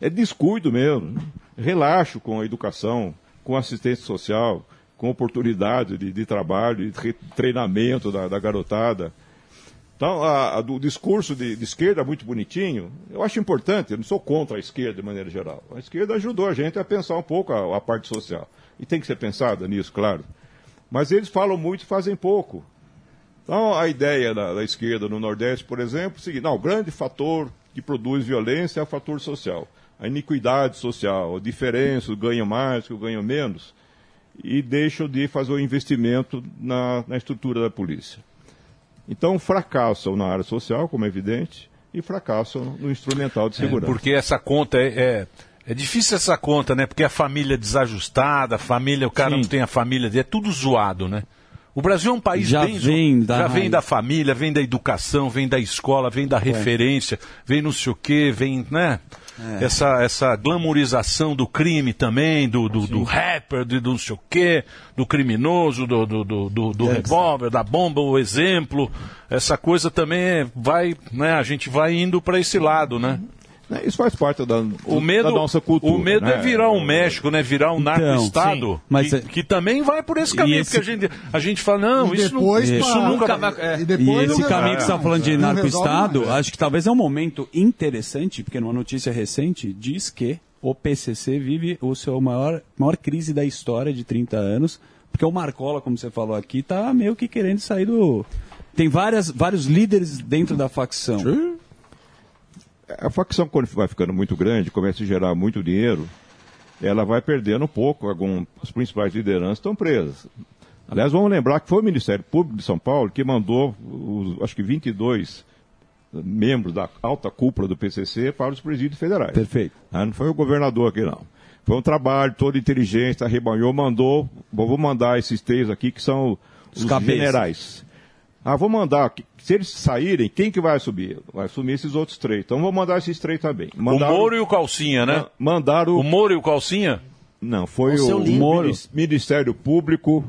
É descuido mesmo. Relaxo com a educação, com a assistência social, com oportunidade de, de trabalho, de re- treinamento da, da garotada. Então, a, a do discurso de, de esquerda é muito bonitinho. Eu acho importante, eu não sou contra a esquerda de maneira geral. A esquerda ajudou a gente a pensar um pouco a, a parte social. E tem que ser pensada nisso, claro. Mas eles falam muito e fazem pouco. Então, a ideia da, da esquerda no Nordeste, por exemplo, é o seguinte: não, o grande fator que produz violência é o fator social. A iniquidade social, a diferença, o ganho mais, o ganho menos, e deixam de fazer o investimento na, na estrutura da polícia. Então, fracassam na área social, como é evidente, e fracassam no instrumental de É, segurança. porque essa conta é, é, é difícil essa conta, né? Porque a família é desajustada, a família, o cara não tem a família dele, é tudo zoado, né? O Brasil é um país Já bem vem da já vem da família, vem da educação, vem da escola, vem da referência, vem não sei o quê, vem, né? É. Essa, essa glamorização do crime também, do, do, do rapper, do, do não sei o quê, do criminoso, do, do, do, do, do revólver, da bomba, o exemplo. Essa coisa também é- vai, né? A gente vai indo para esse lado, né? Isso faz parte da, O medo, da nossa cultura. o medo né? é virar um México, né? Virar um narco-estado. sim. Mas que, é- que também vai por esse caminho. esse- Porque a gente, a gente fala, não, E isso, depois não, isso nunca vai. é. E E esse não- caminho que você está falando de narco-estado, acho que talvez é um momento interessante, porque numa notícia recente diz que o PCC vive o seu maior, maior crise da história de 30 anos, porque o Marcola, como você falou aqui, tá meio que querendo sair do... Tem várias, vários líderes dentro da facção. A facção, quando vai ficando muito grande, começa a gerar muito dinheiro, ela vai perdendo um pouco. Algum, as principais lideranças estão presas. Aliás, vamos lembrar que foi o Ministério Público de São Paulo que mandou, os, acho que 22 membros da alta cúpula do PCC para os presídios federais. Perfeito. Ah, não foi o governador aqui, não. Foi um trabalho, toda inteligência, arrebanhou, mandou, vou mandar esses três aqui que são os, Os generais. Ah, vou mandar, se eles saírem, quem que vai subir? Vai assumir esses outros três. Então vou mandar esses três também. O Moro e o Calcinha, né? Mandaram. O Moro e o Calcinha? Não, foi O o. Moro. Minis- Ministério Público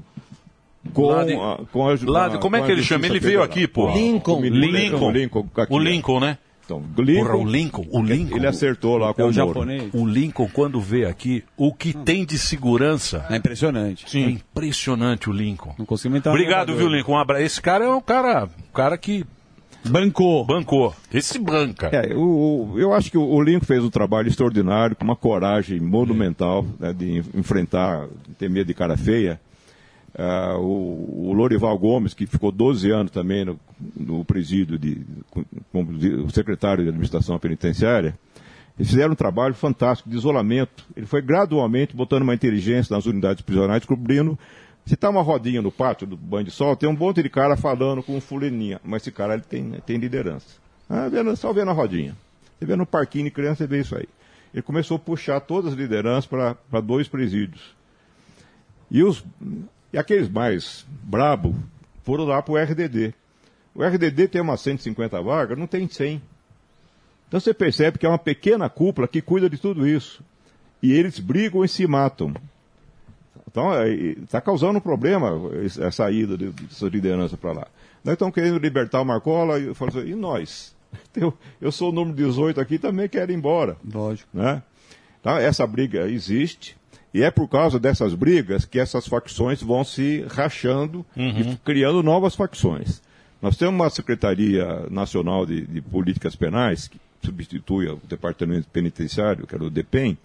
com, Lá de- a, com a, lá de- como é que ele chama? Ele veio aqui, pô. Lincoln. O Lincoln. Lincoln. O. Lincoln, né? Então, Lincoln, Porra, o Lincoln, o Lincoln. Ele acertou lá com É o, o Moro. japonês. O Lincoln, quando vê aqui, o que tem de segurança. É impressionante. Sim. É impressionante o Lincoln. Não consigo inventar Obrigado, viu, Lincoln? Um abra... Esse cara é um cara, um cara que. Bancou. Bancou. Esse branca. É, o, o- eu acho que o, Lincoln fez um trabalho extraordinário, com uma coragem monumental né, de en- enfrentar, de ter medo de cara feia. Ah, o, o Lorival Gomes, que ficou 12 anos também no, no presídio de, como o secretário de administração penitenciária, eles fizeram um trabalho fantástico de isolamento. Ele foi gradualmente botando uma inteligência nas unidades prisionais, descobrindo Se tá uma rodinha no pátio do banho de sol, tem um monte de cara falando com um fulaninha, mas esse cara ele tem, tem liderança. Ah, só vendo a rodinha. Você vê no parquinho de criança, você vê isso aí. Ele começou a puxar todas as lideranças para dois presídios. E, os, e aqueles mais brabo foram lá para o RDD. O RDD tem umas 150 vagas, não tem 100. Então você percebe que é uma pequena cúpula que cuida de tudo isso. E eles brigam e se matam. Então, está causando um problema essa saída de- dessa liderança para lá. Nós estamos querendo libertar o Marcola e assim, e nós? Eu, eu sou o número 18 aqui também quero ir embora. Lógico. Né? Então, essa briga existe. E é por causa dessas brigas que essas facções vão se rachando e criando novas facções. Nós temos uma Secretaria Nacional de, de Políticas Penais, que substitui o Departamento Penitenciário, que era o DEPEN,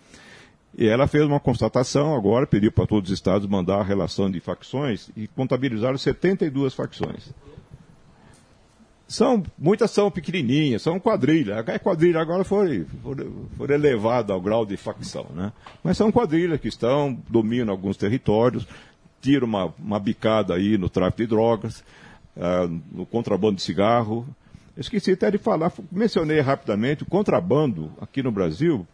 e ela fez uma constatação agora, pediu para todos os estados mandar a relação de facções e contabilizaram 72 facções. São, muitas são pequenininhas, são quadrilha. A quadrilha agora foi, foi, foi elevada ao grau de facção, né? Mas são quadrilhas que estão, dominam alguns territórios, tiram uma, uma bicada aí no tráfico de drogas, ah, no contrabando de cigarro. Esqueci até de falar, mencionei rapidamente, o contrabando aqui no Brasil,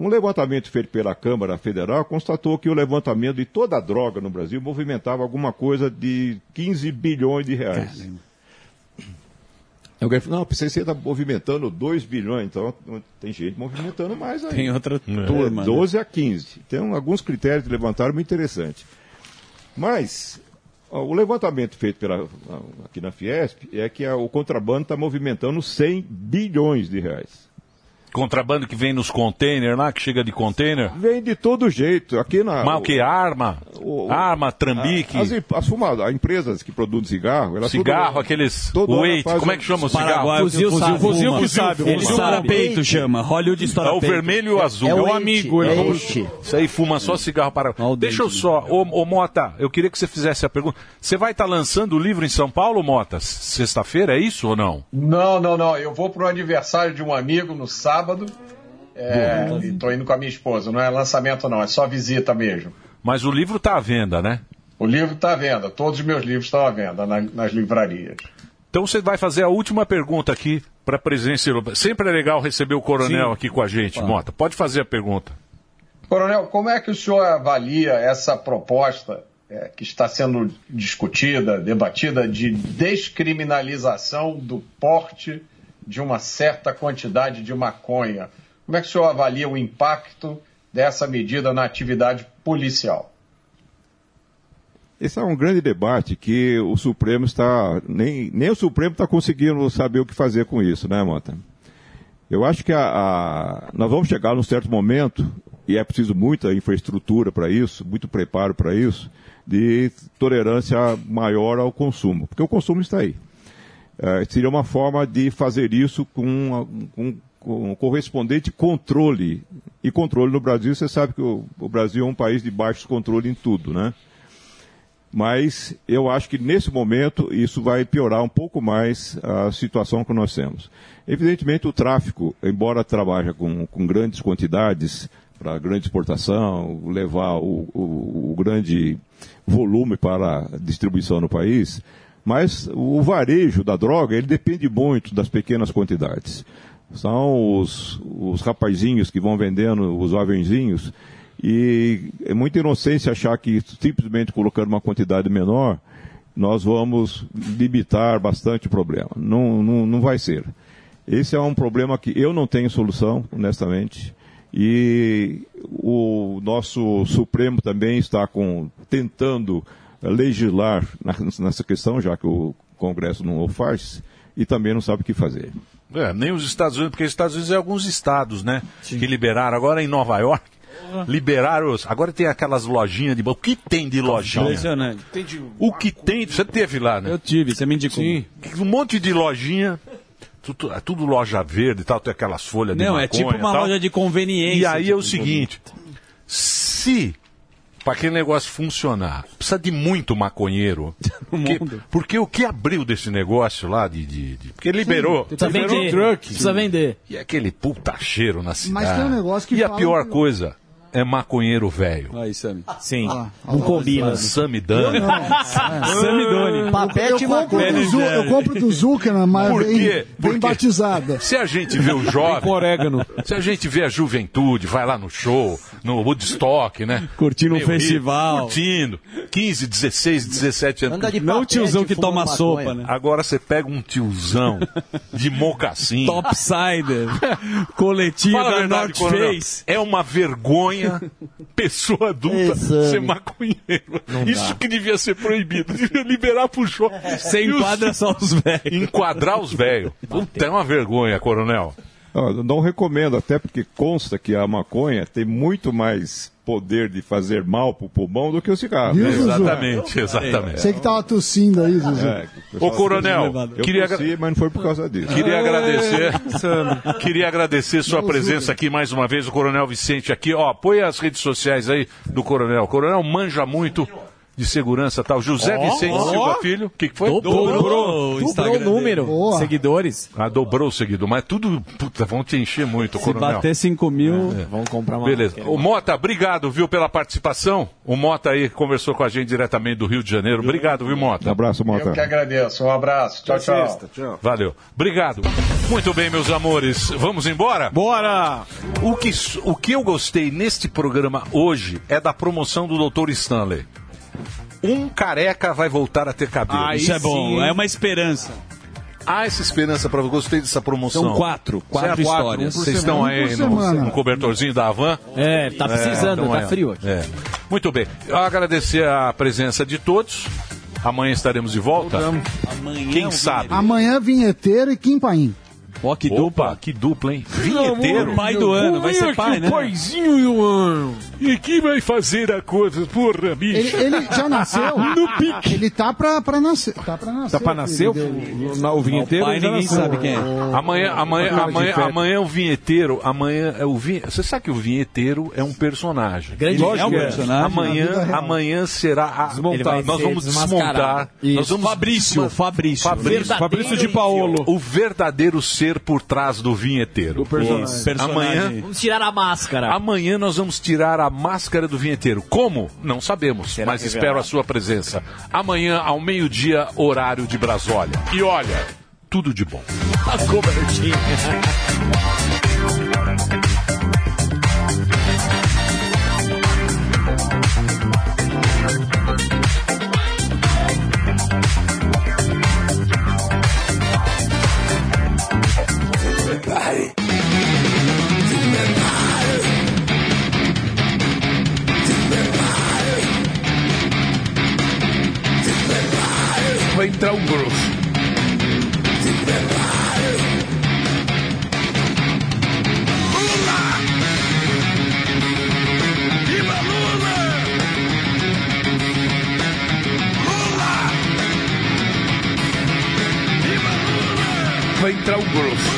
um levantamento feito pela Câmara Federal constatou que o levantamento de toda a droga no Brasil movimentava alguma coisa de 15 bilhões de reais. Alguém falou, não, pensei que você está movimentando 2 bilhões, então tem gente movimentando mais aí. Tem outra É, turma, né? 12 a 15. Tem alguns critérios que levantaram muito interessantes. Mas ó, o levantamento feito pela, aqui na Fiesp é que a- o contrabando está movimentando 100 bilhões de reais. Contrabando que vem nos containers lá, que chega de container. Vem de todo jeito. Aqui na, Mas o que? Arma? Arma, trambique? As, as fumadas, as empresas que produzem cigarro, elas Cigarro, tudo- aqueles weight, faz como é que chama o cigarro? Fuzil, sabe, fuzil, fuma. que sabe. Fuma. sabe. peito chama, Hollywood estoura É o vermelho e o azul. É o amigo, é Isso aí fuma só cigarro para. Deixa eu só, ô, ô Mota, eu queria que você fizesse a pergunta. Você vai estar lançando o livro em São Paulo, Mota? Sexta-feira, é isso ou não? Não, não, não. Eu vou para o aniversário de um amigo no sábado. É, e tô indo com a minha esposa. Não é lançamento, não. É só visita mesmo. Mas o livro está à venda, né? O livro está à venda. Todos os meus livros estão à venda na- nas livrarias. Então você vai fazer a última pergunta aqui para a presidência europeia. Sempre é legal receber o coronel Sim. aqui com a gente, Claro. Mota. Pode fazer a pergunta. Coronel, como é que o senhor avalia essa proposta é, que está sendo discutida, debatida, de descriminalização do porte de uma certa quantidade de maconha? Como é que o senhor avalia o impacto dessa medida na atividade policial? Esse é um grande debate que o Supremo está. Nem, nem o Supremo está conseguindo saber o que fazer com isso, né, Mota? Eu acho que a, a- nós vamos chegar num certo momento, e é preciso muita infraestrutura para isso, muito preparo para isso, de tolerância maior ao consumo, porque o consumo está aí. Eh, seria uma forma de fazer isso com, com, com correspondente controle. E controle no Brasil, você sabe que o, o Brasil é um país de baixo controle em tudo, né? mas eu acho que nesse momento isso vai piorar um pouco mais a situação que nós temos. Evidentemente, o tráfico, embora trabalhe com, com grandes quantidades para grande exportação, levar o, o- o grande volume para distribuição no país, mas o varejo da droga ele depende muito das pequenas quantidades. São os, os rapazinhos que vão vendendo, os jovenzinhos, e é muita inocência achar que simplesmente colocando uma quantidade menor, nós vamos limitar bastante o problema. Não, não, não vai ser. Esse é um problema que eu não tenho solução, honestamente. E o nosso Supremo também está com, tentando legislar nessa questão, já que o Congresso não o faz, e também não sabe o que fazer. É, nem os Estados Unidos, porque os Estados Unidos é alguns estados, né? Que liberaram. Agora em Nova York, liberaram. os- Agora tem aquelas lojinhas de. O que tem de lojinha? Impressionante. O que tem. Você teve lá, né? Eu tive, você me indicou. Sim. Um monte de lojinha. Tudo, é tudo loja verde e tal, tem aquelas folhas de Não, é maconha tipo uma e tal. loja de conveniência. E aí é tipo, o seguinte: se para aquele negócio funcionar, precisa de muito maconheiro. Porque, porque o que abriu desse negócio lá de. de- de- porque liberou. Precisa liberou vender. Precisa vender. E aquele puta cheiro na cidade. Mas tem um negócio que E a pior que- coisa, é maconheiro velho? Aí, Sam. Sim. não combina. Samidana. Samidone. Papete eu, compro do Zu- eu compro do Zuckerman, mas Por bem, quê? bem Porque batizada. Se a gente vê o jovem. com orégano. Se a gente vê a juventude, vai lá no show, no Woodstock, né? Curtindo um Meu festival. Curtindo. 15, 16, 17 anos. Anda de Não o tiozão que toma sopa, maconha. né? Agora você pega um tiozão de mocassim. Topsider. Coletinha Fala a da verdade, North. Face. É uma vergonha, pessoa adulta, Exame. ser maconheiro. Não Isso dá. que devia ser proibido. Devia liberar pro show. Você E os- enquadra só os velhos. Enquadrar os velhos. Puta, é uma vergonha, coronel. Não, não recomendo, até porque consta que a maconha tem muito mais poder de fazer mal pro pulmão do que o cigarro. Viu, Zuzu? Exatamente, exatamente. Você que tava tossindo aí, Zuzu. É, o Ô, coronel, eu queria tossi, mas não foi por causa disso. Queria agradecer, queria agradecer sua presença aqui mais uma vez, o Coronel Vicente aqui. Ó, põe as redes sociais aí do Coronel. O Coronel manja muito de segurança tal. José Ó, Vicente ó. Silva Filho. O que, foi? Dobrou. Dobrou o Instagram Dobrou o número. dele. Seguidores. Ah, dobrou o seguidor. Mas tudo, puta, vão te encher muito, Se Coronel. bater 5 mil, vamos comprar uma. Beleza. O Mota, obrigado, viu, pela participação. O Mota aí conversou com a gente diretamente do Rio de Janeiro. Obrigado, viu, Mota? abraço, Eu que agradeço. Um abraço. Tchau, tchau. Valeu. Obrigado. Muito bem, meus amores. Vamos embora? Bora! O que, o que eu gostei neste programa hoje é da promoção do Dr. Stanley. Um careca vai voltar a ter cabelo. Ah, isso é bom. É uma esperança. Há essa esperança para Gostei dessa promoção. São quatro. Quatro Certo? histórias. Um Vocês estão aí no, no cobertorzinho da Havan? É, tá precisando, então tá é. frio aqui. É. Muito bem. Eu agradecer a presença de todos. Amanhã estaremos de volta. Quem sabe? Amanhã, vinheteiro e Kim Paim. Ó, que dupla. Que dupla, hein? Vinheteiro. Pai do ano, vai ser pai, né? paizinho do ano. E que vai fazer a coisa, porra, bicho? Ele, ele já nasceu? No pique. Ele tá pra, pra nascer. Tá pra nascer. Tá pra nascer o, dele. o, o vinheteiro? pai já ninguém nasceu. sabe quem é. Amanhã, amanhã, amanhã, amanhã o vinheteiro, amanhã é o vin... Você sabe que o vinheteiro é um personagem. Grande É um figura. personagem. Amanhã, amanhã será a... Vai nós vamos desmontar. Nós vamos Fabrício, Fabrício. Fabrício, Fabrício de Paolo. o verdadeiro ser por trás do vinheteiro. personagem. Personagem. Amanhã, Vamos tirar a máscara. amanhã nós vamos tirar a máscara do vinheteiro. Como? Não sabemos, mas revelado. espero a sua presença. Amanhã, ao meio-dia, horário de Brasólia. E olha, tudo de bom. A cobertinha. Um grosso. Vai entrar um grosso.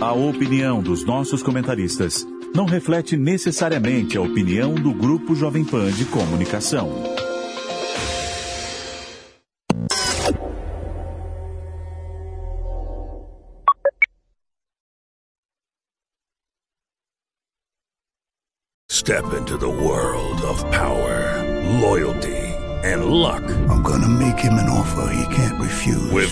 A opinião dos nossos comentaristas não reflete necessariamente a opinião do Grupo Jovem Pan de Comunicação. Step into the world of power, loyalty, and luck. I'm gonna make him an offer he can't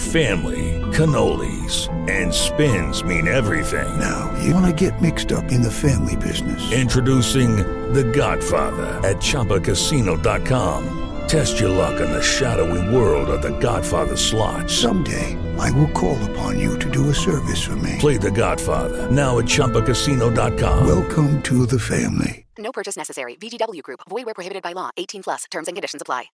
family, cannolis, and spins mean everything. Now, you wanna get mixed up in the family business. Introducing The Godfather at ChumbaCasino.com. Test your luck in the shadowy world of The Godfather slot. Someday, I will call upon you to do a service for me. Play The Godfather now at ChumbaCasino.com. Welcome to the family. No purchase necessary. VGW Group. Void where prohibited by law. 18 plus. Terms and conditions apply.